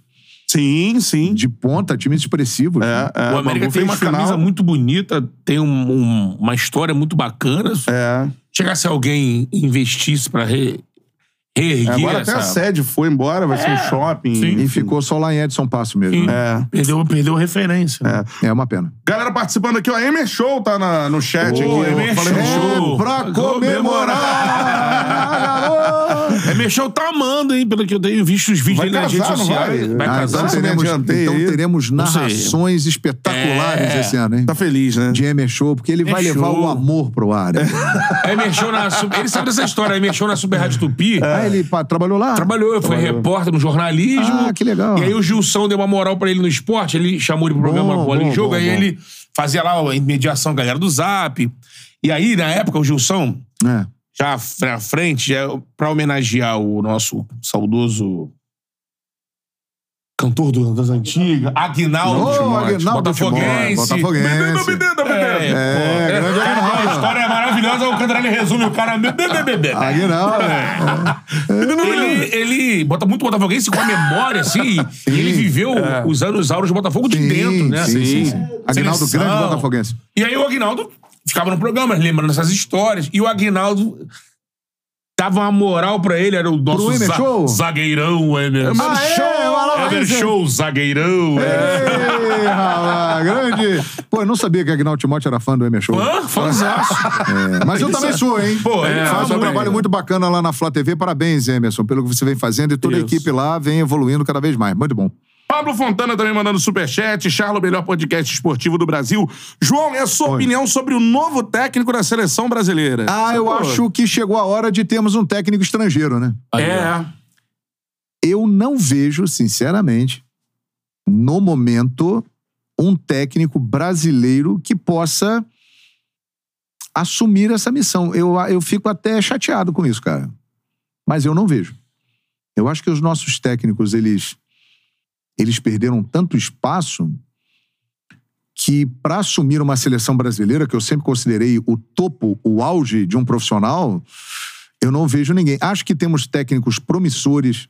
Sim, sim. de ponta, times expressivos. É, é. O América tem fez uma final. camisa muito bonita, tem um- um- uma história muito bacana. É. Chegasse alguém e investisse pra re, reerguer Agora até essa... a sede foi embora, vai ser um shopping. Sim. E ficou só lá em Edson Passo mesmo. Sim. né? É. Perdeu, perdeu a referência. né? É uma pena. Galera participando aqui, ó. Emer Show tá na- no chat Ô, aqui. Emer Show. show. Pra Comemorar. Emerson tá amando, hein? Pelo que eu tenho visto os vídeos Vai dele nas redes sociais. vai? Vai Ah, casar. então teremos, então teremos narrações espetaculares É. esse ano, hein? Tá feliz, né? De Emer Show, porque ele vai É levar show. o amor pro ar. né? Aí mexeu na. Ele sabe dessa história. Mexeu na Super Rádio Tupi. Ah, ele pá, trabalhou lá? Trabalhou, foi repórter no jornalismo. Ah, que legal. E aí o Gilson deu uma moral pra ele no esporte, ele chamou ele pro programa Bom, Bola em Jogo, bom, aí bom. ele fazia lá a mediação, galera do Zap. E aí, na época, o Gilson, É. já pra frente, já, pra homenagear o nosso saudoso cantor do- das antigas, Aguinaldo, Timóteo, Aguinaldo botafoguense. Timóteo, botafoguense. Menino, menino, menino. É, Pô, grande a Aguinaldo. história é maravilhosa, o Cantarelli resume o cara... Aqui não, é. Ele, ele bota muito Botafoguense com a memória, assim. E ele viveu os anos áureos do Botafogo de Sim, dentro, né? sim, sim, sim. Aguinaldo, grande botafoguense. E aí o Aguinaldo ficava no programa, lembrando essas histórias. E o Aguinaldo dava uma moral pra ele, era o nosso Emer za- Show? zagueirão. Ah, é? Vai lá, Emer Emer. Show, zagueirão. Ei, rapaz, grande. Pô, eu não sabia que Agnaldo Timóteo era fã do Emer Show. Hã? Fãzaço. É, mas eu também sou, hein? Pô, é, Faz um trabalho muito bacana lá na Flá TV. Parabéns, Emerson, pelo que você vem fazendo. E toda a equipe lá vem evoluindo cada vez mais. Muito bom. Pablo Fontana também mandando superchat. Charlo, melhor podcast esportivo do Brasil. João, é a sua opinião sobre o novo técnico da seleção brasileira? Ah, eu Pô, acho que chegou a hora de termos um técnico estrangeiro, né? É. Eu não vejo, sinceramente, no momento, um técnico brasileiro que possa assumir essa missão. Eu, eu fico até chateado com isso, cara. Mas eu não vejo. Eu acho que os nossos técnicos, eles, eles perderam tanto espaço que para assumir uma seleção brasileira, que eu sempre considerei o topo, o auge de um profissional, eu não vejo ninguém. Acho que temos técnicos promissores.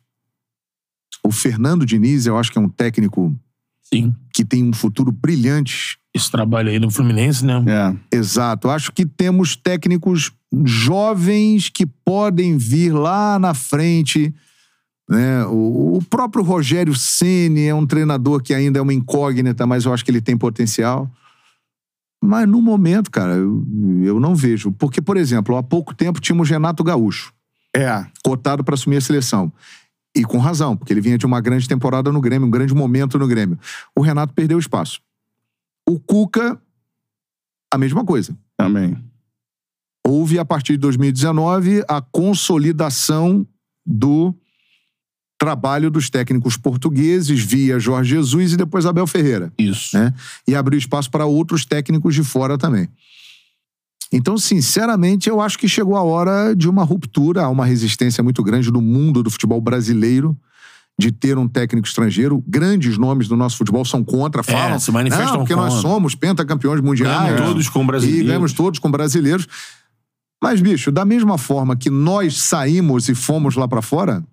O Fernando Diniz, eu acho que é um técnico Sim. que tem um futuro brilhante. Esse trabalho aí no Fluminense, né? É. Exato. Acho que temos técnicos jovens que podem vir lá na frente. Né? O, o próprio Rogério Ceni é um treinador que ainda é uma incógnita, mas eu acho que ele tem potencial. Mas no momento, cara, eu, eu não vejo. Porque, por exemplo, há pouco tempo tínhamos Renato Gaúcho, É. cotado para assumir a seleção. E com razão, porque ele vinha de uma grande temporada no Grêmio, um grande momento no Grêmio. O Renato perdeu espaço. O Cuca, a mesma coisa. Também. Houve, a partir de 2019, a consolidação do trabalho dos técnicos portugueses via Jorge Jesus e depois Abel Ferreira. Isso. Né? E abriu espaço para outros técnicos de fora também. Então, sinceramente, eu acho que chegou a hora de uma ruptura, há uma resistência muito grande no mundo do futebol brasileiro de ter um técnico estrangeiro. Grandes nomes do nosso futebol são contra, falam. É, se manifestam Não, porque nós contra. somos pentacampeões mundiais. Ganhamos todos com brasileiros. E ganhamos todos com brasileiros. Mas, bicho, da mesma forma que nós saímos e fomos lá pra fora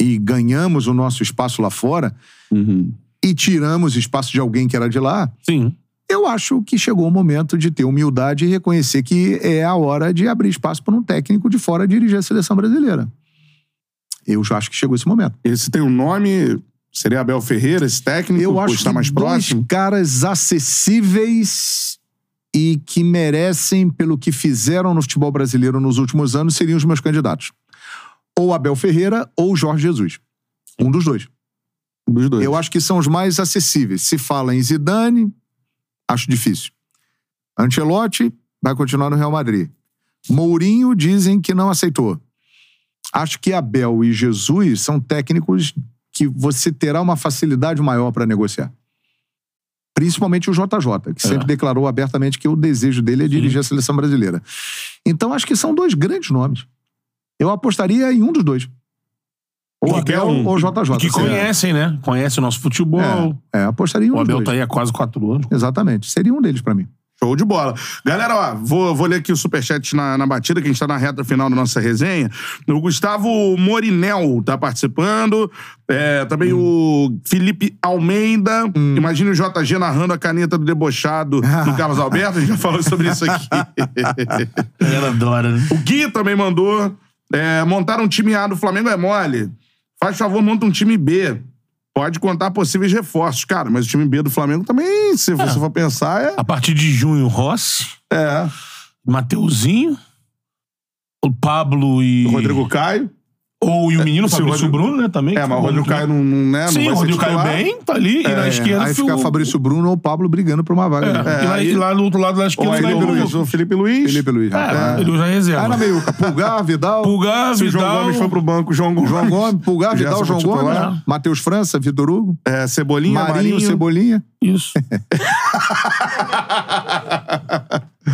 e ganhamos o nosso espaço lá fora Uhum. e tiramos espaço de alguém que era de lá, Sim. eu acho que chegou o momento de ter humildade e reconhecer que é a hora de abrir espaço para um técnico de fora dirigir a seleção brasileira. Eu já acho que chegou esse momento. Esse tem um nome. Seria Abel Ferreira, esse técnico? Eu acho estar que mais próximo. caras acessíveis e que merecem, pelo que fizeram no futebol brasileiro nos últimos anos, seriam os meus candidatos. Ou Abel Ferreira ou Jorge Jesus. Um dos dois. Dos dois. Eu acho que são os mais acessíveis. Se fala em Zidane, acho difícil. Ancelotti vai continuar no Real Madrid. Mourinho dizem que não aceitou. Acho que Abel e Jesus são técnicos que você terá uma facilidade maior para negociar. Principalmente o JJ, que sempre declarou abertamente que o desejo dele é dirigir a seleção brasileira. Então acho que são dois grandes nomes. Eu apostaria em um dos dois. Ou Qualquer Abel um. ou JJ. Que conhecem, né? Conhecem o nosso futebol. É, é, apostaria em um O dos Abel dois. tá aí há quase quatro anos. Exatamente. Seria um deles pra mim. Show de bola. Galera, ó, vou, vou ler aqui o superchat na, na batida, que a gente tá na reta final da nossa resenha. O Gustavo Morinel tá participando. É, também o Felipe Almeida. Imagine o JG narrando a caneta do debochado do Carlos Alberto. A gente já falou sobre isso aqui. Ela adora, né? o Gui também mandou. É, montar um time A do Flamengo é mole. Faz favor, monta um time B. Pode contar possíveis reforços. Cara, mas o time B do Flamengo também, se você for pensar, é. A partir de junho, Rossi, é. Mateuzinho, o Pablo e. O Rodrigo Caio. Ou e o menino, o Fabrício Rodrigo- Bruno, né, também. É, mas o Rodrigo Caio não, não, né, não Sim, vai o Rodrigo titular. bem, tá ali, e na esquerda Aí fica o... Fabrício Bruno ou o Pablo brigando por uma vaga. É, né? e, lá, aí- e lá no outro lado da esquerda vai Felipe o... Luiz, o Felipe Luiz. Felipe Luiz. É, ele usa reserva. Aí na meiuca, Pulgar, Vidal. Pulgar, Se o João Vidal... Gomes foi pro banco, o João Gomes. João Gomes, Pulgar, Vidal, João Gomes, né? Matheus França, Vitor Hugo, É, Cebolinha, Marinho, Marinho. Cebolinha. Isso.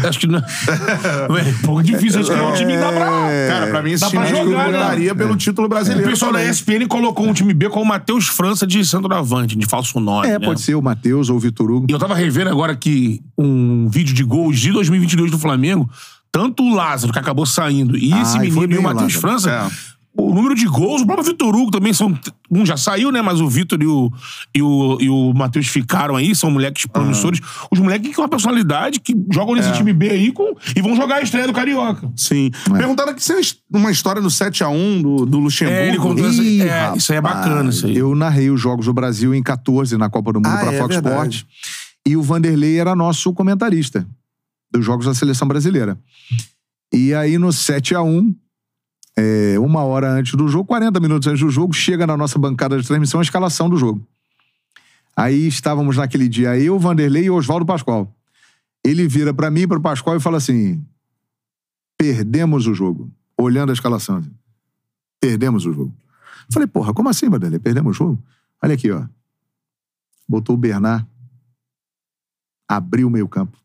Acho que não... É um pouco difícil. Acho que é um time que dá pra... Cara, pra mim esse Dá time pra que jogar, né? lutaria pelo título O brasileiro. pessoal da também. ESPN colocou um time B com o Matheus França de centroavante, de falso nome. É, né? pode ser o Matheus ou o Vitor Hugo. E eu tava revendo agora que um vídeo de gols de 2022 do Flamengo, tanto o Lázaro, que acabou saindo, e esse Ah, e foi menino e o bem, Matheus Lázaro. França, É. o número de gols, o próprio Vitor Hugo também são. Um já saiu, né? Mas o Vitor e o, e o, e o Matheus ficaram aí, são moleques promissores. Os moleques com uma personalidade que jogam nesse time B aí com, e vão jogar a estreia do Carioca. Sim. Perguntaram aqui se é uma história do 7x1 do, do Luxemburgo. É, ele contou essa- Ih, é, isso aí é bacana, rapaz, isso aí. Eu narrei os Jogos do Brasil em 14 na Copa do Mundo Ah, para é Fox. Sports. E o Vanderlei era nosso comentarista dos Jogos da Seleção Brasileira. E aí no 7 a 1 é, uma hora antes do jogo, 40 minutos antes do jogo, chega na nossa bancada de transmissão a escalação do jogo. Aí estávamos naquele dia eu, Vanderlei e Oswaldo Pascoal. Ele vira para mim e para o Pascoal e fala assim: perdemos o jogo. Olhando a escalação. assim, Perdemos o jogo. Falei, porra, como assim, Vanderlei? Perdemos o jogo? Olha aqui, ó. Botou o Bernard. Abriu o meio campo.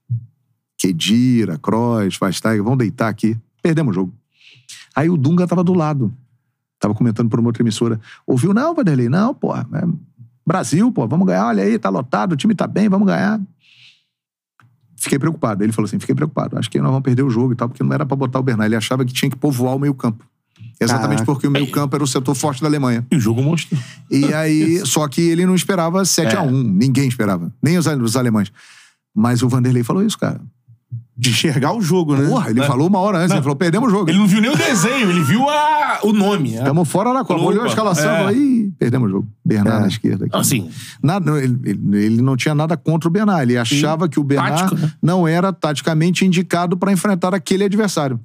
Kedira, Kroos, Vastag, vão deitar aqui. Perdemos o jogo. Aí o Dunga tava do lado. Tava comentando por uma outra emissora. Ouviu? Não, Vanderlei, não, porra. É Brasil, pô, vamos ganhar. Olha aí, tá lotado, o time tá bem, vamos ganhar. Fiquei preocupado. Ele falou assim: fiquei preocupado. Acho que nós vamos perder o jogo e tal, porque não era pra botar o Bernard. Ele achava que tinha que povoar o meio campo. Exatamente Caraca. porque o meio campo era o setor forte da Alemanha. E o jogo monstro. E aí, só que ele não esperava 7 É. a 1 Ninguém esperava. Nem os, os alemães. Mas o Vanderlei falou isso, cara. De enxergar o jogo, né? Porra, ele falou uma hora antes. Ele falou, perdemos o jogo. Ele não viu nem o desenho, ele viu a, o nome. a- Estamos fora da Copa. Opa, Olhou a escalação é. falou, ih, perdemos o jogo. Bernard É. na esquerda. Aqui. Assim, Nada, ele, ele- não tinha nada contra o Bernard. Ele achava que o Bernard Tático, né? não era taticamente indicado para enfrentar aquele adversário.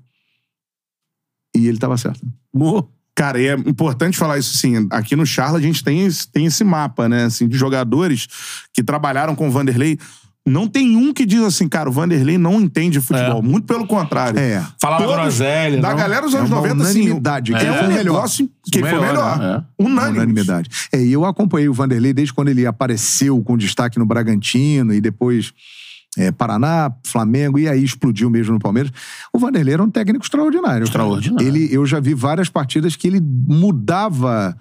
E ele estava certo. morro. Cara, e é importante falar isso assim. Aqui no Charla a gente tem esse, tem esse mapa, né? Assim, de jogadores que trabalharam com o Vanderlei. Não tem um que diz assim, cara, o Vanderlei não entende futebol. É. Muito pelo contrário. É. Falava groselha. Da não? galera dos É anos uma 90, assim. unanimidade. É, Quem foi um o melhor? negócio que foi Melhor, né? Unânime. Unanimidade. É, e eu acompanhei o Vanderlei desde quando ele apareceu com destaque no Bragantino e depois é, Paraná, Flamengo, e aí explodiu mesmo no Palmeiras. O Vanderlei era um técnico extraordinário. Extraordinário. Ele, eu já vi várias partidas que ele mudava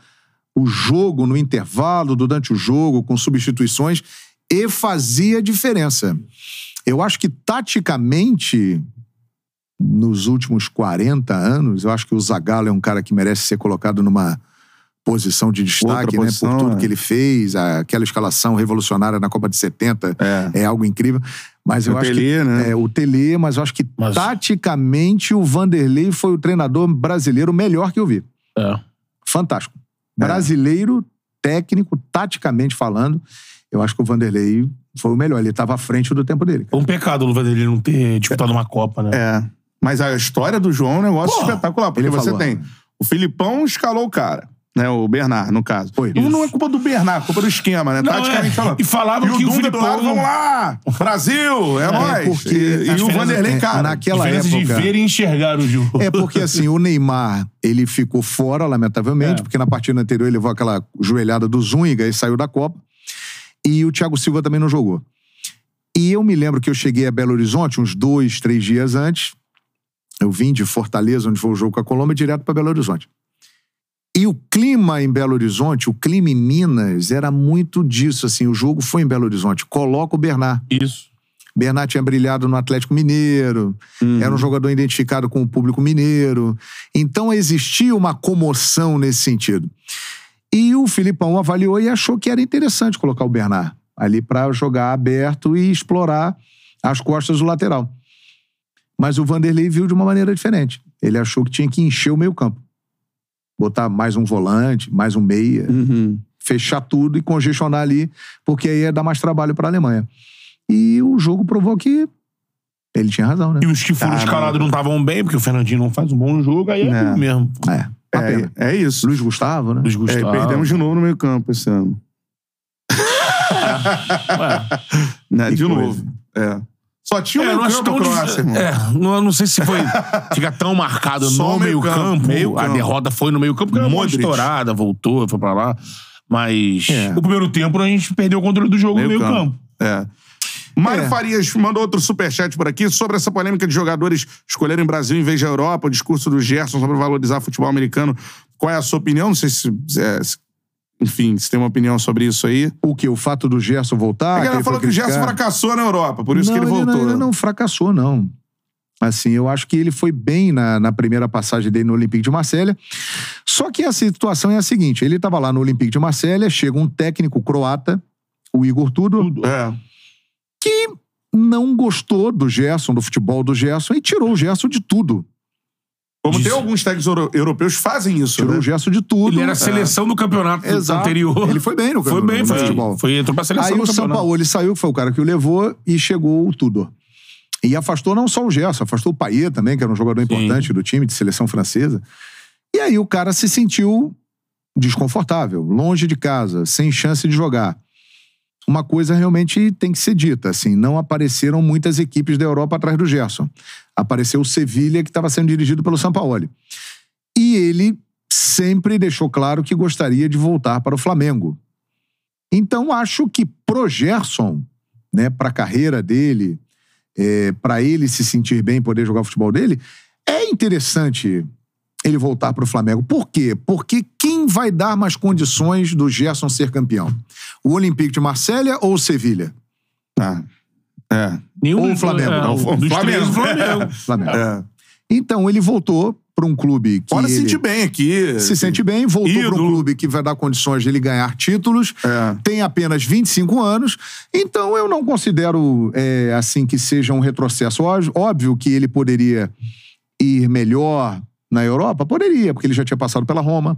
o jogo no intervalo, durante o jogo, com substituições, e fazia diferença. Eu acho que, taticamente, nos últimos 40 anos, eu acho que o Zagallo é um cara que merece ser colocado numa posição de destaque, né? posição, por tudo é. que ele fez, aquela escalação revolucionária na Copa de 70 É. é algo incrível. Mas eu O acho que né? é, o Tele, mas eu acho que Mas- taticamente o Vanderlei foi o treinador brasileiro melhor que eu vi. É. Fantástico. Brasileiro, técnico, taticamente falando, eu acho que o Vanderlei foi o melhor. Ele estava à frente do tempo dele. Foi um pecado o Vanderlei não ter disputado uma Copa, né? É. Mas a história do João é um negócio Porra, espetacular. Porque ele você falou. tem. O Filipão escalou o cara. Né, o Bernard, no caso. Foi. Não, não é culpa do Bernard, é culpa do esquema, né? Não, Taticamente é. falando. E falavam e que o Dunga Filipão- do lado, vamos lá! Brasil, é, nóis! porque e, e o Vanderlei, é, cara. naquela Diferença de época- ver e enxergar o jogo. É porque, assim, o Neymar, ele ficou fora, lamentavelmente, É. porque na partida anterior ele levou aquela joelhada do Zúñiga e saiu da Copa. E o Thiago Silva também não jogou. E eu me lembro que eu cheguei a Belo Horizonte uns dois, três dias antes. Eu vim de Fortaleza, onde foi o jogo com a Colômbia, direto para Belo Horizonte. E o clima em Belo Horizonte, o clima em Minas, era muito disso, assim. O jogo foi em Belo Horizonte. Coloca o Bernard. Isso. Bernard tinha brilhado no Atlético Mineiro, era um jogador identificado com o público mineiro. Então existia uma comoção nesse sentido. E o Filipão avaliou e achou que era interessante colocar o Bernard ali para jogar aberto e explorar as costas do lateral. Mas o Vanderlei viu de uma maneira diferente. Ele achou que tinha que encher o meio-campo. Botar mais um volante, mais um meia Uhum. fechar tudo e congestionar ali, porque aí ia dar mais trabalho para a Alemanha. E o jogo provou que ele tinha razão, né? E os que foram Caramba. escalados não estavam bem, porque o Fernandinho não faz um bom jogo, aí é, É. tudo mesmo. É. É. É, é isso. Luiz Gustavo, né? Luiz É, e Gustavo. perdemos de novo no meio campo esse ano. Né, de coisa. novo. É. Só tinha o É, meio não acho campo, tão Croácia, irmão. É, não, não sei se foi. Fica tão marcado Só no meio meio campo, campo. meio A campo. derrota foi no meio campo, porque era uma estourada, voltou, foi pra lá. Mas É. o primeiro tempo a gente perdeu o controle do jogo no meio campo. É. Mário É. Farias mandou outro superchat por aqui sobre essa polêmica de jogadores escolherem Brasil em vez da Europa, o discurso do Gerson sobre valorizar futebol americano. Qual é a sua opinião? Não sei se. é, se- enfim, se tem uma opinião sobre isso aí. O que? O fato do Gerson voltar? a que galera ele falou que o Gerson fracassou na Europa, por isso não, que ele voltou. Não, ele não fracassou, não. Assim, eu acho que ele foi bem na, na primeira passagem dele no Olympique de Marselha. Só que a situação é a seguinte: ele estava lá no Olympique de Marselha, chega um técnico croata, o Igor Tudor, É. que não gostou do Gerson, do futebol do Gerson, e tirou o Gerson de tudo. Como Diz- tem alguns técnicos euro- europeus que fazem isso, Tirou né? o Gerson de tudo. Ele era a seleção do campeonato Exato. anterior. Ele foi bem no Foi no- bem, no foi, futebol. foi entrou pra seleção Aí do o São campeonato. Paulo ele saiu, que foi o cara que o levou, e chegou o Tudor. E afastou não só o Gerson, afastou o Payet também, que era um jogador importante do time de seleção francesa. E aí o cara se sentiu desconfortável, longe de casa, sem chance de jogar. Uma coisa realmente tem que ser dita, assim, não apareceram muitas equipes da Europa atrás do Gerson. Apareceu o Sevilha, que estava sendo dirigido pelo Sampaoli. E ele sempre deixou claro que gostaria de voltar para o Flamengo. Então, acho que pro Gerson, né, para a carreira dele, é, para ele se sentir bem, poder jogar o futebol dele, é interessante ele voltar para o Flamengo. Por quê? Porque quem vai dar mais condições do Gerson ser campeão? O Olympique de Marselha ou o Sevilha? Ah, é. Nenhum Ou o Flamengo. É, Não, o- Flamengo. três, o Flamengo. Flamengo. é. Então, ele voltou para um clube que ele se sentir bem aqui. se sente bem, voltou para um clube que vai dar condições de ele ganhar títulos, É. tem apenas 25 anos, então eu não considero é, assim que seja um retrocesso. Óbvio que ele poderia ir melhor na Europa, poderia, porque ele já tinha passado pela Roma,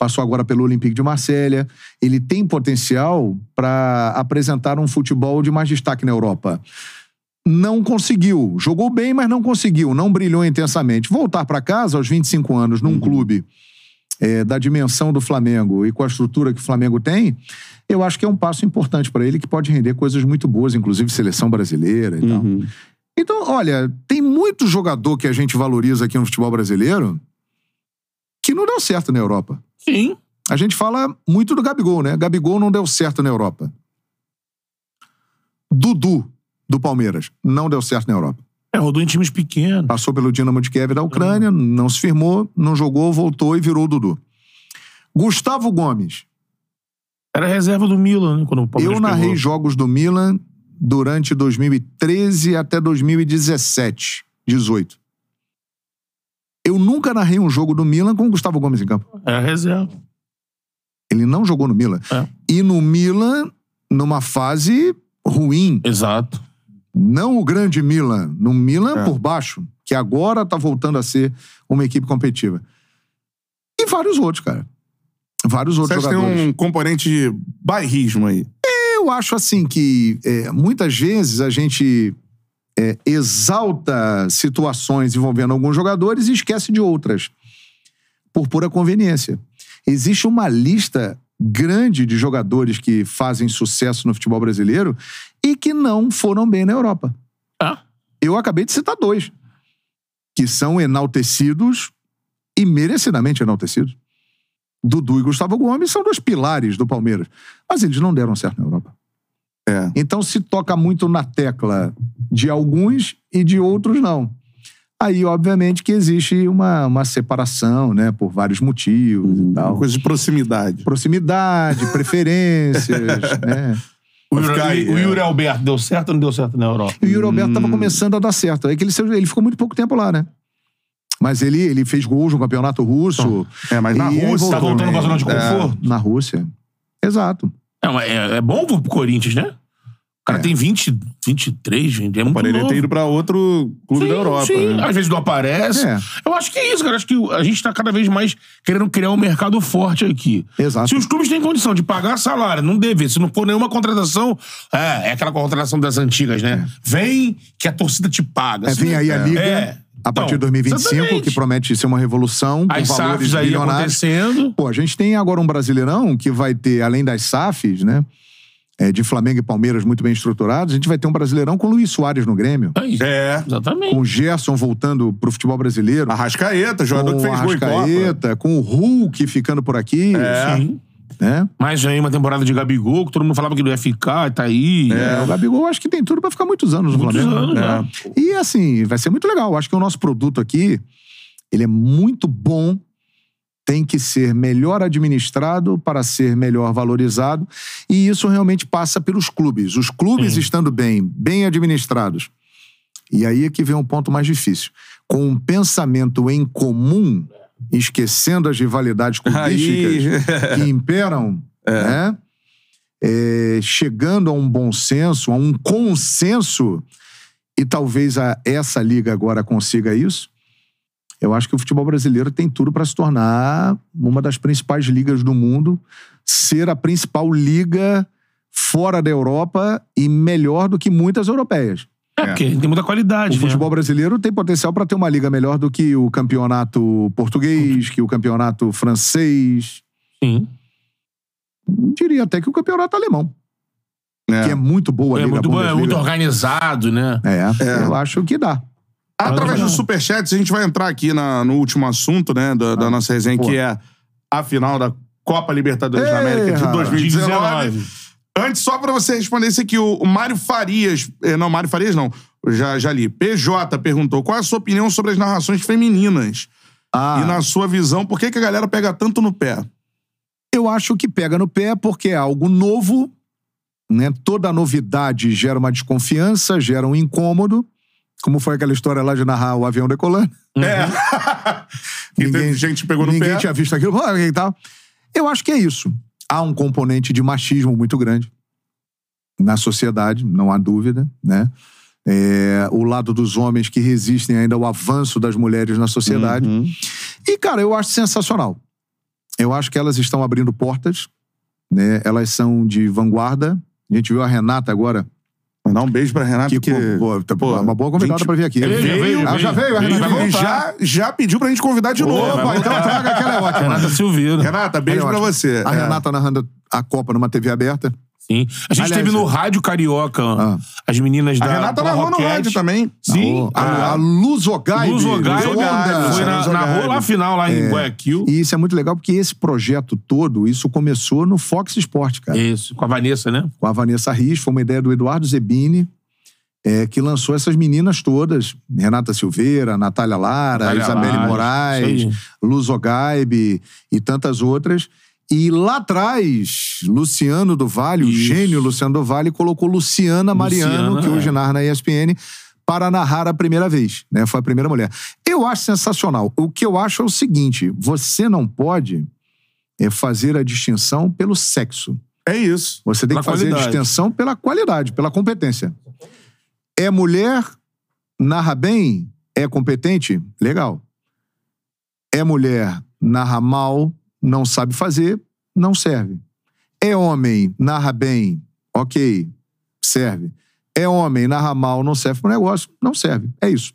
passou agora pelo Olympique de Marselha, ele tem potencial para apresentar um futebol de mais destaque na Europa. Não conseguiu. Jogou bem, mas não conseguiu. Não brilhou intensamente. Voltar para casa aos 25 anos, num clube é, da dimensão do Flamengo e com a estrutura que o Flamengo tem, eu acho que é um passo importante para ele que pode render coisas muito boas, inclusive seleção brasileira e tal. Uhum. Então, olha, tem muito jogador que a gente valoriza aqui no futebol brasileiro que não deu certo na Europa. Sim. A gente fala muito do Gabigol, né? Gabigol não deu certo na Europa. Dudu, do Palmeiras, não deu certo na Europa. É, rodou em times pequenos. Passou pelo Dinamo de Kiev da Ucrânia, não se firmou, não jogou, voltou e virou o Dudu. Gustavo Gomes. Era reserva do Milan, né? Quando o Palmeiras Eu narrei pegou. jogos do Milan durante 2013 até 2017, 18. Eu nunca narrei um jogo do Milan com o Gustavo Gomes em campo. Era reserva. Ele não jogou no Milan. É. E no Milan, numa fase ruim. Exato. Não o grande Milan. No Milan É. por baixo, que agora tá voltando a ser uma equipe competitiva. E vários outros, cara. Vários Você outros acha que jogadores. tem um componente de bairrismo aí? Eu acho assim que é, muitas vezes a gente é, exalta situações envolvendo alguns jogadores e esquece de outras, por pura conveniência. Existe uma lista grande de jogadores que fazem sucesso no futebol brasileiro e que não foram bem na Europa. Ah, Eu acabei de citar dois, que são enaltecidos e merecidamente enaltecidos. Dudu e Gustavo Gomes são dois pilares do Palmeiras, mas eles não deram certo na Europa. É. Então se toca muito na tecla de alguns e de outros não. Aí, obviamente, que existe uma, uma separação, né, por vários motivos e Uma tal. coisa de proximidade. Proximidade, preferências, né? o, Yuri, o é. Yuri Alberto deu certo ou não deu certo na Europa? E o Yuri Alberto Hum. estava começando a dar certo. É que ele, ele ficou muito pouco tempo lá, né? Mas ele, ele fez gols no campeonato russo. É, mas na E Rússia. Tá voltando também. pra zona de conforto? Na Rússia. Exato. É, é, é bom pro Corinthians, né? O cara É. tem 20, 23, gente. É muito Poderia novo. ter ido pra outro clube Sim, da Europa. Sim, né? às vezes não aparece. É. Eu acho que é isso, cara. Acho que a gente tá cada vez mais querendo criar um mercado forte aqui. Exato. Se os clubes têm condição de pagar salário, não deve. Se não for nenhuma contratação, é, é aquela contratação das antigas, né? Vem que a torcida te paga. É, vem aí a liga. É. a partir de Então, 2025, exatamente. que promete ser uma revolução com As valores SAFs aí acontecendo. Pô, a gente tem agora um Brasileirão que vai ter, além das SAFs, né? É, de Flamengo e Palmeiras muito bem estruturados, a gente vai ter um Brasileirão com Luiz Soares no Grêmio. É. Exatamente. Com o Gerson voltando pro futebol brasileiro. Arrascaeta, jogador com que fez gol em Copa. Com o Hulk ficando por aqui. É. Sim. Né? Mais aí uma temporada de Gabigol, que todo mundo falava que não ia ficar, tá aí. É, o Gabigol acho que tem tudo pra ficar muitos anos no Muitos Flamengo. anos, né? né? E assim, vai ser muito legal. Acho que o nosso produto aqui, ele é muito bom, tem que ser melhor administrado para ser melhor valorizado, e isso realmente passa pelos clubes. Os clubes Sim. estando bem, bem administrados. E aí é que vem um ponto mais difícil. Com um pensamento em comum, esquecendo as rivalidades clubísticas Aí. que imperam, né? É, chegando a um bom senso, a um consenso, e talvez a- essa liga agora consiga isso, eu acho que o futebol brasileiro tem tudo para se tornar uma das principais ligas do mundo, ser a principal liga fora da Europa e melhor do que muitas europeias. É, porque tem muita qualidade. O né? futebol brasileiro tem potencial para ter uma liga melhor do que o campeonato português, que o campeonato francês, Sim. diria até que o campeonato alemão, É. que é muito boa a É liga muito, bom, é Bundesliga. muito organizado, né? É, eu acho que dá. Através do Superchat, a gente vai entrar aqui na- no último assunto, né, da, da nossa resenha, pô. que é a final da Copa Libertadores da Ei, América de rapaz. 2019. 19. Antes, só pra você responder isso aqui, o o Mário Farias. eh, Não, Mário Farias não. Já, já li. PJ perguntou: qual é a sua opinião sobre as narrações femininas? Ah, E na sua visão, por que, que a galera pega tanto no pé? Eu acho que pega no pé porque é algo novo, né? Toda novidade gera uma desconfiança, gera um incômodo. Como foi aquela história lá de narrar o avião decolando. É. e Ninguém- gente pegou no Ninguém pé. tinha visto aquilo. e tal. Eu acho que é isso. Há um componente de machismo muito grande na sociedade, não há dúvida, né? É, o lado dos homens que resistem ainda ao avanço das mulheres na sociedade. Uhum. E, cara, eu acho sensacional. Eu acho que elas estão abrindo portas, né? Elas são de vanguarda. A gente viu a Renata agora, Mandar um beijo pra Renata, que que. pô, tá- pô, uma boa convidada gente- pra vir aqui. Veio, veio, Ah, já veio, a veio, Renata veio? voltar. já, já pediu pra gente convidar de novo. Opa, então traga que ela é ótima. Renata Silveira. Renata, beijo Ela é pra ótima. você. A É. Renata narrando a Copa numa TV aberta. Sim. A gente Aliás, teve no é. Rádio Carioca Ah. as meninas A da. Renata do narrou no rádio também. Sim. A, a Luz Ogaibe. Luz Ogaibe Luz Ogaibe. foi na, narrou lá a final, lá em Guayaquil. E isso é muito legal porque esse projeto todo, isso começou no Fox Sport, cara. Isso, com a Vanessa, né? Com a Vanessa Riz, foi uma ideia do Eduardo Zebini, é, que lançou essas meninas todas. Renata Silveira, Natália Lara, Natália Isabelle Moraes. Luz Ogaibe e tantas outras. E lá atrás, Luciano do Vale, o Isso. gênio Luciano do Vale, colocou Luciana Mariano, Luciana, que hoje é. narra na ESPN, para narrar a primeira vez. Né? Foi a primeira mulher. Eu acho sensacional. O que eu acho é o seguinte: você não pode é, fazer a distinção pelo sexo. É isso. Você tem Pela que fazer a qualidade. distinção pela qualidade, pela competência. É mulher, narra bem, é competente? Legal. É mulher, narra mal, não sabe fazer, não serve. É homem, narra bem, ok, serve. É homem, narra mal, não serve para o negócio, não serve. É isso.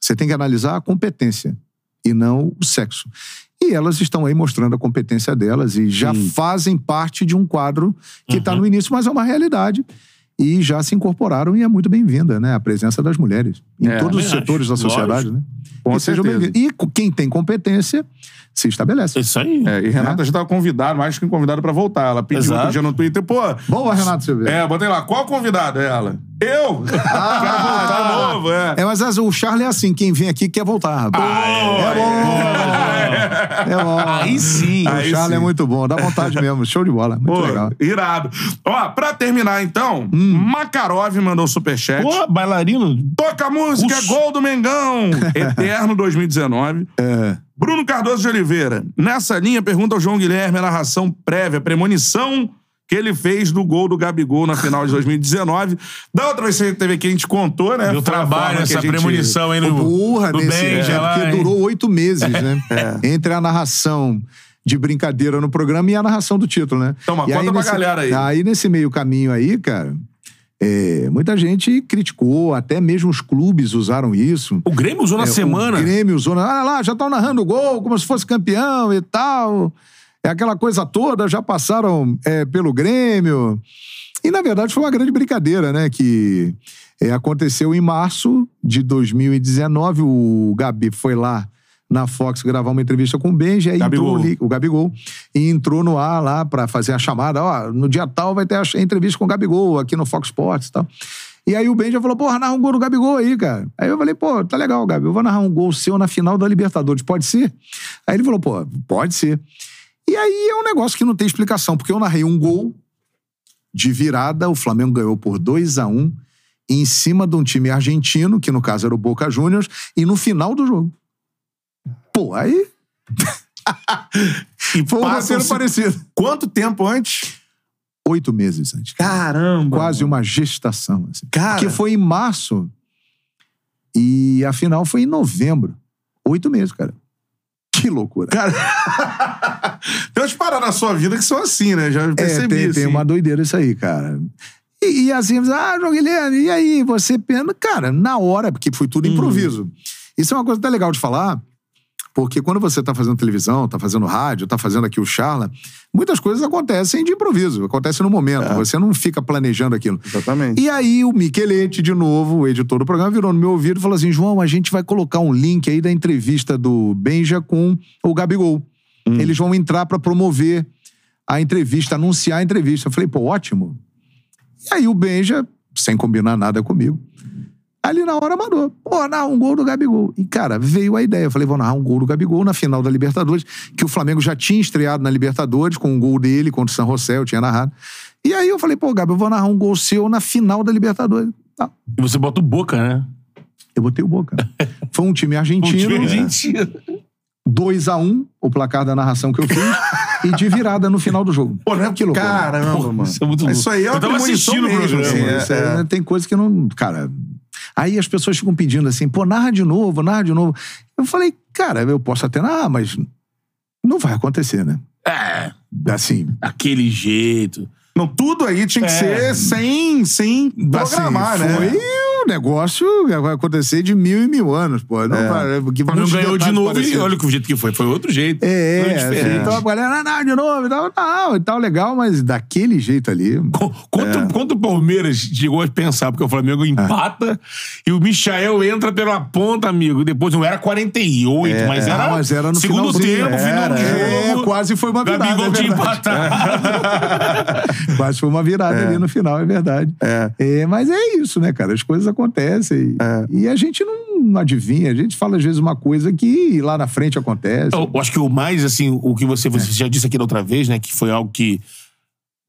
Você tem que analisar a competência e não o sexo. E elas estão aí mostrando a competência delas e já fazem parte de um quadro que está no início, mas é uma realidade. E já se incorporaram e é muito bem-vinda, né? A presença das mulheres em É, todos os setores da acho. sociedade, né? Com certeza. E co- quem tem competência se estabelece. Isso aí. É, e Renata já estava convidada, mais que convidada pra voltar. Ela pediu Exato. outro dia no Twitter, pô. Boa, Renato Silveira. É, botei lá, qual convidado é ela? Eu! Quero voltar de novo, é. É, mas as- o Charlie é assim, quem vem aqui quer voltar. rapaz. é bom! É bom! Aí sim. O Aí Charlie sim. é muito bom, dá vontade mesmo. Show de bola. Muito Pô, legal. irado. Ó, pra terminar então, Makarov mandou superchat. Pô, bailarino. Toca a música, gol do Mengão. Eterno 2019. É. Bruno Cardoso de Oliveira. Nessa linha, pergunta ao João Guilherme a narração prévia, a premonição que ele fez do gol do Gabigol na final de 2019. Da outra vez que você teve aqui, a gente contou, né? A trabalho essa a gente- premonição aí no, Burra no nesse. Benja é, lá, porque hein? durou oito meses, né? Entre a narração de brincadeira no programa e a narração do título, né? Então, mas e conta pra nesse, galera aí. Aí nesse meio caminho aí, cara, é, muita gente criticou, até mesmo os clubes usaram isso. O Grêmio usou na É, semana. O Grêmio usou, na- olha lá, já estão narrando o gol como se fosse campeão e tal. É aquela coisa toda, já passaram é, pelo Grêmio. E, na verdade, foi uma grande brincadeira, né? Que é, aconteceu em março de 2019. O Gabi foi lá na Fox gravar uma entrevista com o Benji, aí Gabigol. entrou o Gabigol, e entrou no ar lá pra fazer a chamada. Ó, no dia tal vai ter a entrevista com o Gabigol aqui no Fox Sports e tal. E aí o Benja falou, porra, narra um gol do Gabigol aí, cara. Aí eu falei, pô, tá legal, Gabi, eu vou narrar um gol seu na final da Libertadores, pode ser? Aí ele falou, pô, pode ser. E aí é um negócio que não tem explicação, porque eu narrei um gol de virada, o Flamengo ganhou por 2 a 1 em cima de um time argentino, que no caso era o Boca Juniors, e no final do jogo. Pô, aí E foi um roteiro parecido. Quanto tempo antes? Oito meses antes. Caramba! Quase uma gestação. Assim. Cara. Porque foi em março e a final foi em novembro. Oito meses, cara. Que loucura. Cara, tem umas paradas na sua vida que são assim, né? Já É, percebi, tem, tem assim. uma doideira isso aí, cara. E, e assim, ah, João Guilherme, e aí? Você pena? Cara, na hora, porque foi tudo improviso. Isso é uma coisa até legal de falar, porque quando você tá fazendo televisão, tá fazendo rádio, tá fazendo aqui o Charla, muitas coisas acontecem de improviso, acontecem no momento. Você não fica planejando aquilo. Exatamente. E aí o Michelete, de novo, o editor do programa, virou no meu ouvido e falou assim: João, a gente vai colocar um link aí da entrevista do Benja com o Gabigol. Eles vão entrar pra promover a entrevista, anunciar a entrevista. Eu falei, pô, ótimo. E aí o Benja, sem combinar nada comigo, ali na hora mandou. Pô, narra um gol do Gabigol. E, cara, veio a ideia. Eu falei, vou narrar um gol do Gabigol na final da Libertadores, que o Flamengo já tinha estreado na Libertadores com um gol dele contra o San José, eu tinha narrado. E aí eu falei, pô, Gabi, eu vou narrar um gol seu na final da Libertadores. Tá. E você bota o Boca, né? Eu botei o Boca. Foi um time Um argentino. time argentino. 2x1, o placar da narração que eu fiz, e de virada no final do jogo. Pô, não é que loucura. Caramba, mano. isso é muito louco. Isso aí é Eu tava assistindo o mesmo, programa. assim, é. Isso é- Tem coisa que não. Cara. Aí as pessoas ficam pedindo assim, pô, narra de novo, narra de novo. Eu falei, cara, eu posso até narrar, mas não vai acontecer, né? É, Assim. aquele jeito. Não, tudo aí tinha que É. ser sem, sem programar, assim, né? Foi um negócio que vai acontecer de mil e mil anos, pô. Não vai, que O Flamengo ganhou de novo e parecidos. olha o jeito que foi. Foi outro jeito. É, Foi é, diferente. então a galera, não, de novo, e tal, não, e tal, legal, mas daquele jeito ali. Quanto, É. o Palmeiras chegou a pensar, porque o Flamengo empata e o Michael entra pela ponta, amigo. Depois não era 48, mas, era Ah, mas era no segundo tempo, final do era, jogo. é, quase foi uma virada, Gabigol é tinha empatado. Quase foi uma virada ali no final, é verdade. É. mas é isso, né, cara? As coisas acontecem. É. E a gente não, não adivinha. A gente fala, às vezes, uma coisa que lá na frente acontece. Eu acho que o mais, assim, o que você, você já disse aqui da outra vez, né, que foi algo que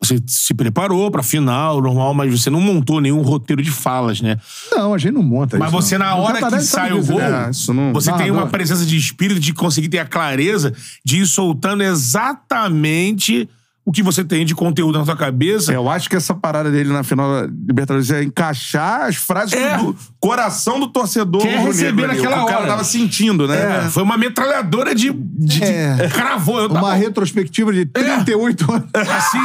você se preparou pra final, normal, mas você não montou nenhum roteiro de falas, né? Não, a gente não monta Mas isso. você, não. na hora que Cantarelli sabe sai o gol, né? É, isso não- você tem Narrador. uma presença de espírito de conseguir ter a clareza de ir soltando exatamente o que você tem de conteúdo na sua cabeça. Eu acho que essa parada dele na final da Libertadores é encaixar as frases É. do coração do torcedor Quer receber naquela que o cara hora. tava sentindo, né? É, foi uma metralhadora de. de, de- É. Cravou. Eu Uma tava, retrospectiva de 38 anos. Assim.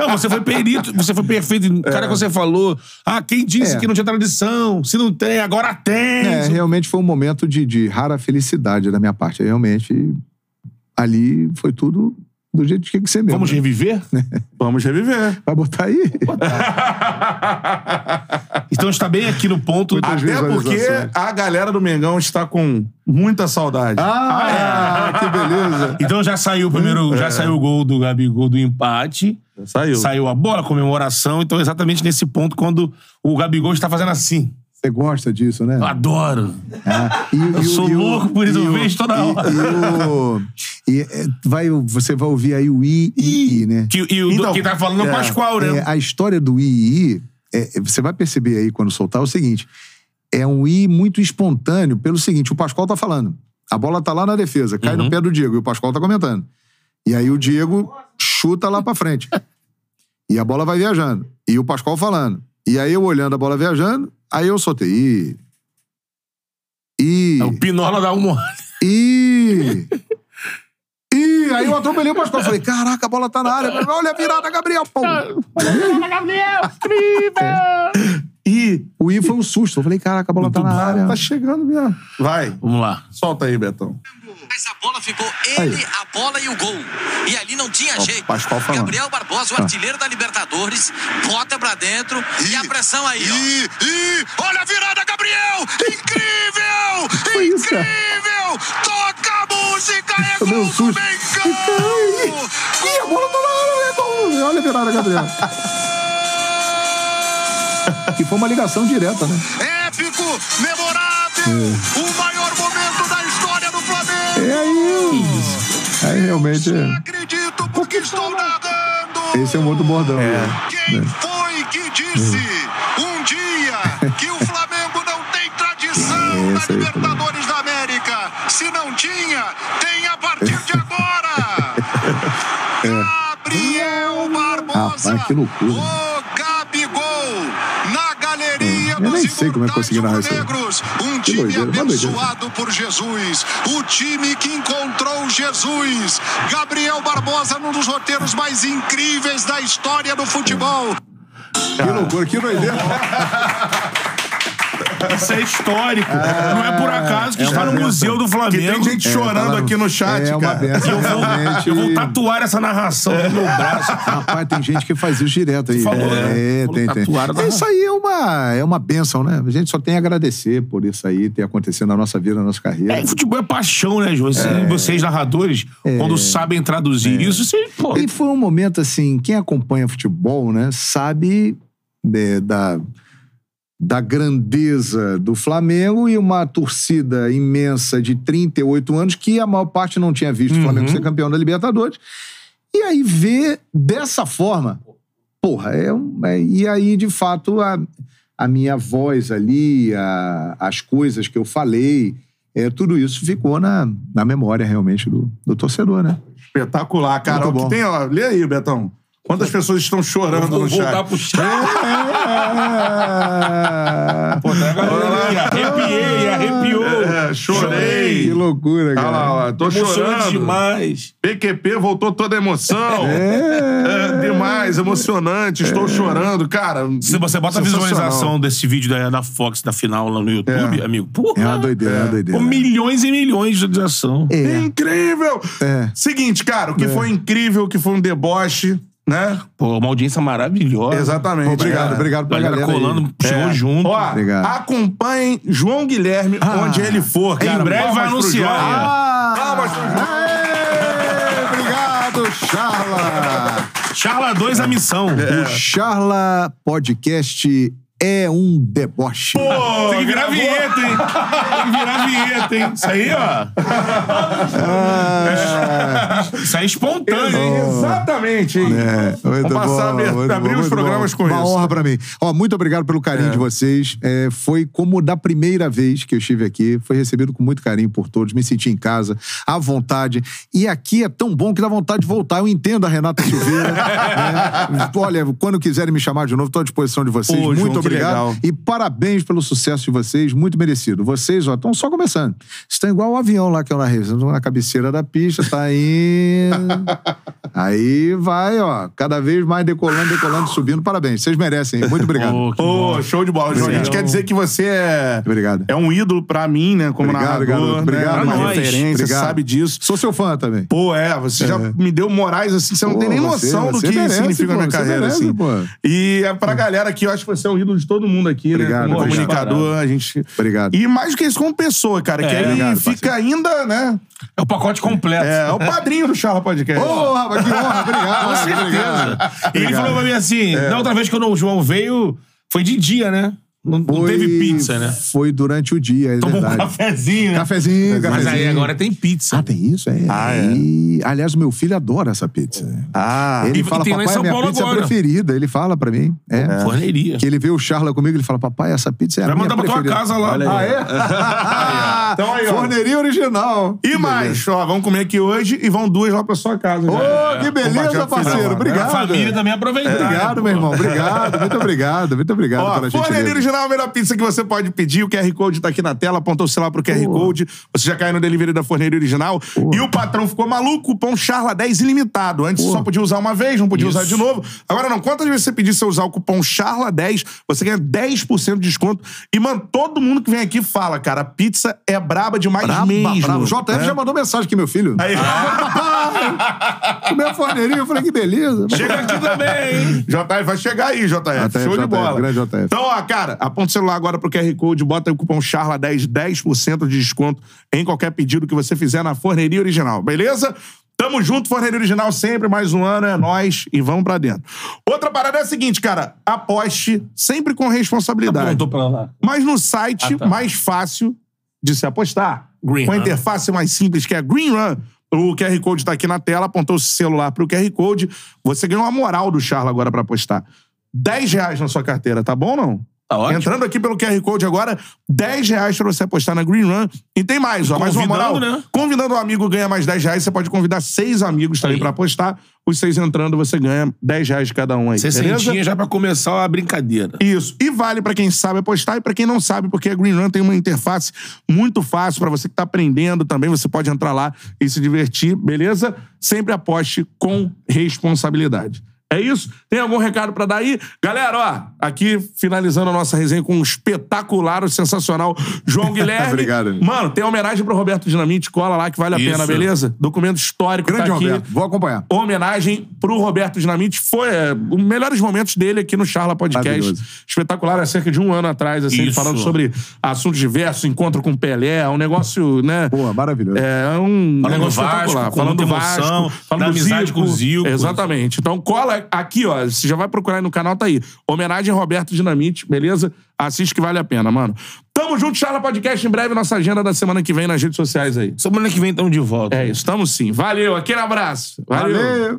Não, você foi perito, você foi perfeito. Cara, que você falou. Ah, quem disse É. que não tinha tradição? Se não tem, agora tem. É, realmente foi um momento de, de rara felicidade da minha parte. Realmente, ali foi tudo do jeito que ser mesmo. Vamos né? reviver? Vamos reviver. Vai botar aí? Então está bem aqui no ponto. Muitas Até porque a galera do Mengão está com muita saudade. Ah, que beleza. Então já saiu o primeiro, já saiu o gol do Gabigol do empate. Saiu. Saiu a bola, a comemoração. Então, exatamente nesse ponto, quando o Gabigol está fazendo assim. Você gosta disso, né? Eu adoro. Ah, e- Eu e sou e louco por isso, eu vejo toda e- hora. E, é, vai, você vai ouvir aí o I, I, I, né? Que, e o Então, quem tá falando é o é, Pascoal, né? É, a história do I, I, é, você vai perceber aí quando soltar o seguinte: é um I muito espontâneo, pelo seguinte: o Pascoal tá falando, a bola tá lá na defesa, cai Uhum. no pé do Diego, e o Pascoal tá comentando. E aí o Diego chuta lá pra frente. e a bola vai viajando. E o Pascoal falando. E aí eu olhando a bola viajando, aí eu soltei. I. I. É o Pinola da uma. I. I. Ih, aí eu atropelei o Pascoal. Falei, caraca, a bola tá na área. Olha a virada, Gabriel. Pum. O I foi um susto. Eu falei, caraca, a bola tá na área. tá chegando mesmo. Vai, Vamos lá. solta aí, Betão. Mas a bola ficou ele, a bola e o gol. E ali não tinha jeito. Pascoal falando. Gabriel Barbosa, o artilheiro da Libertadores, bota pra dentro e a pressão aí, ó. Ih, ih, olha a virada, Gabriel! Incrível! Foi isso, cara. Incrível! Toca a música, é um gol do susto. Mengão! Ih, a bola tá na área. é gol. Olha a virada, Gabriel. E foi uma ligação direta, né? Épico, memorável! O maior momento da história do Flamengo! É aí. Aí realmente. Não acredito porque estou narrando! Esse é um outro bordão. né? Quem foi que disse um dia que o Flamengo não tem tradição na Esse aí, Libertadores da América? Se não tinha, tem a partir de agora! Gabriel Barbosa! Rapaz, que loucura. O Gabigol! Na galeria Eu dos nem sei como é que consegui narrar isso negros. Um Que time doideira. abençoado por Jesus. O time que encontrou Jesus. Gabriel Barbosa num dos roteiros mais incríveis da história do futebol. Que loucura, que doideira. Isso é histórico. Não é por acaso que está no benção. Museu do Que Flamengo. tem gente chorando aqui no chat, é uma cara. benção, Eu vou, realmente. eu vou tatuar essa narração no meu braço. Rapaz, tem gente que faz isso direto aí. Falou, né? é, Falou tem, tem. É, Isso aí é uma, é uma benção, né? A gente só tem a agradecer por isso aí ter acontecido na nossa vida, na nossa carreira. É, futebol é paixão, né, João? Vocês, vocês narradores, quando sabem traduzir isso, vocês, pô, E foi um momento assim, quem acompanha futebol, né, sabe né, da, da grandeza do Flamengo e uma torcida imensa de 38 anos que a maior parte não tinha visto o Flamengo ser campeão da Libertadores. E aí ver dessa forma, porra, é, um- é- e aí de fato a, a minha voz ali, a- as coisas que eu falei, é, tudo isso ficou na, na memória realmente do, do torcedor, né? Espetacular, cara. Muito O que bom. tem, ó, lê aí, Betão. Quantas pessoas estão chorando vou no voltar chat? pro chat. É. Pô, tá galera arrepiei, arrepiou. É, chorei. Que loucura, Olha cara. lá, ó, tô Emocionante chorando. demais. PQP voltou toda a emoção. É, demais, emocionante. Estou chorando. Cara, Se você bota a visualização desse vídeo da, da Fox da final lá no YouTube, amigo, porra, É uma doideira, é uma doideira. pô, milhões e milhões de visualização. É. Incrível! É. Seguinte, cara, o que foi incrível, o que foi um deboche, né? Pô, uma audiência maravilhosa. Exatamente. Obrigado, cara. obrigado A pra galera galera aí. colando, chegou É. junto. Ó, Obrigado. acompanhem João Guilherme onde ele for. Cara, Em breve vai anunciar. Ah, Palmas pro João. Aê, obrigado, Charla. Charla 2 a missão. O Charla Podcast é um deboche. Tem que virar vinheta, hein? Tem que virar vinheta, hein? Isso aí, ó. Ah, Isso aí é espontâneo, hein? Exatamente, hein? É, muito Vamos passar a bom, abrir- muito abrir bom, os programas bom. com Uma isso. honra pra mim. Ó, muito obrigado pelo carinho de vocês. É, foi como da primeira vez que eu estive aqui. Foi recebido com muito carinho por todos. Me senti em casa, à vontade. E aqui é tão bom que dá vontade de voltar. Eu entendo a Renata Silveira. né? Olha, quando quiserem me chamar de novo, estou à disposição de vocês. Pô, muito João, que obrigado. legal. E parabéns pelo sucesso de vocês. Muito merecido. Vocês, ó, estão só começando. Estão igual o avião lá que eu narrei. Vocês estão na cabeceira da pista, tá indo. Aí vai, ó, cada vez mais decolando, decolando, subindo. Parabéns, vocês merecem. Muito obrigado. Pô, que Ô, bom. show de bola, João. A gente quer dizer que você é, Obrigado. é um ídolo pra mim, né? Como Obrigado, narrador, garoto. né? Obrigado, referência, você Obrigado. sabe disso. Sou seu fã também. Pô, é, você já me deu morais assim, você não Pô, tem nem você- noção do você que merece, significa pô, na minha carreira, merece, assim. pô. E é pra galera aqui, eu acho que você é um ídolo de todo mundo aqui, Obrigado, né? Como obrigado. comunicador, a gente. Obrigado. E mais do que isso, como pessoa, cara, que É, aí obrigado, fica ainda, né? É o pacote completo. É, é o padrinho do Charla Podcast. Ô, rapaz, que honra, obrigado. Com certeza. obrigado. E ele falou pra mim assim: É. da outra vez que o João veio, foi de dia, né? Não, não Foi- teve pizza, né? Foi durante o dia, é Tomou um verdade. cafezinho, né? Cafezinho, cafezinho. Mas aí agora tem pizza. Ah, tem isso? É. Ah, é. E, aliás, o meu filho adora essa pizza. Ah, Ele E- fala, e tem lá em papai, São é minha Paulo pizza agora. preferida. Ele fala pra mim. É. Forneria. Que ele vê o Charla comigo, ele fala, papai, essa pizza é a Vai minha mandar pra tua preferida. casa lá. Ah, é? Então aí, ó. Forneria original. E mais, ó, vamos comer aqui hoje e vão duas lá pra sua casa. Ô, já. que beleza, parceiro. Obrigado. A família também aproveitou. Obrigado, meu irmão. Obrigado, muito obrigado. Muito obrigado Ó, pela forneria gentileza. Original a melhor pizza que você pode pedir. O QR Code tá aqui na tela, apontou o celular pro QR Code. Você já caiu no delivery da Forneria Original. E o patrão ficou maluco, cupom CHARLA10 ilimitado. Antes só podia usar uma vez, não podia usar de novo. Agora não, quantas vezes você pedir você usar o cupom CHARLA10, você ganha 10% de desconto. E, mano, todo mundo que vem aqui fala, cara, a pizza é braba demais Braba, mesmo. braba. O JF É. já mandou mensagem aqui, meu filho. Aí. Comer a forneirinha. Eu falei, que beleza. Chega aqui também, hein? JF vai chegar aí, JF. JF, Show de bola. JF. Então, ó, cara, aponta o celular agora pro QR Code, bota aí o cupom CHARLA10, 10% de desconto em qualquer pedido que você fizer na Forneria Original, beleza? Tamo junto, Forneria Original sempre, mais um ano, é nóis e vamos pra dentro. Outra parada é a seguinte, cara, aposte sempre com responsabilidade. Apontou pra lá. Mas no site Ah, tá. mais fácil de se apostar. Green com a Run. interface mais simples, que é a Green Run. O QR Code tá aqui na tela, apontou o celular pro QR Code. Você ganhou uma moral do Charla agora pra apostar. 10 reais na sua carteira, tá bom ou não? Tá. Entrando aqui pelo QR Code agora, 10 reais pra você apostar na Green Run. E tem mais, ó. Mais uma moral. Né? Convidando um amigo ganha mais 10 reais. Você pode convidar seis amigos também pra apostar. Os seis entrando, você ganha 10 reais de cada um aí. Sessentinha já pra começar a brincadeira. Isso. E vale pra quem sabe apostar e pra quem não sabe, porque a Green Run tem uma interface muito fácil pra você que tá aprendendo também. Você pode entrar lá e se divertir, beleza? Sempre aposte com responsabilidade. É isso? Tem algum recado pra dar aí? Galera, ó, aqui finalizando a nossa resenha com um espetacular, um sensacional João Guilherme. Obrigado. Mano, tem homenagem pro Roberto Dinamite, cola lá que vale a Isso. pena, beleza? Documento histórico Grande tá aqui Roberto. Vou acompanhar. homenagem pro Roberto Dinamite. Foi é, os melhores momentos dele aqui no Charla Podcast. Espetacular, há cerca de um ano atrás, assim, Isso. falando sobre assuntos diversos, encontro com Pelé, um negócio, né? Pô, maravilhoso. É um Falando negócio Vasco, espetacular. com falando do muita emoção, Vasco, falando da amizade Zico. com o Zico. Exatamente. Então cola aqui, ó. Você já vai procurar aí no canal, tá aí. Homenagem a Roberto Dinamite, beleza? Assiste que vale a pena, mano. Tamo junto, Charla Podcast. Em breve, nossa agenda da semana que vem nas redes sociais aí. Semana que vem estamos de volta. É isso, tamo sim. Valeu, aquele abraço. Valeu. Valeu.